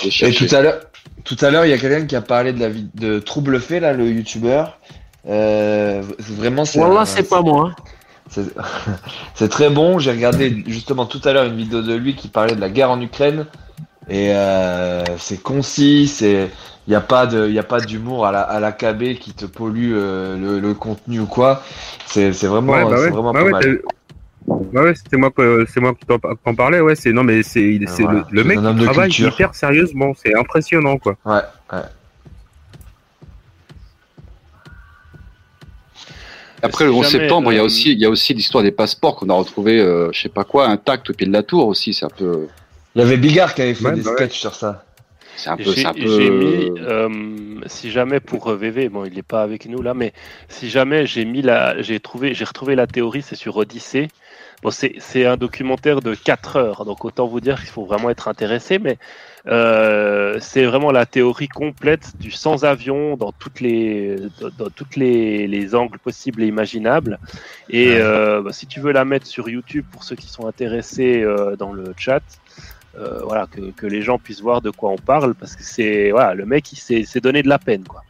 Et tout à l'heure, tout à l'heure, il y a quelqu'un qui a parlé de la vie de Trouble Fait, là, le youtubeur. Euh, vraiment, c'est. Un- c'est pas moi. hein. C'est très bon. J'ai regardé justement tout à l'heure une vidéo de lui qui parlait de la guerre en Ukraine et euh, c'est concis. C'est il n'y a pas de il y a pas d'humour à la à la KB qui te pollue euh, le, le contenu ou quoi. C'est vraiment Ouais, bah ouais. vraiment Bah pas ouais, mal. t'as- Ouais, c'est moi c'est moi qui t'en parlais. Ouais, c'est non mais c'est voilà. le, mec qui travaille culture. hyper sérieusement. C'est impressionnant quoi. Ouais, ouais. Après le Si 11 jamais, septembre, il y a euh, aussi, il y a aussi l'histoire des passeports qu'on a retrouvé, euh, je sais pas quoi, intact au pied de la tour aussi. C'est un peu, Il y avait Bigard qui avait fait Ouais, des bah ouais. sketchs sur ça. c'est un peu, J'ai peu. mis, euh, si jamais pour euh, VV, bon, il n'est pas avec nous là, mais si jamais j'ai mis la, j'ai trouvé, j'ai retrouvé la théorie, c'est sur Odyssée. Bon, c'est un documentaire de 4 heures, donc autant vous dire qu'il faut vraiment être intéressé, mais euh, c'est vraiment la théorie complète du sans avion dans toutes les, dans, dans toutes les, les angles possibles et imaginables. Et Ouais. euh, bah, si tu veux la mettre sur YouTube pour ceux qui sont intéressés euh, dans le chat, euh, voilà, que, que les gens puissent voir de quoi on parle, parce que c'est voilà, le mec il s'est donné de la peine quoi.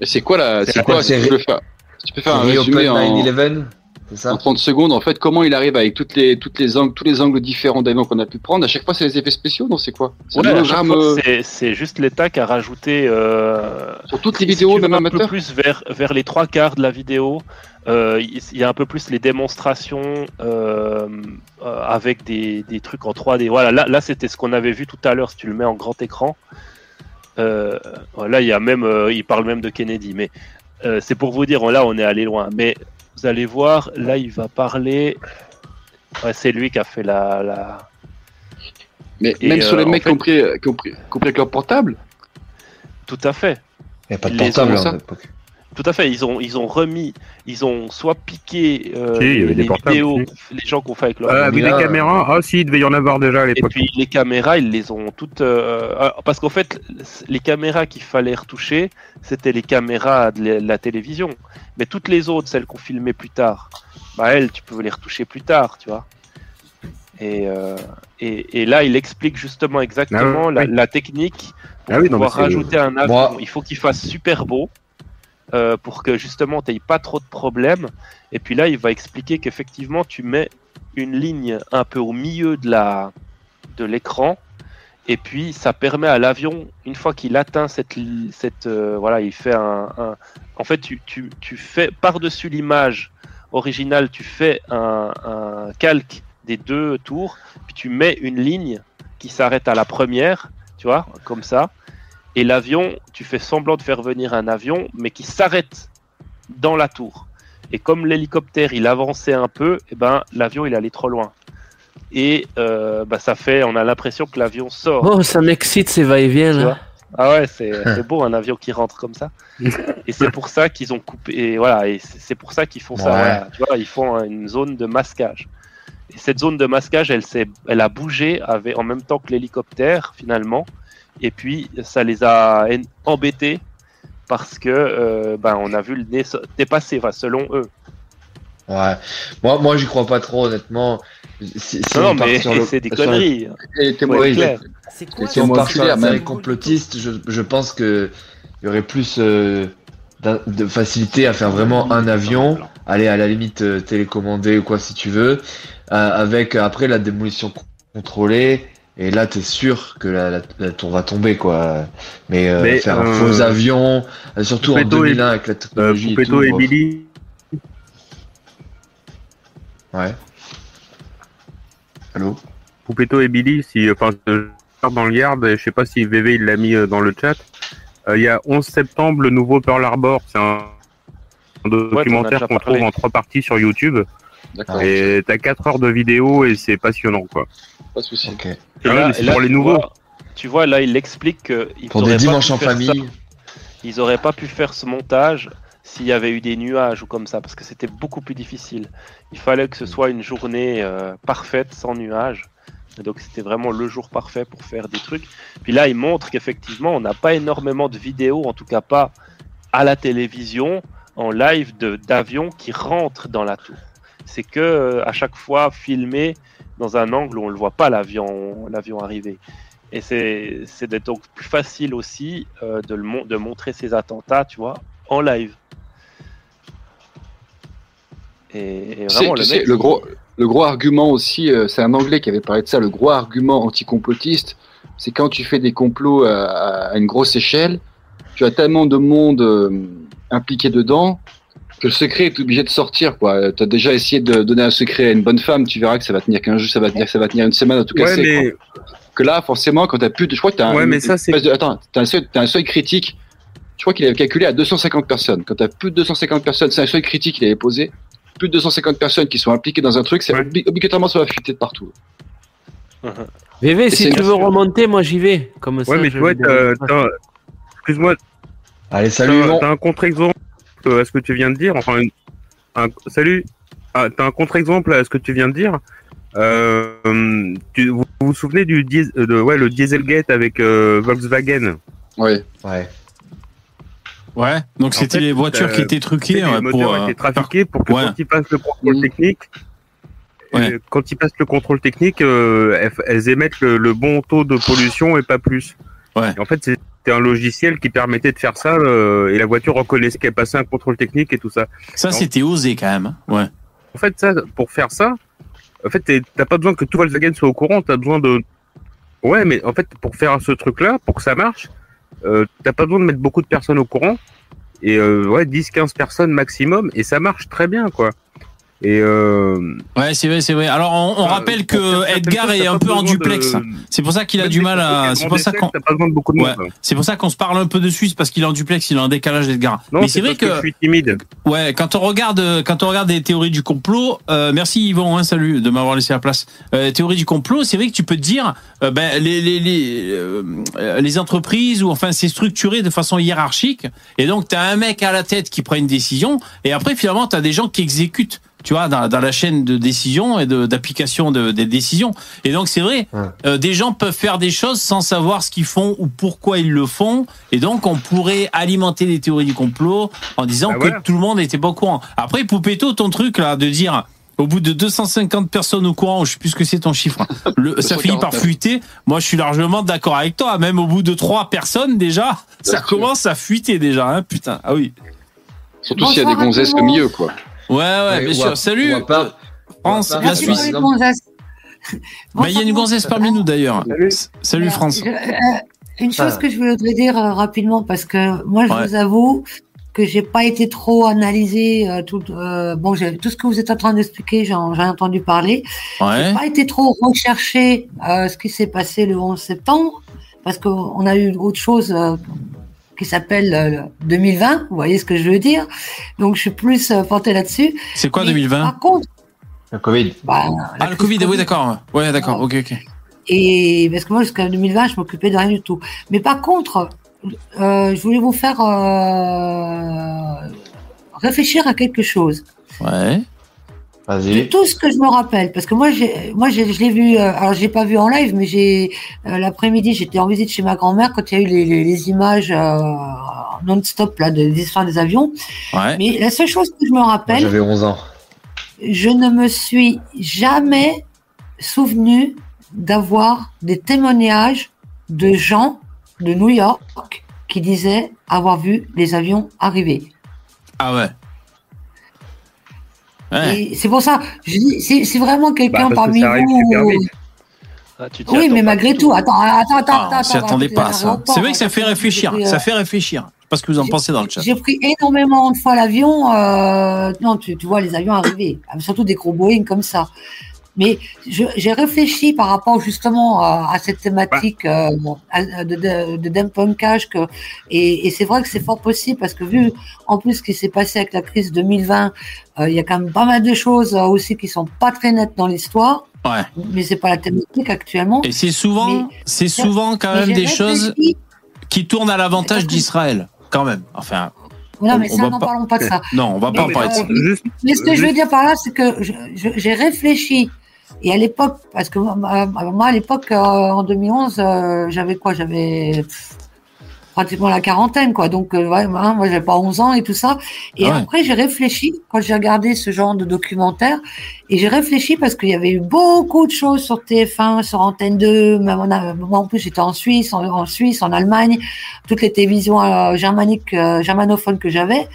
Et c'est quoi la, C'est quoi, si tu peux faire, si tu peux faire un Reopen résumé en, 9/11, c'est ça en 30 secondes, en fait, comment il arrive avec toutes les, toutes les angles, tous les angles différents d'avions qu'on a pu prendre. À chaque fois, c'est les effets spéciaux, non, c'est quoi? C'est Ouais, euh, juste l'État qui a rajouté euh, sur toutes les si vidéos, vas même un peu plus vers, vers les trois quarts de la vidéo. euh, Il y a un peu plus les démonstrations euh, euh, avec des, des trucs en 3D. Voilà, là, là c'était ce qu'on avait vu tout à l'heure. Si tu le mets en grand écran, euh, là il y a même, euh, il parle même de Kennedy. Mais euh, c'est pour vous dire, là on est allé loin. Mais vous allez voir, là il va parler. Ouais, c'est lui qui a fait la. la... Mais Et, même sur euh, les en mecs fait- qui ont pris, qui ont pris, qui ont pris avec leur portable? Tout à fait. Il n'y a pas de les portable hein, à l'époque. Tout à fait, ils ont, ils ont remis, ils ont soit piqué euh, Si, les, les vidéos, aussi. les gens qu'on fait avec leur Euh, des là, caméras. Ah si, il devait y en avoir déjà à Et l'époque. puis les caméras, ils les ont toutes. euh, euh, parce qu'en fait, les caméras qu'il fallait retoucher, c'était les caméras de la, télévision. Mais toutes les autres, celles qu'on filmait plus tard, bah elles, tu peux les retoucher plus tard, tu vois. Et, euh, et, et là, il explique justement exactement Ah oui. la, la technique pour Ah oui, pouvoir rajouter un avion. Moi- Il faut qu'il fasse super beau euh, pour que justement tu pas trop de problèmes. Et puis là, il va expliquer qu'effectivement, tu mets une ligne un peu au milieu de la de l'écran. Et puis, ça permet à l'avion, une fois qu'il atteint cette, cette euh, voilà, il fait un, un- en fait, tu, tu, tu fais par-dessus l'image originale, tu fais un, un calque des deux tours, puis tu mets une ligne qui s'arrête à la première, tu vois, comme ça. Et l'avion, tu fais semblant de faire venir un avion, mais qui s'arrête dans la tour. Et comme l'hélicoptère, il avançait un peu, et ben l'avion, il allait trop loin. Et euh, bah, ça fait, on a l'impression que l'avion sort. Oh, ça m'excite ces va-et-vient Ah ouais, c'est beau un avion qui rentre comme ça. Et c'est pour ça qu'ils ont coupé. Et voilà, et c'est pour ça qu'ils font ça. Ouais. voilà. tu vois, ils font une zone de masquage. Et cette zone de masquage, elle, elle a bougé avec, en même temps que l'hélicoptère finalement. Et puis ça les a embêtés parce que euh, ben, on a vu le nez se- dépasser, enfin, selon eux. Ouais. Moi, moi, j'y crois pas trop, honnêtement. Si, si non, on mais le- c'est des conneries. Ouais. C'est quoi Si on part sur la série complotiste, je, je pense que il y aurait plus euh, de facilité à faire vraiment un avion, aller à la limite euh, télécommandé ou quoi si tu veux, euh, avec après la démolition con- contrôlée. Et là, t'es sûr que la, la, la tour va tomber, quoi. Mais, euh, Mais, faire un euh, faux avion, euh, surtout en Poupetto et- 2001 avec la Euh, technologie et tout. et bon. Billy. Ouais. Allô? Poupetto et Billy, si enfin je dans le yard, je sais pas si VV il l'a mis euh, dans le chat. Euh, Il y a 11 septembre le nouveau Pearl Harbor, c'est un, un documentaire qu'on trouve en trois parties sur YouTube. D'accord. Et t'as 4 heures de vidéo et c'est passionnant quoi. Pas de souci. Ok. Et là- et pour les nouveaux. vois- tu vois, là, il explique que Pour des pas dimanches en ça. famille. ils auraient pas pu faire ce montage s'il y avait eu des nuages ou comme ça, parce que c'était beaucoup plus difficile. Il fallait que ce soit une journée euh, parfaite, sans nuages. Et donc c'était vraiment le jour parfait pour faire des trucs. Puis là, il montre qu'effectivement, on n'a pas énormément de vidéos, en tout cas pas à la télévision, en live de- d'avions qui rentrent dans la tour. C'est que euh, à chaque fois filmé dans un angle où on ne le voit pas l'avion l'avion arriver. Et c'est donc plus facile aussi euh, de, le de montrer ces attentats, tu vois, en live. Et, vraiment, le sais, le gros, le gros argument aussi, euh, c'est un Anglais qui avait parlé de ça, le gros argument anticomplotiste, c'est quand tu fais des complots à, à une grosse échelle, tu as tellement de monde euh, impliqué dedans que le secret est obligé de sortir. Tu as déjà essayé de donner un secret à une bonne femme, tu verras que ça va tenir qu'un jour, ça va tenir, ça va tenir une semaine en tout cas. Ouais, mais- Que là, forcément, quand tu as plus de. Je crois que tu as Ouais, un, mais ça, une espèce de- attends, t'as un, seuil, t'as un seuil critique. Je crois qu'il avait calculé à 250 personnes. Quand tu as plus de 250 personnes, c'est un seuil critique qu'il avait posé. Plus de 250 personnes qui sont impliquées dans un truc, c'est obli- obligatoirement ça va fuiter de partout. VV, si tu veux remonter, moi j'y vais. Comme ça, Ouais, mais je tu vois, t'as- t'as- excuse-moi. Allez, salut, T'as t'as un contre-exemple à ce que tu viens de dire. Enfin, un- salut. Ah, t'as un contre-exemple à ce que tu viens de dire. Euh, tu- vous, vous vous souvenez du dies- euh, de, ouais, le Dieselgate avec euh, Volkswagen? Ouais. Ouais. Ouais, donc c'était les voitures euh, qui étaient truquées les moteurs pour. euh, étaient trafiqués pour que Ouais. quand ils passent le contrôle technique, Ouais. euh, quand ils passent le contrôle technique, euh, elles, elles émettent le, le bon taux de pollution et pas plus. Ouais. Et en fait, c'était un logiciel qui permettait de faire ça euh, et la voiture reconnaissait qu'elle passait un contrôle technique et tout ça. Ça, c'était osé quand même. hein. Ouais. En fait, ça, pour faire ça, en fait, t'as pas besoin que tout Volkswagen soit au courant, t'as besoin de. Ouais, mais en fait, pour faire ce truc-là, pour que ça marche, euh, t'as pas besoin de mettre beaucoup de personnes au courant. Et euh, ouais, 10-15 personnes maximum, et ça marche très bien, quoi. Et euh, Ouais, c'est vrai, c'est vrai. Alors, on, on rappelle que Edgar est un peu en duplex. de- C'est pour ça qu'il a du mal à. C'est pour ça qu'on. de de. Ouais. C'est pour ça qu'on se parle un peu dessus, c'est parce qu'il est en duplex, il est en décalage d'Edgar. Non, Mais c'est vrai que que. je suis timide. Ouais, quand on regarde, quand on regarde des théories du complot, euh, merci Yvon, hein, salut de m'avoir laissé la place. Euh, théorie du complot, c'est vrai que tu peux te dire, euh, ben les les les, euh, les entreprises ou enfin c'est structuré de façon hiérarchique, et donc t'as un mec à la tête qui prend une décision, et après finalement t'as des gens qui exécutent. Tu vois, dans, dans la chaîne de décision et d'application de, des décisions. Et donc, c'est vrai, euh, des gens peuvent faire des choses sans savoir ce qu'ils font ou pourquoi ils le font. Et donc, on pourrait alimenter les théories du complot en disant Bah que voilà. tout le monde n'était pas au courant. Après, Poupetto, ton truc là, de dire au bout de 250 personnes au courant, je sais plus ce que c'est ton chiffre, hein, le, ça finit par 249. fuiter. Moi, je suis largement d'accord avec toi. Même au bout de trois personnes déjà, ça commence à fuiter déjà. Hein, putain, ah oui. Surtout s'il y a des gonzesses au milieu, quoi. Ouais, ouais, bien sûr. Salut. euh, France, la Suisse. Bah, il y a une gonzesse parmi nous d'ailleurs. Salut, France. Je- euh, une chose Ah. que je voudrais dire euh, rapidement, parce que moi, je Ouais. vous avoue que j'ai pas été trop analysé euh, tout. euh, bon, tout ce que vous êtes en train d'expliquer, j'en j'ai entendu parler. Ouais. J'ai pas été trop recherché euh, ce qui s'est passé le 11 septembre, parce qu'on a eu autre chose. Euh, qui s'appelle euh, 2020, vous voyez ce que je veux dire. Donc je suis plus euh, portée là-dessus. C'est quoi Mais 2020 Par contre, Le Covid. bah, Ah, le Covid, oui, d'accord. Ouais, d'accord. Ok, ok. Et parce que moi, jusqu'à 2020, je m'occupais de rien du tout. Mais par contre, euh, je voulais vous faire euh, réfléchir à quelque chose. Ouais. De Vas-y. tout ce que je me rappelle, parce que moi, j'ai, moi, j'ai- je l'ai vu. euh, alors, j'ai pas vu en live, mais j'ai euh, l'après-midi, j'étais en visite chez ma grand-mère quand il y a eu les, les, les images euh, non-stop là de l'histoire des avions. Ouais. Mais la seule chose que je me Moi, rappelle, J'avais 11 ans. je ne me suis jamais souvenu d'avoir des témoignages de gens de New York qui disaient avoir vu les avions arriver. Ah ouais. Ouais. C'est pour ça, je dis, si, si vraiment quelqu'un Bah, que parmi ça arrive vous. Ah, tu Oui, mais malgré du tout, attends, attends, attends, Ah, attends. on s'y attends, attendait attends, pas, ça. C'est vrai que ça attends, fait j'ai réfléchir. pris, Ça euh, fait réfléchir. Je sais pas ce que vous en pensez dans le chat. J'ai pris énormément de fois l'avion. Euh, non, tu, tu vois les avions arriver, surtout des gros Boeing comme ça. Mais j'ai réfléchi par rapport justement à, à cette thématique euh, de, de, de dempunkage que et, et c'est vrai que c'est fort possible parce que vu en plus ce qui s'est passé avec la crise 2020, euh, il y a quand même pas mal de choses euh, aussi qui sont pas très nettes dans l'histoire. Ouais. Mais c'est pas la thématique actuellement. Et c'est souvent, c'est souvent quand même des choses qui tournent à l'avantage d'Israël. quand même. Enfin. Non, mais ça, n'en parlons pas de ça. Non, on va pas en parler de ça. Mais ce que je veux dire par là, c'est que j'ai réfléchi. Et à l'époque, parce que moi, moi, à l'époque, euh, en 2011, euh, j'avais quoi? J'avais pratiquement la quarantaine, quoi. Donc, euh, ouais, moi, j'avais pas 11 ans et tout ça. Et Ah ouais. après, j'ai réfléchi quand j'ai regardé ce genre de documentaire. Et j'ai réfléchi parce qu'il y avait eu beaucoup de choses sur TF1, sur Antenne 2. Même a- moi, en plus, j'étais en Suisse, en, en Suisse, en Allemagne, toutes les télévisions germaniques, germanophones que j'avais.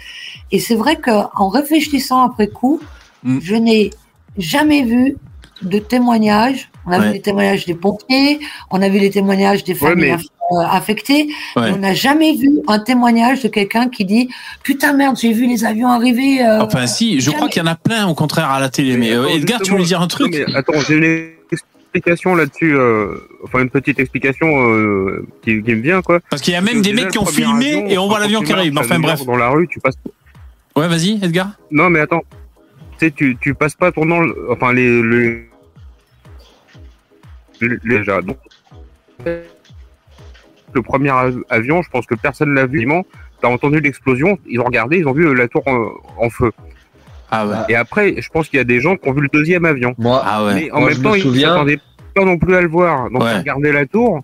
Et c'est vrai qu'en réfléchissant après coup, je n'ai jamais vu de témoignages. On a Ouais. vu les témoignages des pompiers, on a vu les témoignages des familles mais- euh, affectées, Ouais. mais on n'a jamais vu un témoignage de quelqu'un qui dit Putain, merde, j'ai vu les avions arriver. euh, Enfin, si, je crois qu'il y en a plein au contraire à la télé. Mais, euh, attends, Edgar, tu justement, voulais dire un truc? mais Attends, j'ai une explication là-dessus, euh, enfin une petite explication euh, qui, qui me vient quoi. Parce qu'il y a même des mecs qui ont filmé avion, et on voit l'avion qui arrive. Enfin, bref. Dans la rue, tu passes. Ouais, vas-y, Edgar. Non, mais attends. Tu sais, tu, passes pas ton nom, enfin les- déjà. Donc, le premier av- avion, je pense que personne l'a vu. T'as entendu l'explosion, ils ont regardé, ils ont vu euh, la tour en, en feu. Ah ouais. Et après, je pense qu'il y a des gens qui ont vu le deuxième avion. Moi, Ah ouais. Mais en Moi, même temps, me ils s'attendaient pas non plus à le voir. Donc, Ouais. ils regardaient la tour.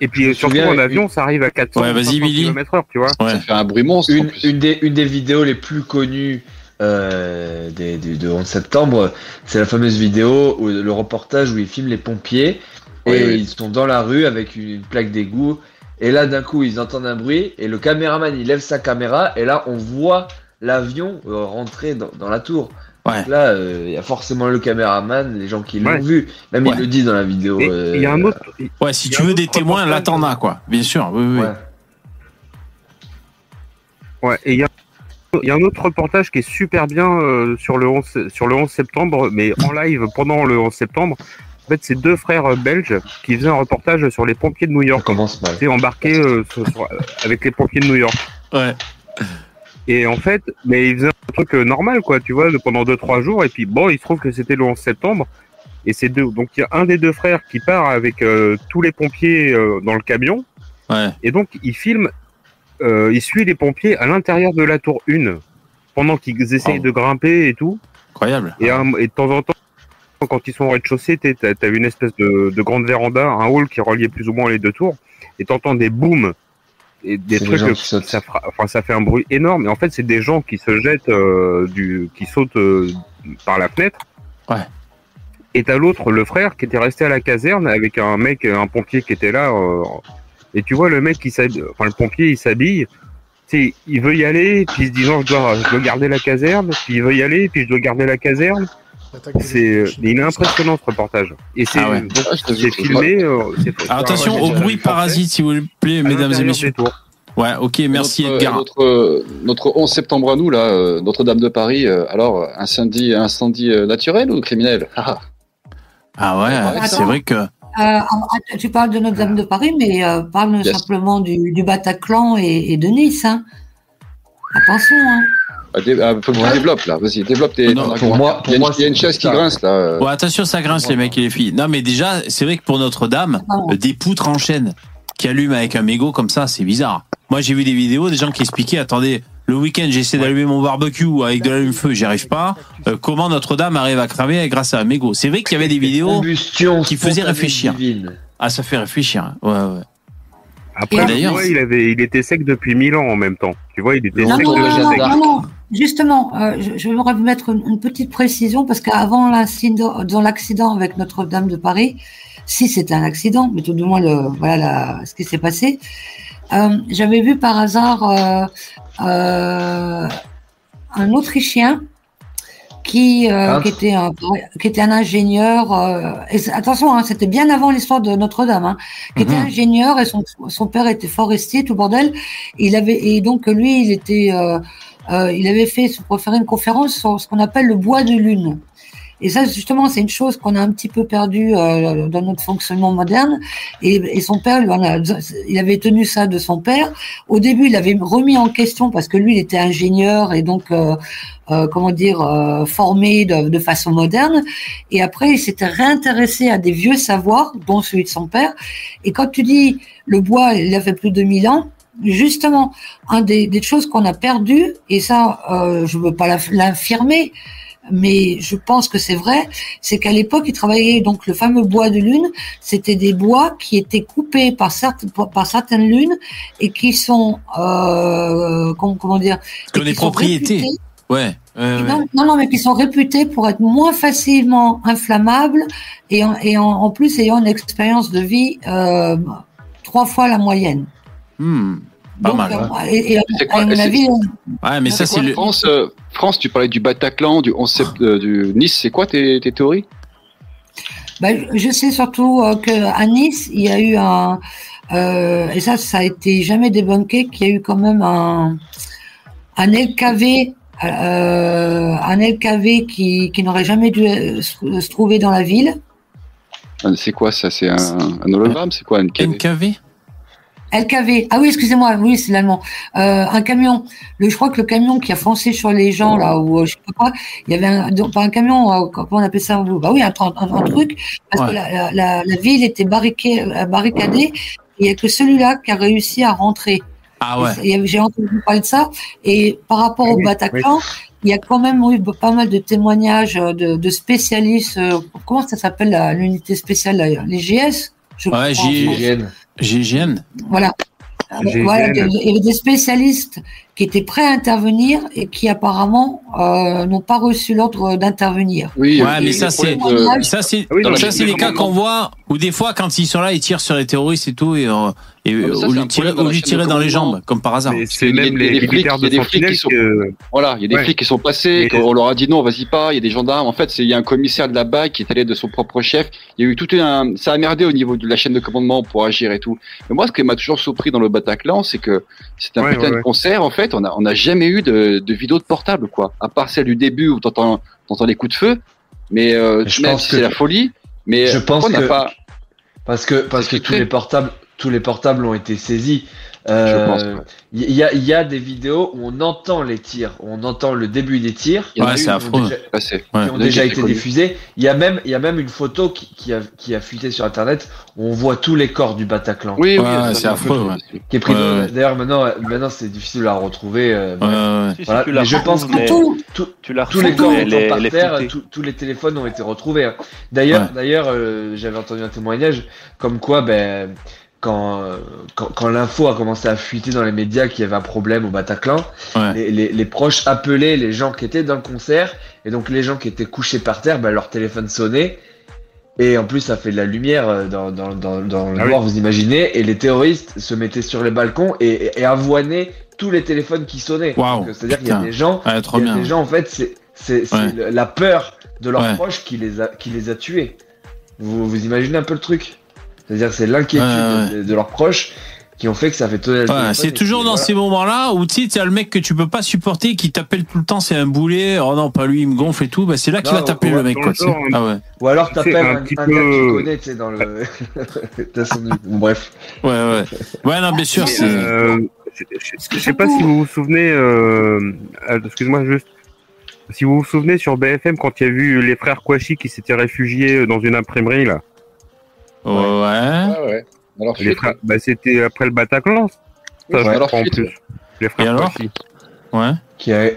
Et puis, surtout en avion, une- ça arrive à 400 Ouais, vas-y, Billy. km heure, tu vois. Ouais. Ça fait un bruit monstre. en une, plus. une des, une des vidéos les plus connues euh, des, du- de 11 septembre, c'est la fameuse vidéo, où, le reportage où ils filment les pompiers et Oui, oui. ils sont dans la rue avec une, une plaque d'égout. Et là, d'un coup, ils entendent un bruit et le caméraman il lève sa caméra et là, on voit l'avion euh, rentrer dans, dans la tour. Ouais. Donc là, euh, il y a forcément le caméraman, les gens qui l'ont Ouais. vu. Même Ouais. il le dit dans la vidéo. Euh, il y a un autre. Ouais, si tu veux des témoins, là, t'en as, quoi. Bien sûr, oui, oui. oui. ouais. Ouais, et il y a, il y a un autre reportage qui est super bien euh, sur, le 11, sur le 11 septembre, mais en live pendant le 11 septembre. En fait, c'est deux frères euh, belges qui faisaient un reportage sur les pompiers de New Ça York. commence mal. C'est embarqué euh, sur- sur- avec les pompiers de New York. Ouais. Et en fait, mais ils faisaient un truc euh, normal, quoi, tu vois, de- pendant deux trois jours. Et puis bon, il se trouve que c'était le 11 septembre. Et c'est deux. Donc il y a un des deux frères qui part avec euh, tous les pompiers euh, dans le camion. Ouais. Et donc il filme, euh, il suit les pompiers à l'intérieur de la tour 1 pendant qu'ils essayent Oh. de grimper et tout. Incroyable. Et, un- et de temps en temps, quand ils sont au rez-de-chaussée, t'as as une espèce de, de grande véranda, un hall qui reliait plus ou moins les deux tours. Et t'entends des booms et des trucs. qui ça, fera- enfin, ça fait un bruit énorme. Et en fait, c'est des gens qui se jettent, euh, du, qui sautent euh, par la fenêtre. Ouais. Et t'as l'autre, le frère, qui était resté à la caserne avec un mec, un pompier qui était là. euh, et tu vois le mec, enfin le pompier, il s'habille. Tu il veut y aller, puis il se dit non, je dois, je dois garder la caserne. Puis il veut y aller, puis je dois garder la caserne. C'est, il est impressionnant ce reportage. Et c'est, Ah ouais. Ah, c'est filmé. euh, Alors, attention au bruit parasite, s'il vous plaît, mesdames et messieurs. Ouais, ok, merci notre, Edgar. Notre, euh, notre 11 septembre à nous, là, euh, Notre-Dame de Paris, alors, incendie, incendie naturel ou criminel? Ah, Ah ouais, Attends. c'est vrai que. Euh, tu parles de Notre-Dame de Paris, mais euh, parle Yes. simplement du, du Bataclan et, et de Nice. Hein. Attention. Hein. ah, dé- ah, faut que tu développes, là. Vas-y, développe tes. Non, pour moi- pour il y a une, moi, il y a une c'est chaise qui grince, là. euh. Bon, attention, ça grince, les mecs et les filles. Non, mais déjà, c'est vrai que pour Notre-Dame, des poutres en chaîne qui allument avec un mégot comme ça, c'est bizarre. Moi, j'ai vu des vidéos, des gens qui expliquaient, attendez, le week-end, j'essaie d'allumer mon barbecue avec de l'allume-feu, j'y arrive pas. Euh, comment Notre-Dame arrive à cramer grâce à un mégot C'est vrai qu'il y avait des vidéos. Qui faisaient réfléchir. divine. Ah, ça fait réfléchir. hein. Ouais, ouais. Après, d'ailleurs- il avait, il était sec depuis 1000 ans en même temps. Tu vois, il était Non, sec non, non, depuis non, sec. non, non. Justement, euh, je, je voudrais vous mettre une, une petite précision parce qu'avant l'accident avec Notre-Dame de Paris, si c'était un accident, mais tout du moins le, voilà la- ce qui s'est passé, euh, j'avais vu par hasard un Autrichien qui, euh, qui, était un, qui était un ingénieur. euh, et attention, hein, c'était bien avant l'histoire de Notre-Dame. Hein, qui était Mhm. ingénieur et son, son père était forestier, tout bordel. Il avait et donc lui, il était, euh, euh, il avait fait pour faire une conférence sur ce qu'on appelle le bois de lune. Et ça, justement, c'est une chose qu'on a un petit peu perdue euh, dans notre fonctionnement moderne. Et, et son père, il avait tenu ça de son père. Au début, il avait remis en question parce que lui, il était ingénieur et donc, euh, euh, comment dire, euh, formé de, de façon moderne. Et après, il s'était réintéressé à des vieux savoirs, dont celui de son père. Et quand tu dis le bois, il a fait plus de 2000 ans, justement, un des, des choses qu'on a perdues, et ça, euh, je veux pas l'affirmer, mais je pense que c'est vrai, c'est qu'à l'époque, ils travaillaient donc le fameux bois de lune. C'était des bois qui étaient coupés par certaines par certaines lunes et qui sont euh, comment, comment dire Que et les qui sont propriétés. réputés- Ouais. ouais, ouais. non, non, non, mais qui sont réputés pour être moins facilement inflammables et en, et en, en plus ayant une expérience de vie euh, trois fois la moyenne. Hmm, pas Donc, mal. euh, et, et à, C'est quoi- à mon c'est- avis, Ouais, mais ça, C'est le. France, euh, France, tu parlais du Bataclan, du 11 sept- euh, du Nice, c'est quoi tes, tes théories? Bah, je- sais surtout euh, qu'à Nice, il y a eu un. euh, et ça, ça a été jamais débunké, qu'il y a eu quand même un, un LKV. euh, un LKV qui, qui n'aurait jamais dû se, se trouver dans la ville. Euh, C'est quoi ça? C'est un, un hologramme? C'est quoi une NKV LKV. Ah oui, excusez-moi, oui, c'est l'allemand. Euh, un camion. Le, je crois que le camion qui a foncé sur les gens, là, ou euh, je sais pas quoi, il y avait un, donc, pas un camion, euh, comment on appelle ça Bah oui, un, un, un truc, parce que la, la, la, la ville était barriquée, barricadée, et il n'y a que celui-là qui a réussi à rentrer. Ah ouais. J'ai entendu parler de ça. Et par rapport au Bataclan, il y a quand même eu pas mal de témoignages de, de spécialistes. euh, comment ça s'appelle l'unité spéciale, là, les GS je Ouais, GGN. Voilà. GIGN. Voilà, il y avait des spécialistes qui étaient prêts à intervenir et qui apparemment euh, n'ont pas reçu l'ordre d'intervenir. Oui, ouais, mais ça c'est ça c'est Ah oui, ça c'est les cas qu'on voit où des fois quand ils sont là ils tirent sur les terroristes et tout et, euh, et Ah, ça, un de tirer, dans tirer dans les jambes comme par hasard. C'est même il y a les militaires de des flics Sentinelle qui sont- que. Voilà, il y a des Ouais. flics qui sont passés, Mais- qu'on leur a dit non, vas-y pas, il y a des gendarmes. En fait, il y a un commissaire de la BAC qui est allé de son propre chef. Il y a eu tout un, ça a merdé au niveau de la chaîne de commandement pour agir et tout. Mais moi, ce qui m'a toujours surpris dans le Bataclan, c'est que c'est un putain de concert. En fait, on a, on a jamais eu de, de vidéo de portable, quoi. À part celle du début où t'entends, t'entends les coups de feu. Mais, euh, Je même pense si que- c'est la folie. Mais Je pense on n'a que- pas. Parce que, parce que tous les portables, tous les portables ont été saisis. Euh, ouais. Il y, a, il y a des vidéos où on entend les tirs, où on entend le début des tirs. Ouais, c'est qui ont affreux. déjà- Passé. qui ont déjà été diffusés. Il y a même, il y a même une photo qui, qui a, qui a fuité sur Internet où on voit tout les corps du Bataclan. Oui, oui, Ouais, c'est affreux, ouais. Qui est pris. Ouais, ouais. D'ailleurs, maintenant, maintenant c'est difficile de la retrouver. euh, Ouais, ouais, ouais. Si, si, Voilà, la mais je pense que Tout, tout- tu tous les corps est- par terre, tous- tous les téléphones ont été retrouvés. hein. D'ailleurs, Ouais. d'ailleurs, euh, j'avais entendu un témoignage comme quoi, ben, quand, quand, quand l'info a commencé à fuiter dans les médias qu'il y avait un problème au Bataclan, Ouais. les, les, les proches appelaient les gens qui étaient dans le concert, et donc les gens qui étaient couchés par terre, ben, leur téléphone sonnait. Et en plus, ça fait de la lumière euh, dans, dans, dans, dans le Ah oui. noir, vous imaginez. Et les terroristes se mettaient sur les balcons et, et, et avoinaient tous les téléphones qui sonnaient. Donc, C'est-à-dire qu'il y a des gens, Ouais, il y a bien. des gens en fait, c'est Ouais. la peur de leurs proches qui les a qui les a tués. Vous vous imaginez un peu le truc? C'est-à-dire que c'est l'inquiétude Ouais, de, de leurs proches qui ont fait que ça fait le Ouais, c'est toujours dans voilà. ces moments-là où tu sais, t'as le mec que tu peux pas supporter qui t'appelle tout le temps, c'est un boulet. Oh non, pas lui, il me gonfle et tout. Bah, c'est là qu'il va t'appeler ouais, le mec, quoi. le Ah ouais. Ou alors t'appelles un un, petit un gars que tu peu- connais, tu sais, dans le. T'as son- bon, bref. Ouais, ouais. Ouais, non, bien sûr, c'est. euh, je, je- je sais pas si vous vous souvenez, euh, euh, excuse-moi juste, si vous vous souvenez sur BFM quand il y a vu les frères Kouachi qui s'étaient réfugiés dans une imprimerie là. Ouais. Ah ouais. Alors, Les frères, bah, c'était après le Bataclan. Ça, Ouais, alors en plus. ouais. Les frères Et alors Kouachi. Ouais. Qui a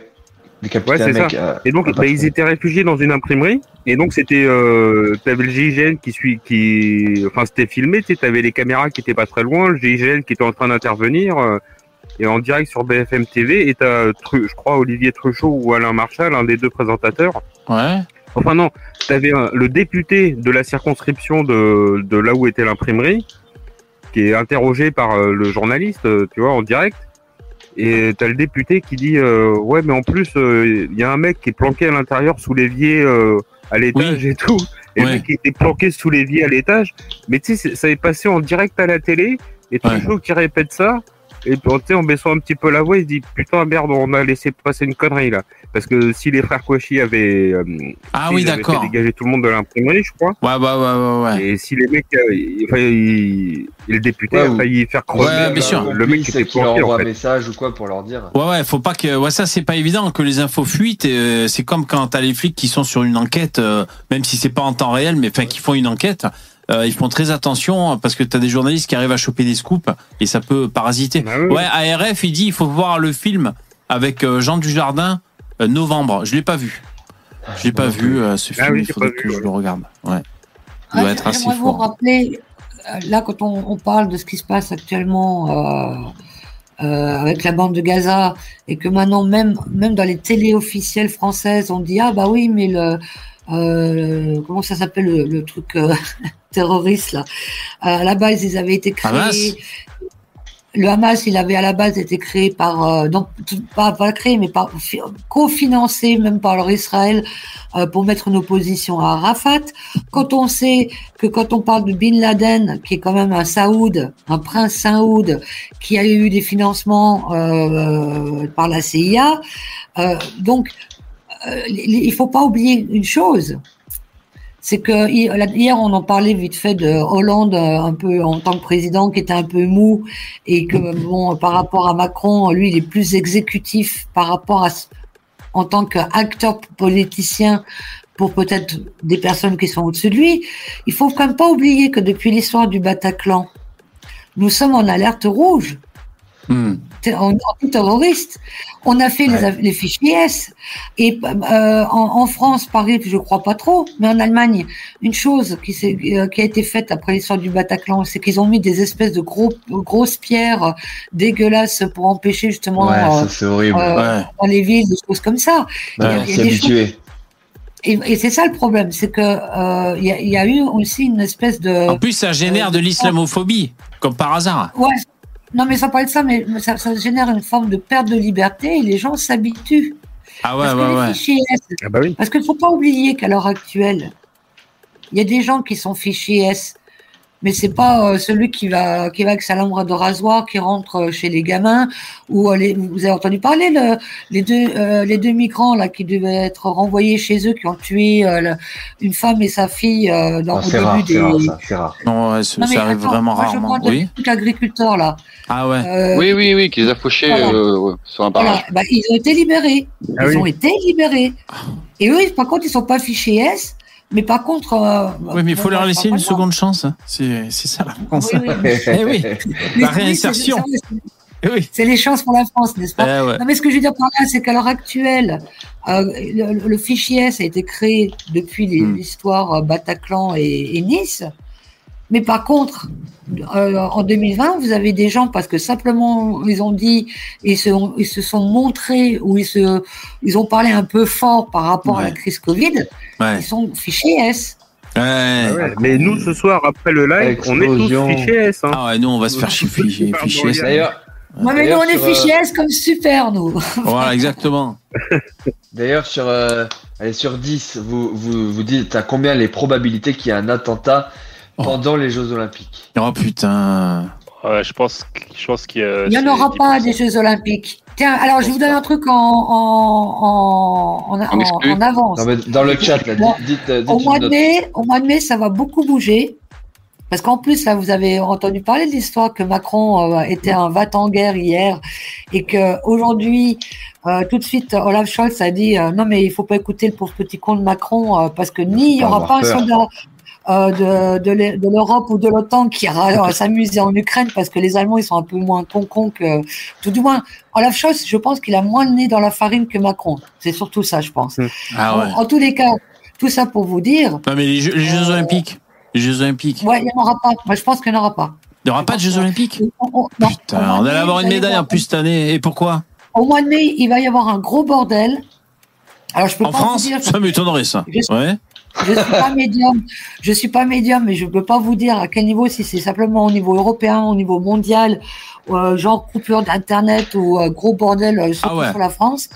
décapité Ouais, mec. ça. Et donc, bah, ils étaient réfugiés dans une imprimerie. Et donc, c'était, euh, t'avais le GIGN qui suit, qui, enfin, c'était filmé, tu t'avais les caméras qui étaient pas très loin, le GIGN qui était en train d'intervenir, euh, et en direct sur BFM TV, et t'as, Tru- je crois, Olivier Truchot ou Alain Marchal, un des deux présentateurs. Ouais. Enfin, non, t'avais un- le député de la circonscription de, de là où était l'imprimerie, qui est interrogé par euh, le journaliste, euh, tu vois, en direct. Et t'as le député qui dit euh, ouais mais en plus il y a un mec qui est planqué à l'intérieur sous l'évier euh, à l'étage et tout et Ouais. le mec qui était planqué sous l'évier à l'étage mais tu sais ça est passé en direct à la télé et Ouais. toujours qui répète ça et puis, tu sais, en baissant un petit peu la voix il se dit putain merde on a laissé passer une connerie là parce que si les frères Kouachi avaient euh, Ah oui, fait d'accord. dégager tout le monde de l'imprimerie je crois Ouais, ouais, ouais, ouais, ouais. et si les mecs euh, il- enfin, il- et le député Ouais, a ou- failli faire crever Ouais, euh, bien sûr. le mec qui c'est était qui leur planqué en envoie un fait message ou quoi pour leur dire. Ouais, ouais, faut pas que. Ouais, ça, c'est pas évident que les infos fuitent. euh, c'est comme quand t'as les flics qui sont sur une enquête, euh, même si c'est pas en temps réel, mais enfin, qui font une enquête. euh, ils font très attention hein, parce que tu as des journalistes qui arrivent à choper des scoops et ça peut parasiter. Bah oui. Ouais, ARF, il dit il faut voir le film avec euh, Jean Dujardin euh, novembre. Je l'ai pas vu. Je l'ai pas vu euh, ce Ah film. oui, il faudrait pas que vu, je ouais. le regarde. Ouais. Il Ouais, doit être assez J'aimerais vous fort. rappeler, euh, là, quand on, on parle de ce qui se passe actuellement euh, euh, avec la bande de Gaza, et que maintenant, même, même dans les télés officielles françaises, on dit Ah, bah oui, mais le. euh, comment ça s'appelle le, le truc euh, terroriste là Euh, À la base, ils avaient été créés. Hamas le Hamas, il avait à la base été créé par, euh, non, pas, pas créé, mais par, fi- cofinancé même par leur Israël euh, pour mettre une opposition à Arafat. Quand on sait que quand on parle de Bin Laden, qui est quand même un Saoud, un prince Saoud, qui a eu des financements euh, par la CIA, euh, donc euh, il faut pas oublier une chose, c'est que hier on en parlait vite fait de Hollande euh, un peu en tant que président qui était un peu mou et que bon par rapport à Macron lui il est plus exécutif par rapport à en tant qu'acteur politicien pour peut-être des personnes qui sont au-dessus de lui. Il faut quand même pas oublier que depuis l'histoire du Bataclan, nous sommes en alerte rouge Hmm. Antiterroriste. On a fait les, les fichiers S. Et euh, en, en France, Paris, je crois pas trop, mais en Allemagne, une chose qui, euh, qui a été faite après l'histoire du Bataclan, c'est qu'ils ont mis des espèces de gros, grosses pierres dégueulasses pour empêcher justement Ouais, euh, ça c'est horrible. euh, Ouais. dans les villes, des choses comme ça. Habituer. et, et c'est ça le problème, c'est que euh, il y, a, il y a eu aussi une espèce de. En plus, ça génère de l'islamophobie, comme par hasard. Ouais. Non, mais ça parle de ça, mais ça, ça génère une forme de perte de liberté et les gens s'habituent. Ah ouais, Parce que ouais, les ouais. fichiers S, parce qu'il ne faut pas oublier qu'à l'heure actuelle, il y a des gens qui sont fichiers S, mais c'est pas euh, celui qui va qui va avec sa lampe de rasoir qui rentre euh, chez les gamins ou euh, les, vous avez entendu parler le, les deux euh, les deux migrants là qui devaient être renvoyés chez eux qui ont tué euh, le- une femme et sa fille euh, dans au c'est début rare, des c'est rare, ça, c'est rare. Non, ouais, ça, Non, mais ça arrive attends, vraiment moi, je rarement. de Oui. truc agriculteur là. Ah ouais. Euh, Oui, oui, oui, qui les a fauchés voilà. euh, sur un barrage. Voilà, bah, ils ont été libérés. Ah ils oui. ont été libérés. Et eux, par contre, ils sont pas fichés S, mais par contre. euh, Oui, mais il faut leur laisser une seconde chance. C'est c'est ça la France. Oui, Eh oui. La réinsertion. c'est- c'est- les chances pour la France, n'est-ce pas? Eh ouais. Non, mais ce que je veux dire par là, c'est qu'à l'heure actuelle, euh, le, le fichier S a été créé depuis Hmm. l'histoire euh, Bataclan et, et Nice. Mais par contre, euh, en 2020, vous avez des gens parce que simplement ils ont dit, ils se, ils se sont montrés ou ils se, ils ont parlé un peu fort par rapport à la crise Covid. Ouais. Ils sont fichés S. Ouais. Ouais, mais nous, ce soir, après le live, on est tous fichés S. Hein. Ah ouais, nous on va se faire chier fichier. fichier. D'ailleurs, Ouais, mais nous on est euh, fichés S comme super nous. Voilà, exactement. D'ailleurs, sur, euh, allez, sur 10, vous, vous, vous dites à combien les probabilités qu'il y ait un attentat pendant les Jeux Olympiques Oh putain. Ouais, je pense, je pense qu'il y a. Il n'y en aura 10%. pas des Jeux Olympiques. Tiens, alors je vais vous donne un truc en, en, en, en, en- exclu en avance. Non, dans le chat, là, dites, dites, dites au, mois de mai, au mois de mai, ça va beaucoup bouger. Parce qu'en plus, là, vous avez entendu parler de l'histoire que Macron euh, était un va en guerre hier et que aujourd'hui, euh, tout de suite, Olaf Scholz a dit euh, non, mais il faut pas écouter le pauvre petit con de Macron euh, parce que ni il y aura pas un soldat euh, de, de l'E- de l'Europe ou de l'OTAN qui ira euh, s'amuser en Ukraine parce que les Allemands ils sont un peu moins con que tout du moins Olaf Scholz je pense qu'il a moins le nez dans la farine que Macron c'est surtout ça je pense Ah ouais. en, en tous les cas tout ça pour vous dire Non mais les Jeux, les Jeux Olympiques. Les Jeux Olympiques. ouais il n'y en aura pas moi je pense qu'il n'y en aura pas Il n'y aura pas de Jeux Olympiques? Non, Putain, au mois on allait avoir une médaille en plus cette année. Et pourquoi? Au mois de mai il va y avoir un gros bordel alors je peux En pas France? dire Ça m'étonnerait ça. Je Ouais. Je suis pas médium. Je suis pas médium, mais je peux pas vous dire à quel niveau, si c'est simplement au niveau européen, au niveau mondial, euh, genre coupure d'internet ou euh, gros bordel euh, surtout Ah ouais. sur la France.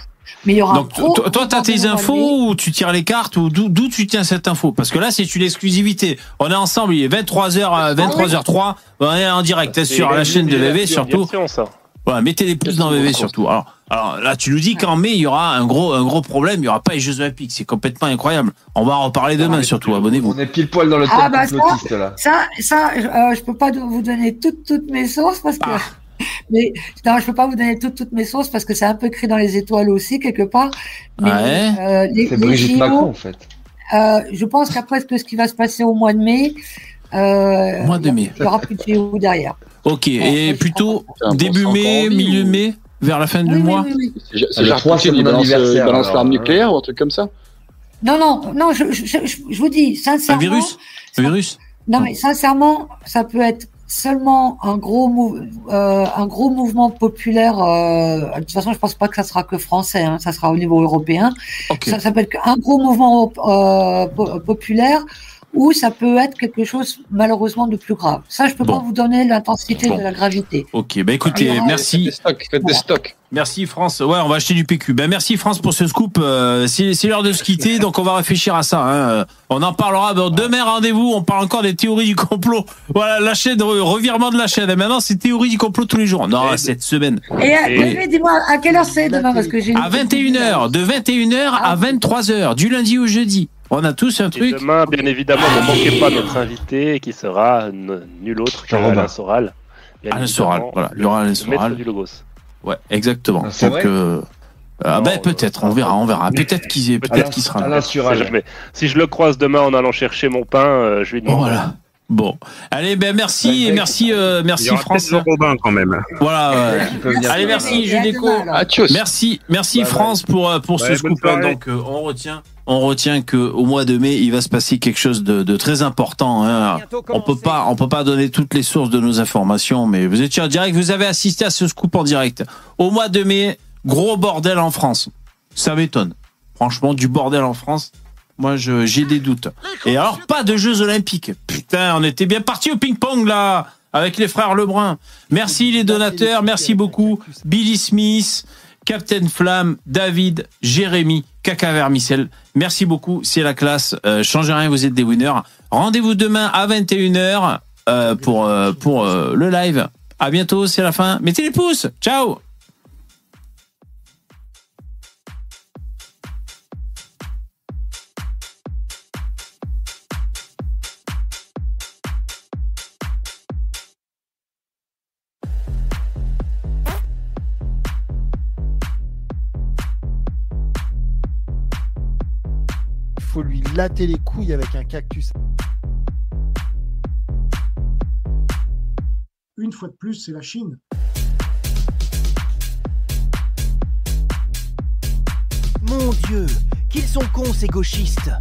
Mais il y aura Donc un gros, toi, toi, t'as tes infos ou tu tires les cartes ou d'où tu tiens cette info? Parce que là, c'est une exclusivité. On est ensemble, il est 23h, 23h03. On est en direct hein, sur la chaîne de VV une surtout. ça. Voilà, mettez des pouces dans VV surtout. Alors, alors là, tu nous dis qu'en mai, il y aura un gros, un gros problème. Il y aura pas les Jeux Olympiques. C'est complètement incroyable. On va en reparler demain surtout. Abonnez-vous. On est pile poil dans le Ah bah ça, complotiste là. ça, ça, euh, je peux pas vous donner toutes, toutes mes sources parce que. Ah. Mais non, je peux pas vous donner toutes, toutes mes sources parce que c'est un peu écrit dans les étoiles aussi quelque part. Mais, Ouais. euh, les, C'est les Brigitte JO, Macron en fait. Euh, je pense qu'après ce que- ce qui va se passer au mois de mai, euh, Mois de mai. Il y aura plus de derrière. Ok, et plutôt début mai, milieu ou- mai, vers la fin du Oui, mois oui, oui. C'est genre 3, c'est Poutine, il balance, euh, balance l'arme hein. nucléaire ou un truc comme ça? Non, non, non, je, je, je- je vous dis, Un sincèrement. virus? Un virus? Non, mais sincèrement, ça peut être seulement un gros, mou- euh, un gros mouvement populaire. euh, de toute façon, je pense pas que ça sera que français, hein, ça sera au niveau européen. Ça, ça peut être un gros mouvement euh, po- populaire ou ça peut être quelque chose malheureusement de plus grave. Ça, je peux Bon. pas vous donner l'intensité Bon. de la gravité. Ok, bah écoutez, Alors, merci. Faites des stocks, faites des stocks. Merci France. Ouais, on va acheter du PQ. Ben merci France pour ce scoop. Euh, c'est c'est l'heure de se quitter, donc on va réfléchir à ça. hein. On en parlera. Bon, demain rendez-vous. On parle encore des théories du complot. Voilà, la chaîne re- revirement de la chaîne. Et maintenant, c'est théorie du complot tous les jours. Non, cette semaine. Et, euh, Et- dis-moi, à quelle heure c'est demain? Parce que j'ai À 21h, de 21h à 23h, du lundi au jeudi. On a tous un Et truc. demain, bien évidemment, ne manquez pas notre invité qui sera nul autre que Robin. Alain Soral. Bien Alain Soral, voilà, il y aura Alain le Soral. du Logos. Ouais, exactement. c'est Donc, vrai euh, ah ben peut-être, on verra, on verra. Peut-être qu'il est, peut-être qu'il sera là. C'est jamais. Si je le croise demain en allant chercher mon pain, euh, je lui demande. Voilà. Bon, allez, ben merci et merci, euh, Il merci y aura France. Robin quand même. Voilà. ouais. Peut Allez, merci. Ah, tchuss. Merci, merci. France pour euh, pour Ouais, ce scoop. Donc, euh, on retient, on retient que au mois de mai, il va se passer quelque chose de, de très important. hein. On peut pas, on peut pas donner toutes les sources de nos informations, mais vous étiez en direct, vous avez assisté à ce scoop en direct. Au mois de mai, gros bordel en France. Ça m'étonne. Franchement, du bordel en France. Moi, je- j'ai des doutes. Et alors, pas de Jeux Olympiques. Putain, on était bien parti au ping-pong là, avec les frères Lebrun. Merci les donateurs, merci beaucoup. Billy Smith, Captain Flamme, David, Jérémy, Caca Vermicelle. Merci beaucoup, c'est la classe. Euh, changez rien, vous êtes des winners. Rendez-vous demain à 21h euh, pour, euh, pour euh, le live. À bientôt, c'est la fin. Mettez les pouces. Ciao latter les couilles avec un cactus. Une fois de plus, c'est la Chine. Mon Dieu, qu'ils sont cons ces gauchistes